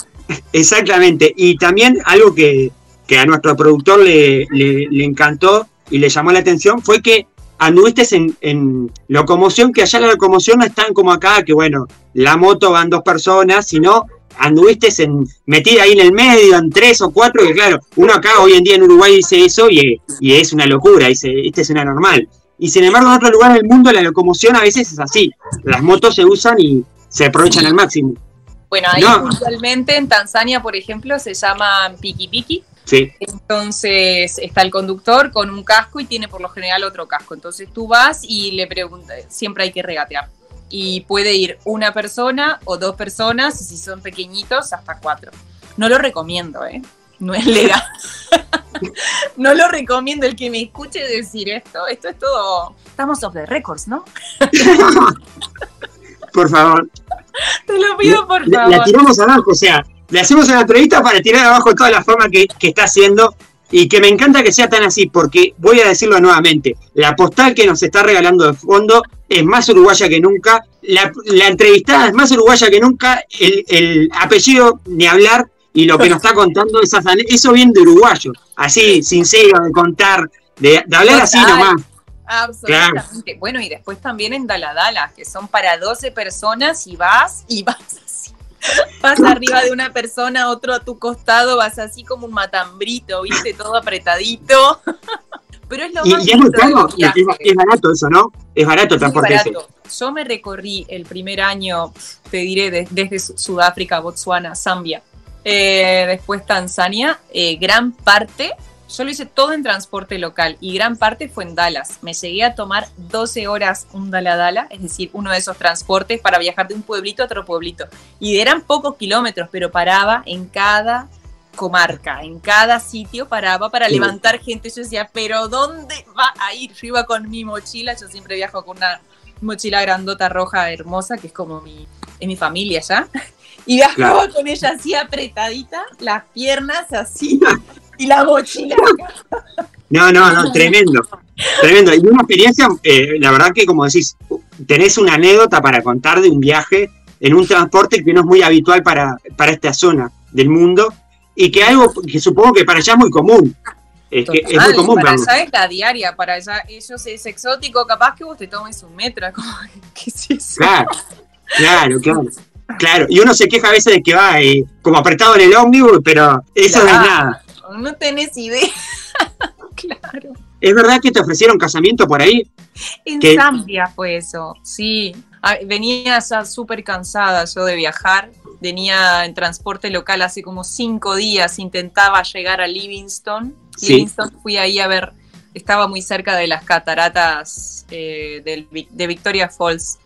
exactamente. Y también algo que, que a nuestro productor le, le- le encantó y le llamó la atención fue que anduviste en, en locomoción, que allá la locomoción no es tan como acá, que bueno, la moto van dos personas, sino anduviste en, metida ahí en el medio, en tres o cuatro, que claro, uno acá hoy en día en Uruguay dice eso y, y es una locura, dice, esta es una normal. Y sin embargo, en otros lugares del mundo la locomoción a veces es así. Las motos se usan y se aprovechan al máximo. Bueno, ahí No. puntualmente en Tanzania, por ejemplo, se llaman piki piki. Sí. Entonces está el conductor con un casco y tiene por lo general otro casco. Entonces tú vas y le preguntas, siempre hay que regatear. Y puede ir una persona o dos personas, y si son pequeñitos, hasta cuatro. No lo recomiendo, ¿eh? No es legal. no lo recomiendo el que me escuche decir esto. Esto es todo. Estamos off the records, ¿no? Por favor. Te lo pido, por La- favor. La tiramos abajo, o sea, le hacemos una entrevista para tirar abajo toda la fama que, que está haciendo y que me encanta que sea tan así, porque voy a decirlo nuevamente, la postal que nos está regalando de fondo es más uruguaya que nunca, la, la entrevistada es más uruguaya que nunca, el, el apellido ni hablar y lo que nos está contando, esas, ane- eso bien de uruguayo, así, sincero, de contar, de, de hablar así nomás. Absolutamente. Bueno, y después también en Daladala, que son para 12 personas y vas y vas. Vas arriba de una persona, otro a tu costado, vas así como un matambrito, viste, todo apretadito. Pero es lo Y, más y es muy caro, barato eso, ¿no? Es barato el transporte barato. Yo me recorrí el primer año, te diré, de- desde Su- Sudáfrica, Botswana, Zambia, eh, después Tanzania, eh, gran parte, yo lo hice todo en transporte local y gran parte fue en Dallas. Me llegué a tomar 12 horas un Daladala, es decir, uno de esos transportes para viajar de un pueblito a otro pueblito. Y eran pocos kilómetros, pero paraba en cada comarca, en cada sitio paraba para Sí. levantar gente. Yo decía, pero ¿dónde va a ir? Yo iba con mi mochila, yo siempre viajo con una mochila grandota roja hermosa, que es como mi, es mi familia ya. Y viajaba Claro. con ella así apretadita, las piernas así, y la mochila. No, no, no, tremendo. Tremendo. Y una experiencia, eh, la verdad que como decís, tenés una anécdota para contar de un viaje en un transporte que no es muy habitual para, para esta zona del mundo y que algo que supongo que para allá es muy común. Es, que es muy común para allá es la diaria, para allá ellos es exótico, capaz que vos te tomes un metro, como, ¿qué es eso? Claro, claro, claro. Claro, y uno se queja a veces de que va eh, como apretado en el ómnibus, pero eso no es nada. No tenés idea. claro. ¿Es verdad que te ofrecieron casamiento por ahí? En Que- Zambia fue eso, sí. Ah, Venía ya súper cansada yo de viajar. Venía en transporte local hace como cinco días. Intentaba llegar a Livingston. Sí. Livingston fui ahí a ver, estaba muy cerca de las cataratas eh, de Victoria Falls.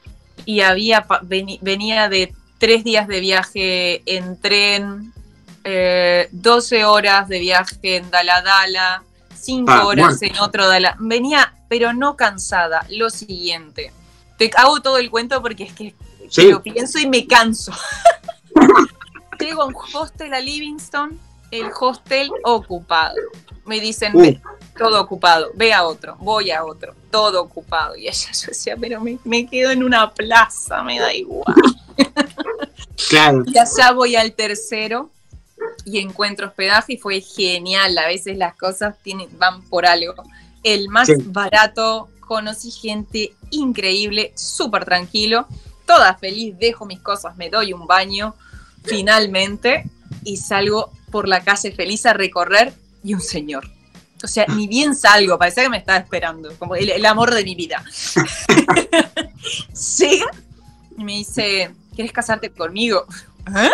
Y había venía de tres días de viaje en tren, eh, 12 horas de viaje en Daladala, 5 Ah, horas bueno. en otro Dala. Venía, pero no cansada. Lo siguiente. Te hago todo el cuento porque es que Sí. lo pienso y me canso. Llego a un hostel a Livingston, el hostel ocupado. Me dicen, Uh. "Ve, todo ocupado, ve a otro, voy a otro, todo ocupado. Y ella yo decía, pero me, me quedo en una plaza, me da igual. Claro. Y allá voy al tercero y encuentro hospedaje y fue genial. A veces las cosas tienen, van por algo. El más Sí. barato, conocí gente increíble, súper tranquilo, toda feliz, dejo mis cosas, me doy un baño finalmente y salgo por la calle feliz a recorrer y un señor. O sea, ni bien salgo, parecía que me estaba esperando, como el, el amor de mi vida. Llega y me dice, ¿quieres casarte conmigo? ¿Eh?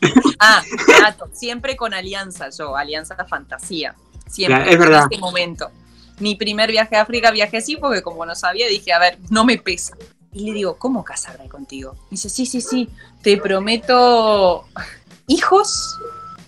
ah, gato, siempre con alianza yo, alianza fantasía. Siempre, Claro, es verdad. en este momento. Mi primer viaje a África viajé así porque como no sabía dije, a ver, no me pesa. Y le digo, ¿cómo casarme contigo? Me dice, sí, sí, sí, te prometo hijos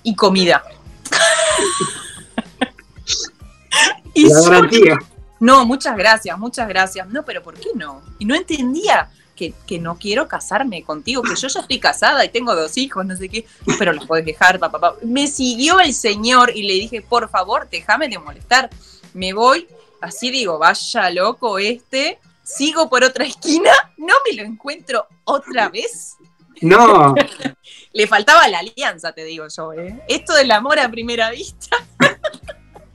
y comida. y La garantía. no, muchas gracias, muchas gracias. No, pero ¿por qué no? Y no entendía que, que no quiero casarme contigo, que yo ya estoy casada y tengo dos hijos, no sé qué, pero los podés dejar, papá. papá. Me siguió el señor y le dije, por favor, déjame de molestar. Me voy, así digo, vaya loco este. Sigo por otra esquina, no me lo encuentro otra vez. No, Le faltaba la alianza, te digo yo, ¿eh? Esto del amor a primera vista.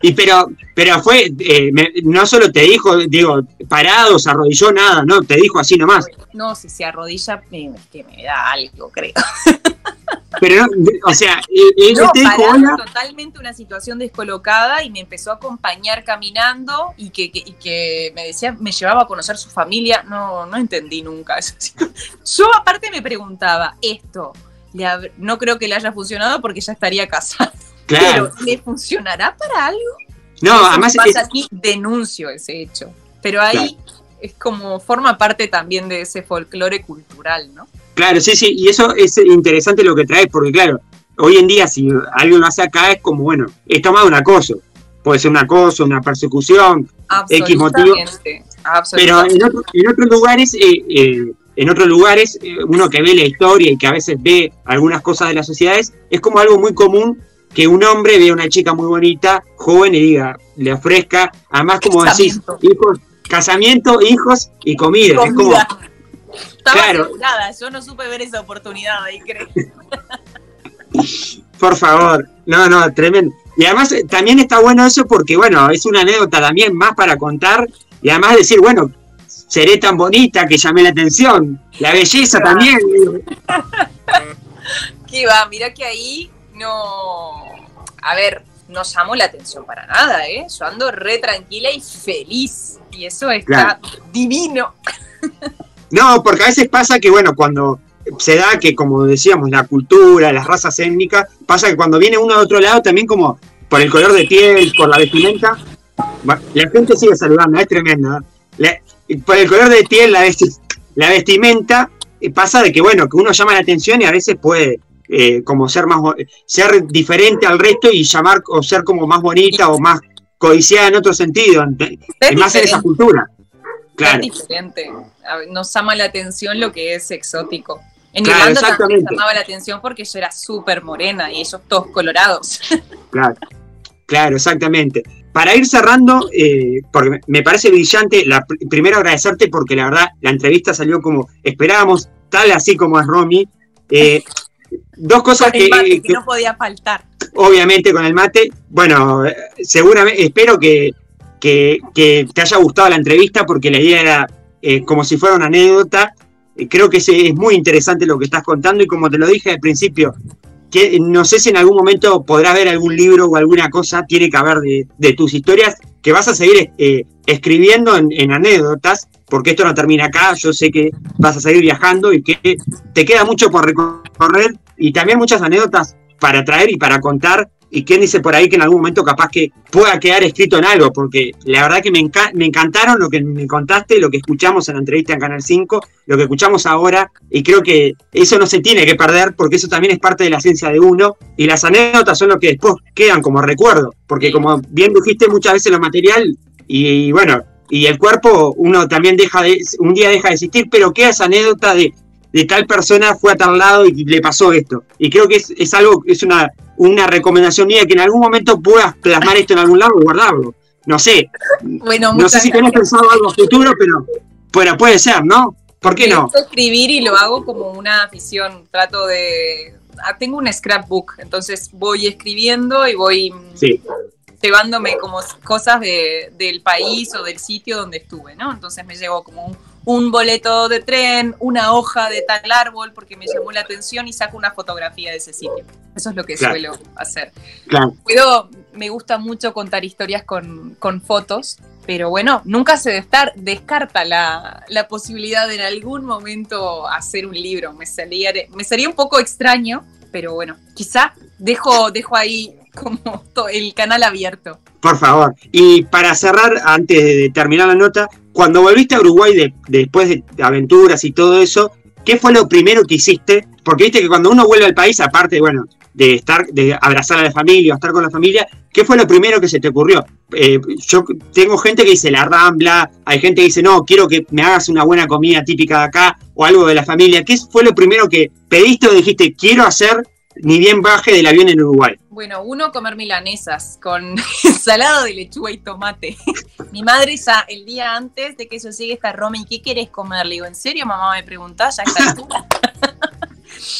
y pero, pero fue, eh, me- no solo te dijo, digo, parado, se arrodilló, nada, no, te dijo así nomás. No, si se arrodilla, me, que me da algo, creo. Pero, o sea, él, No, te dijo parado, totalmente una situación descolocada y me empezó a acompañar caminando y que, que- y que me decía, me llevaba a conocer su familia. No, no entendí nunca eso. Yo aparte me preguntaba, esto, no creo que le haya funcionado porque ya estaría casado. Claro. Pero, ¿le funcionará para algo? No, Eso además pasa es- aquí, denuncio ese hecho. Pero ahí es como, forma parte también de ese folclore cultural, ¿no? Claro, sí, sí, y eso es interesante lo que traes, porque claro, hoy en día si alguien lo hace acá es como, bueno, es tomado un acoso. Puede ser un acoso, una persecución, X motivo. Absolutamente. Pero en, otro- en otros lugares, eh, eh, en otros lugares, eh, uno que ve la historia y que a veces ve algunas cosas de las sociedades, es como algo muy común que un hombre vea a una chica muy bonita, joven, y diga, le ofrezca, además como decís, hijos, casamiento, hijos y comida. Es como. Estaba Claro. asegurada, yo no supe ver esa oportunidad ahí, creo. Por favor, no, no, tremendo. Y además eh, también está bueno eso porque, bueno, es una anécdota también más para contar y además decir, bueno, seré tan bonita que llamé la atención. La belleza también. ¿Qué va? Mira que ahí no. A ver, no llamó la atención para nada, ¿eh? Yo ando re tranquila y feliz. Y eso está Claro. divino. No, porque a veces pasa que, bueno, cuando se da que, como decíamos, la cultura, las razas étnicas, pasa que cuando viene uno de otro lado, también como por el color de piel, por la vestimenta, la gente sigue saludando, es tremendo. ¿eh? La- por el color de piel, la, vesti- la vestimenta, eh, pasa de que, bueno, que uno llama la atención y a veces puede eh, como ser más ser diferente al resto y llamar o ser como más bonita o más codiciada en otro sentido, y más en esa diferente. cultura. Es Claro. diferente. A ver, Nos llama la atención lo que es exótico. En Claro, Irlanda también llamaba la atención porque yo era súper morena y ellos todos colorados. Claro, claro, exactamente. Para ir cerrando, eh, porque me- parece brillante, la, pr- primero agradecerte porque la verdad la entrevista salió como esperábamos, tal así como es Romy. Eh, dos cosas El que, mate, que que no podía faltar. obviamente con el mate, bueno, eh, seguramente, espero que, que- que te haya gustado la entrevista porque la idea era eh, como si fuera una anécdota. Eh, Creo que es, es muy interesante lo que estás contando y como te lo dije al principio, que no sé si en algún momento podrás ver algún libro o alguna cosa, tiene que haber de, tus historias que vas a seguir eh, escribiendo en, en anécdotas, porque esto no termina acá, yo sé que vas a seguir viajando y que te queda mucho por recorrer y también muchas anécdotas para traer y para contar. Y quién dice por ahí que en algún momento capaz que pueda quedar escrito en algo, porque la verdad que me, enca- me encantaron lo que me contaste, lo que escuchamos en la entrevista en Canal 5, lo que escuchamos ahora, y creo que eso no se tiene que perder, porque eso también es parte de la ciencia de uno, y las anécdotas son lo que después quedan como recuerdo, porque como bien dijiste muchas veces lo material, y, bueno, y el cuerpo uno también deja de, un día deja de existir, pero queda esa anécdota de, de tal persona fue a tal lado y le pasó esto. Y creo que es, es algo, es una, una recomendación mía que en algún momento puedas plasmar esto en algún lado y guardarlo. No sé. Bueno, no sé si tenés pensado algo futuro, pero, pero puede ser, ¿no? ¿Por qué no? escribir y lo hago como una afición. Trato de. ah, tengo un scrapbook, entonces voy escribiendo y voy mm, Sí. llevándome como cosas de- del país o del sitio donde estuve, ¿no? Entonces me llevo como un, un boleto de tren, una hoja de tal árbol porque me llamó la atención y saco una fotografía de ese sitio. Eso es lo que Claro. suelo hacer. Claro. Puedo, me gusta mucho contar historias con, con fotos, pero bueno, nunca se destar- descarta la, la posibilidad de en algún momento hacer un libro. Me sería, me sería un poco extraño, pero bueno, quizá dejo, dejo ahí como el canal abierto. Por favor. Y para cerrar, antes de terminar la nota, cuando volviste a Uruguay de- después de aventuras y todo eso, ¿qué fue lo primero que hiciste? Porque viste que cuando uno vuelve al país, aparte, bueno, de estar, de abrazar a la familia, o estar con la familia, ¿qué fue lo primero que se te ocurrió? Eh, yo tengo gente que dice la rambla, hay gente que dice, no, quiero que me hagas una buena comida típica de acá, o algo de la familia. ¿Qué fue lo primero que pediste o dijiste, quiero hacer ni bien baje del avión en Uruguay? Bueno, uno, comer milanesas con ensalada de lechuga y tomate. Mi madre ya el día antes de que yo llegue está Romy, ¿qué querés comer? Le digo, ¿en serio mamá me preguntás? Ya está.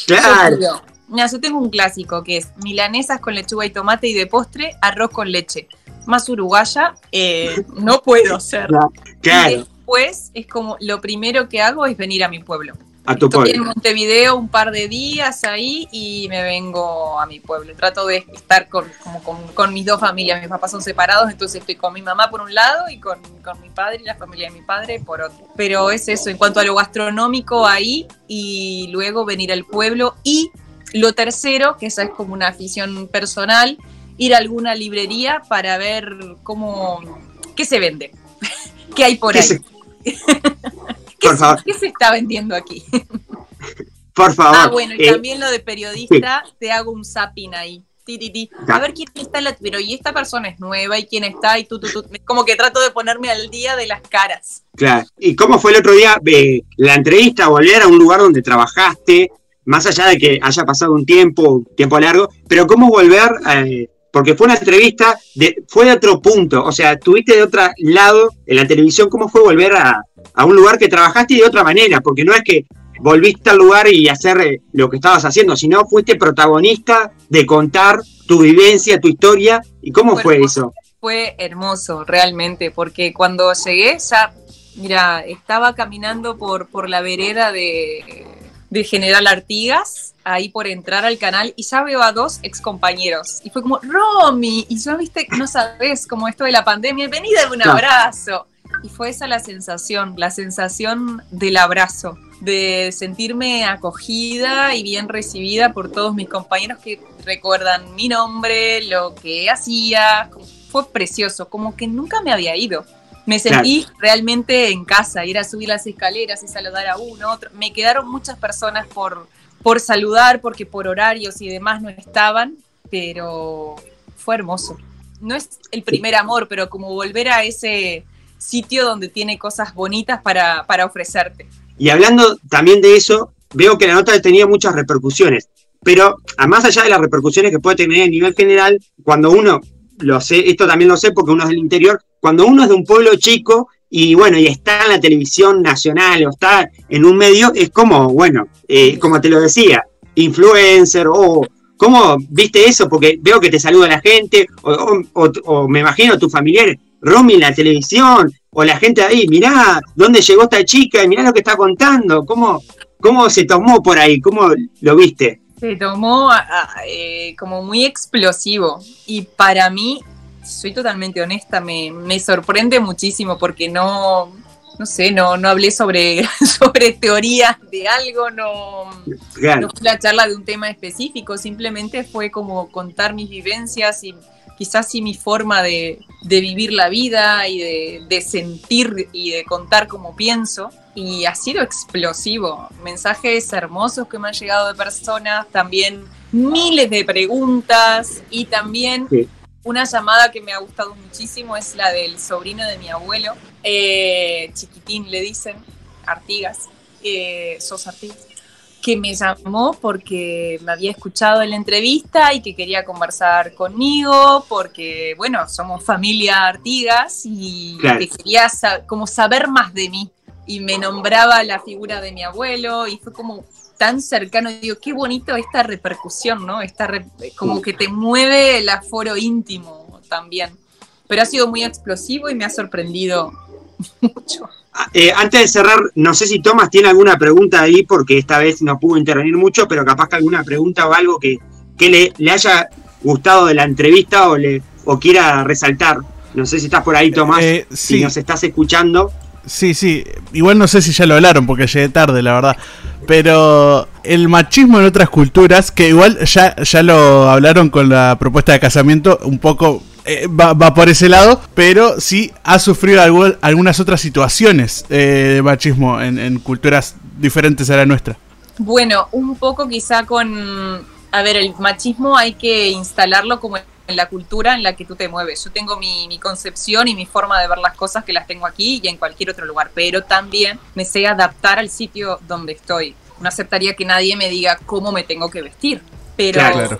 Claro. Mira, yo tengo un clásico que es milanesas con lechuga y tomate y de postre arroz con leche. Más uruguaya, eh, no puedo ser. Y Claro, después es como lo primero que hago es venir a mi pueblo. A tu Estoy en. Montevideo un par de días ahí y me vengo a mi pueblo. Trato de estar con, como con, con mis dos familias. Mis papás son separados, entonces estoy con mi mamá por un lado y con, con mi padre y la familia de mi padre por otro. Pero es eso, en cuanto a lo gastronómico ahí y luego venir al pueblo. Y lo tercero, que esa es como una afición personal, ir a alguna librería para ver cómo, qué se vende, qué hay por ¿Qué ahí. se- ¿Qué, Por favor. qué se está vendiendo aquí? Por favor. Ah, bueno, y eh, también lo de periodista, te hago un zapping ahí. Ti, ti, ti. A ver quién está en la. Pero y esta persona es nueva y quién está y tú, tú, tú. Como que trato de ponerme al día de las caras. Claro. ¿Y cómo fue el otro día eh, la entrevista, volver a un lugar donde trabajaste, más allá de que haya pasado un tiempo, un tiempo largo, pero cómo volver, eh, porque fue una entrevista, de, fue de otro punto, o sea, tuviste de otro lado en la televisión, ¿cómo fue volver a, a un lugar que trabajaste y de otra manera? Porque no es que volviste al lugar y hacer eh, lo que estabas haciendo, sino fuiste protagonista de contar tu vivencia, tu historia, ¿y cómo fue eso? Fue hermoso, realmente, porque cuando llegué ya, mira, estaba caminando por, por la vereda de, de General Artigas, ahí por entrar al canal, y ya veo a dos excompañeros. Y fue como, Romy, y yo, viste, no sabes, como esto de la pandemia, vení, dame un abrazo. Y fue esa la sensación, la sensación del abrazo, de sentirme acogida y bien recibida por todos mis compañeros que recuerdan mi nombre, lo que hacía. Fue precioso, como que nunca me había ido. Me sentí realmente en casa, ir a subir las escaleras y saludar a uno, otro. Me quedaron muchas personas por, por saludar, porque por horarios y demás no estaban, pero fue hermoso. No es el primer amor, pero como volver a ese sitio donde tiene cosas bonitas para, para ofrecerte. Y hablando también de eso, veo que la nota tenía muchas repercusiones. Pero a más allá de las repercusiones que puede tener a nivel general, cuando uno, lo sé, esto también lo sé porque uno es del interior, cuando uno es de un pueblo chico y bueno, y está en la televisión nacional o está en un medio, es como, bueno, eh, como te lo decía, influencer o... ¿Cómo viste eso? Porque veo que te saluda la gente, o, o- o- o me imagino tus familiares, Romy en la televisión, o la gente ahí, mirá, ¿dónde llegó esta chica? Y mirá lo que está contando, ¿cómo, cómo se tomó por ahí? ¿Cómo lo viste? Se tomó a- a- eh, como muy explosivo y para mí, soy totalmente honesta, me, me sorprende muchísimo porque no, no sé, no, no hablé sobre, sobre teorías de algo, no, Claro. no fue la charla de un tema específico, simplemente fue como contar mis vivencias y quizás sí mi forma de, de vivir la vida y de, de sentir y de contar como pienso. Y ha sido explosivo. Mensajes hermosos que me han llegado de personas, también miles de preguntas y también Sí. una llamada que me ha gustado muchísimo es la del sobrino de mi abuelo, eh, chiquitín le dicen, Artigas, eh, sos Artigas que me llamó porque me había escuchado en la entrevista y que quería conversar conmigo, porque, bueno, somos familia Artigas y Claro. que quería como saber más de mí. Y me nombraba la figura de mi abuelo y fue como tan cercano. Digo, qué bonito esta repercusión, ¿no? Esta re- como que te mueve el aforo íntimo también. Pero ha sido muy explosivo y me ha sorprendido mucho. Eh, antes de cerrar, no sé si Tomás tiene alguna pregunta ahí, porque esta vez no pudo intervenir mucho, pero capaz que alguna pregunta o algo que, que le, le haya gustado de la entrevista o, le, o quiera resaltar. No sé si estás por ahí, Tomás, Eh, si nos estás escuchando. Sí, sí. Igual no sé si ya lo hablaron porque llegué tarde, la verdad. Pero el machismo en otras culturas, que igual ya, ya lo hablaron con la propuesta de casamiento, un poco eh, va, va por ese lado, pero sí ha sufrido algu- algunas otras situaciones eh, de machismo en culturas diferentes a la nuestra. Bueno, un poco quizá con... A ver, el machismo hay que instalarlo como en la cultura en la que tú te mueves. Yo tengo mi, mi concepción y mi forma de ver las cosas que las tengo aquí y en cualquier otro lugar, pero también me sé adaptar al sitio donde estoy. No aceptaría que nadie me diga cómo me tengo que vestir, pero Claro.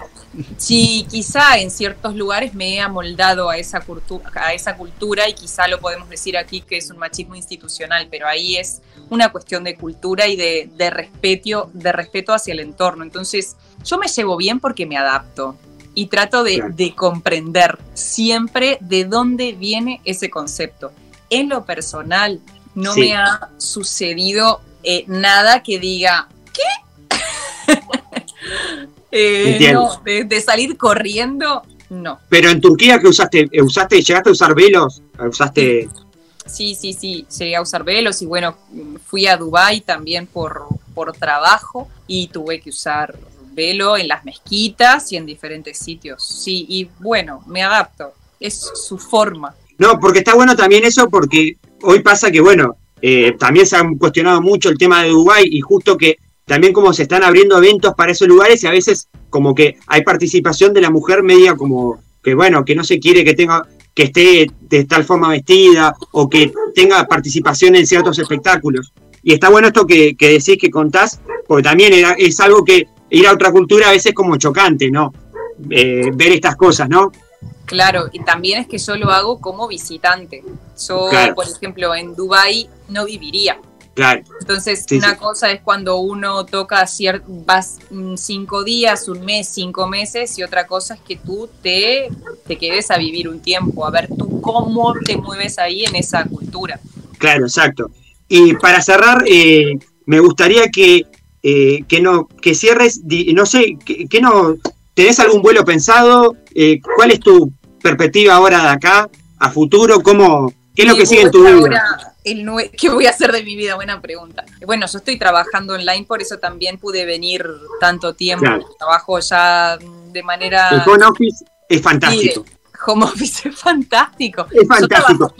si quizá en ciertos lugares me he amoldado a esa, cultura, a esa cultura y quizá lo podemos decir aquí que es un machismo institucional, pero ahí es una cuestión de cultura y de, de respeto, de respeto hacia el entorno. Entonces, yo me llevo bien porque me adapto y trato de, de comprender siempre de dónde viene ese concepto. En lo personal, no Sí. me ha sucedido eh, nada que diga, ¿qué? Eh, no, de, de salir corriendo, no. Pero en Turquía, que usaste? Eh, ¿Usaste, llegaste a usar velos? ¿Usaste...? Sí, sí, sí, llegué a usar velos y bueno, fui a Dubai también por, por trabajo y tuve que usar velo en las mezquitas y en diferentes sitios. Sí, y bueno, me adapto, es su forma. No, porque está bueno también eso, porque hoy pasa que, bueno, eh, también se han cuestionado mucho el tema de Dubái y justo que también como se están abriendo eventos para esos lugares y a veces como que hay participación de la mujer media como que, bueno, que no se quiere que tenga que esté de tal forma vestida o que tenga participación en ciertos espectáculos. Y está bueno esto que, que decís, que contás, porque también era- es algo que ir a otra cultura a veces es como chocante, ¿no? Eh, ver estas cosas, ¿no? Claro, y también es que yo lo hago como visitante. Yo, Claro. por ejemplo, en Dubai no viviría. Claro. Entonces, Sí, una sí. cosa es cuando uno toca vas cinco días, un mes, cinco meses, y otra cosa es que tú te, te quedes a vivir un tiempo, a ver tú cómo te mueves ahí en esa cultura. Claro, exacto. Y para cerrar, eh, me gustaría que, eh, que no que cierres, no sé, que, que no tenés algún vuelo pensado, Eh, ¿cuál es tu perspectiva ahora de acá a futuro? ¿Cómo qué es lo que sigue en tu vida? el nue- ¿Qué voy a hacer de mi vida? Buena pregunta. Bueno, yo estoy trabajando online, por eso también pude venir tanto tiempo. Claro. Trabajo ya de manera... El home office es fantástico. Sí, home office es fantástico. Es Yo fantástico. trabajo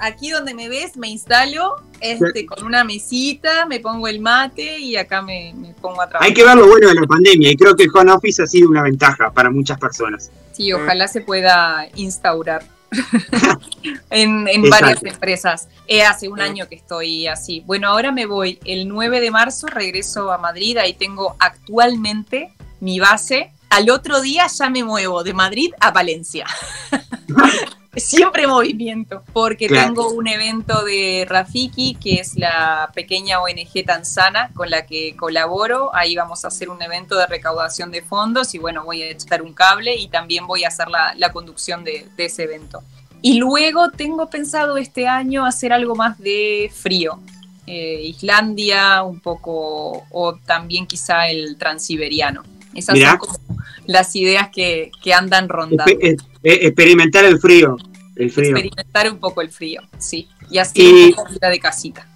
aquí, donde me ves, me instalo este, con una mesita, me pongo el mate y acá me, me pongo a trabajar. Hay que ver lo bueno de la pandemia y creo que el home office ha sido una ventaja para muchas personas. Sí, ojalá se pueda instaurar en, varias empresas. Eh, hace un año que estoy así. Bueno, ahora me voy el 9 de marzo, regreso a Madrid, ahí tengo actualmente mi base. Al otro día ya me muevo de Madrid a Valencia. Siempre movimiento, porque Claro. tengo un evento de Rafiki, que es la pequeña ONG Tanzana con la que colaboro. Ahí vamos a hacer un evento de recaudación de fondos y bueno, voy a echar un cable y también voy a hacer la, la conducción de, de ese evento. Y luego tengo pensado este año hacer algo más de frío. Eh, Islandia, un poco, o también quizá el transiberiano. Esas Mirá. son como las ideas que, que andan rondando. Espe- eh, experimentar el frío. El frío. Experimentar un poco el frío, sí. Y así poco vida de casita.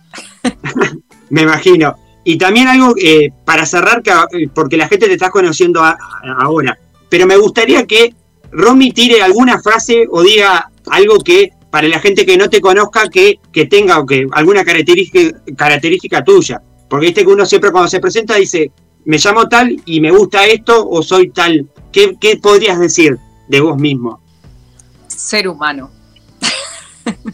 Me imagino. Y también algo eh, para cerrar, eh, porque la gente te está conociendo a- a- ahora, pero me gustaría que Romy tire alguna frase o diga algo que para la gente que no te conozca, que, que tenga o que alguna característica, característica tuya. Porque viste que uno siempre cuando se presenta dice, me llamo tal y me gusta esto o soy tal. ¿Qué, qué podrías decir de vos mismo, Ser humano.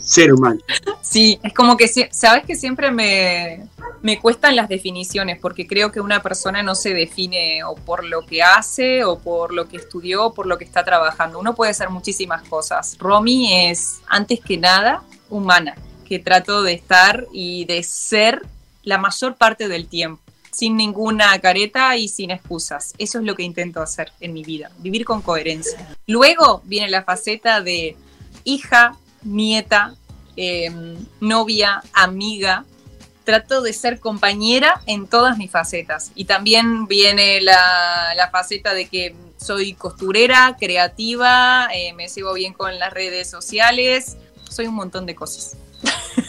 ser humano? Sí, es como que, sabes que siempre me, me cuestan las definiciones, porque creo que una persona no se define o por lo que hace, o por lo que estudió, o por lo que está trabajando. Uno puede hacer muchísimas cosas. Romy es, antes que nada, humana, que trato de estar y de ser la mayor parte del tiempo, sin ninguna careta y sin excusas. Eso es lo que intento hacer en mi vida, vivir con coherencia. Luego viene la faceta de hija, nieta, eh, novia, amiga. Trato de ser compañera en todas mis facetas. Y también viene la, la faceta de que soy costurera, creativa, eh, me sigo bien con las redes sociales, soy un montón de cosas.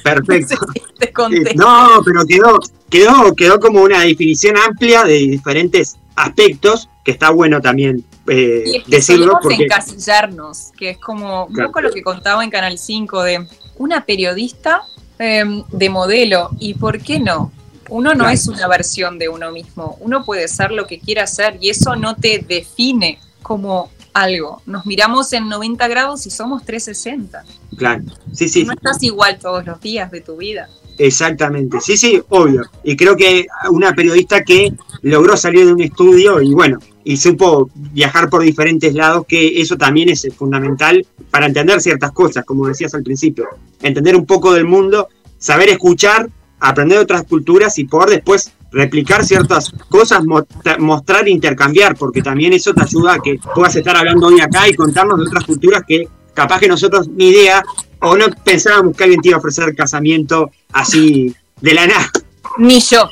Perfecto. Te conté. No, pero quedó, quedó, quedó como una definición amplia de diferentes aspectos que está bueno también eh, Y es que decirlo porque encasillarnos, que es como un Claro. poco lo que contaba en Canal 5 de una periodista eh, de modelo. ¿Y por qué no? Uno no Claro. es una versión de uno mismo. Uno puede ser lo que quiera ser y eso no te define como algo. Nos miramos en 90 grados y somos 360. claro, sí, sí, No estás igual todos los días de tu vida. exactamente, sí, sí, obvio. Y creo que una periodista que logró salir de un estudio y bueno, y supo viajar por diferentes lados, que eso también es fundamental para entender ciertas cosas, como decías al principio, entender un poco del mundo, saber escuchar, aprender de otras culturas y poder después replicar ciertas cosas, mo- mostrar e intercambiar, porque también eso te ayuda a que puedas estar hablando hoy acá y contarnos de otras culturas que capaz que nosotros ni idea o no pensábamos que alguien te iba a ofrecer casamiento así de la nada. Ni yo.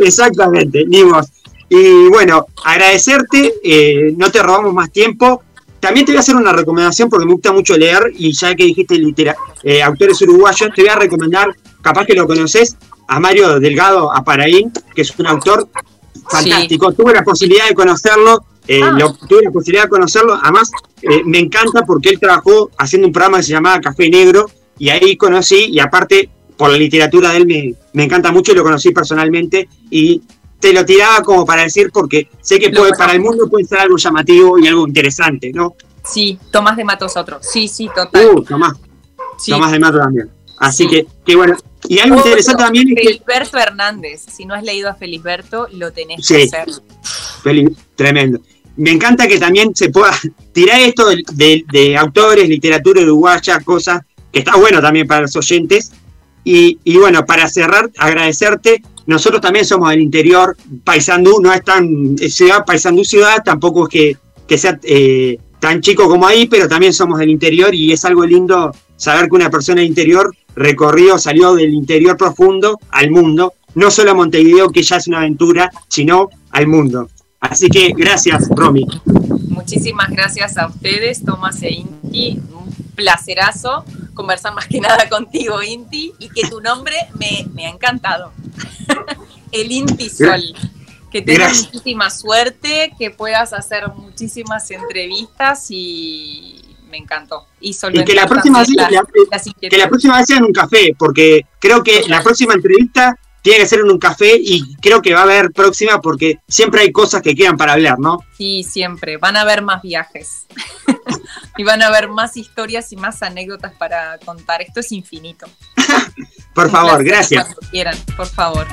Exactamente, ni vos. Y bueno, agradecerte, eh, no te robamos más tiempo. También te voy a hacer una recomendación porque me gusta mucho leer y ya que dijiste litera- eh, autores uruguayos, te voy a recomendar, capaz que lo conoces, a Mario Delgado Aparaín, que es un autor fantástico. Tuve la posibilidad de conocerlo, eh, Ah. lo- tuve la posibilidad de conocerlo. Además, eh, me encanta porque él trabajó haciendo un programa que se llamaba Café Negro y ahí conocí, y aparte, por la literatura de él me, me encanta mucho y lo conocí personalmente. Y te lo tiraba como para decir porque sé que puede, para el mundo puede ser algo llamativo y algo interesante, ¿no? Sí, Tomás de Matos otro. Sí, sí, total. Uh, Tomás, Sí. Tomás de Mato también. Así Sí. que, que bueno. Y algo Otro, interesante también es que Felisberto Hernández. Si no has leído a Felisberto, lo tenés Sí. que hacer. Feli- Tremendo. Me encanta que también se pueda tirar esto de, de- de autores, literatura uruguaya, cosas que está bueno también para los oyentes. Y, y bueno, para cerrar, agradecerte. Nosotros también somos del interior. Paysandú no es tan es ciudad, Paysandú ciudad, tampoco es que, que sea eh, tan chico como ahí, pero también somos del interior y es algo lindo saber que una persona interior recorrió, salió del interior profundo al mundo, no solo a Montevideo, que ya es una aventura, sino al mundo. Así que gracias, Romy. Muchísimas gracias a ustedes, Tomás e Inti. Un placerazo conversar más que nada contigo, Inti, y que tu nombre me, me ha encantado. El Inti Sol. Que tengas muchísima suerte, que puedas hacer muchísimas entrevistas y me encantó. Y, Y que la próxima, vez, la, que la próxima vez sea en un café, porque creo que la próxima entrevista tiene que ser en un café y creo que va a haber próxima porque siempre hay cosas que quedan para hablar, ¿no? Sí, siempre. Van a haber más viajes. y van a haber más historias y más anécdotas para contar. Esto es infinito. Por favor, gracias. Cuando quieran, por favor.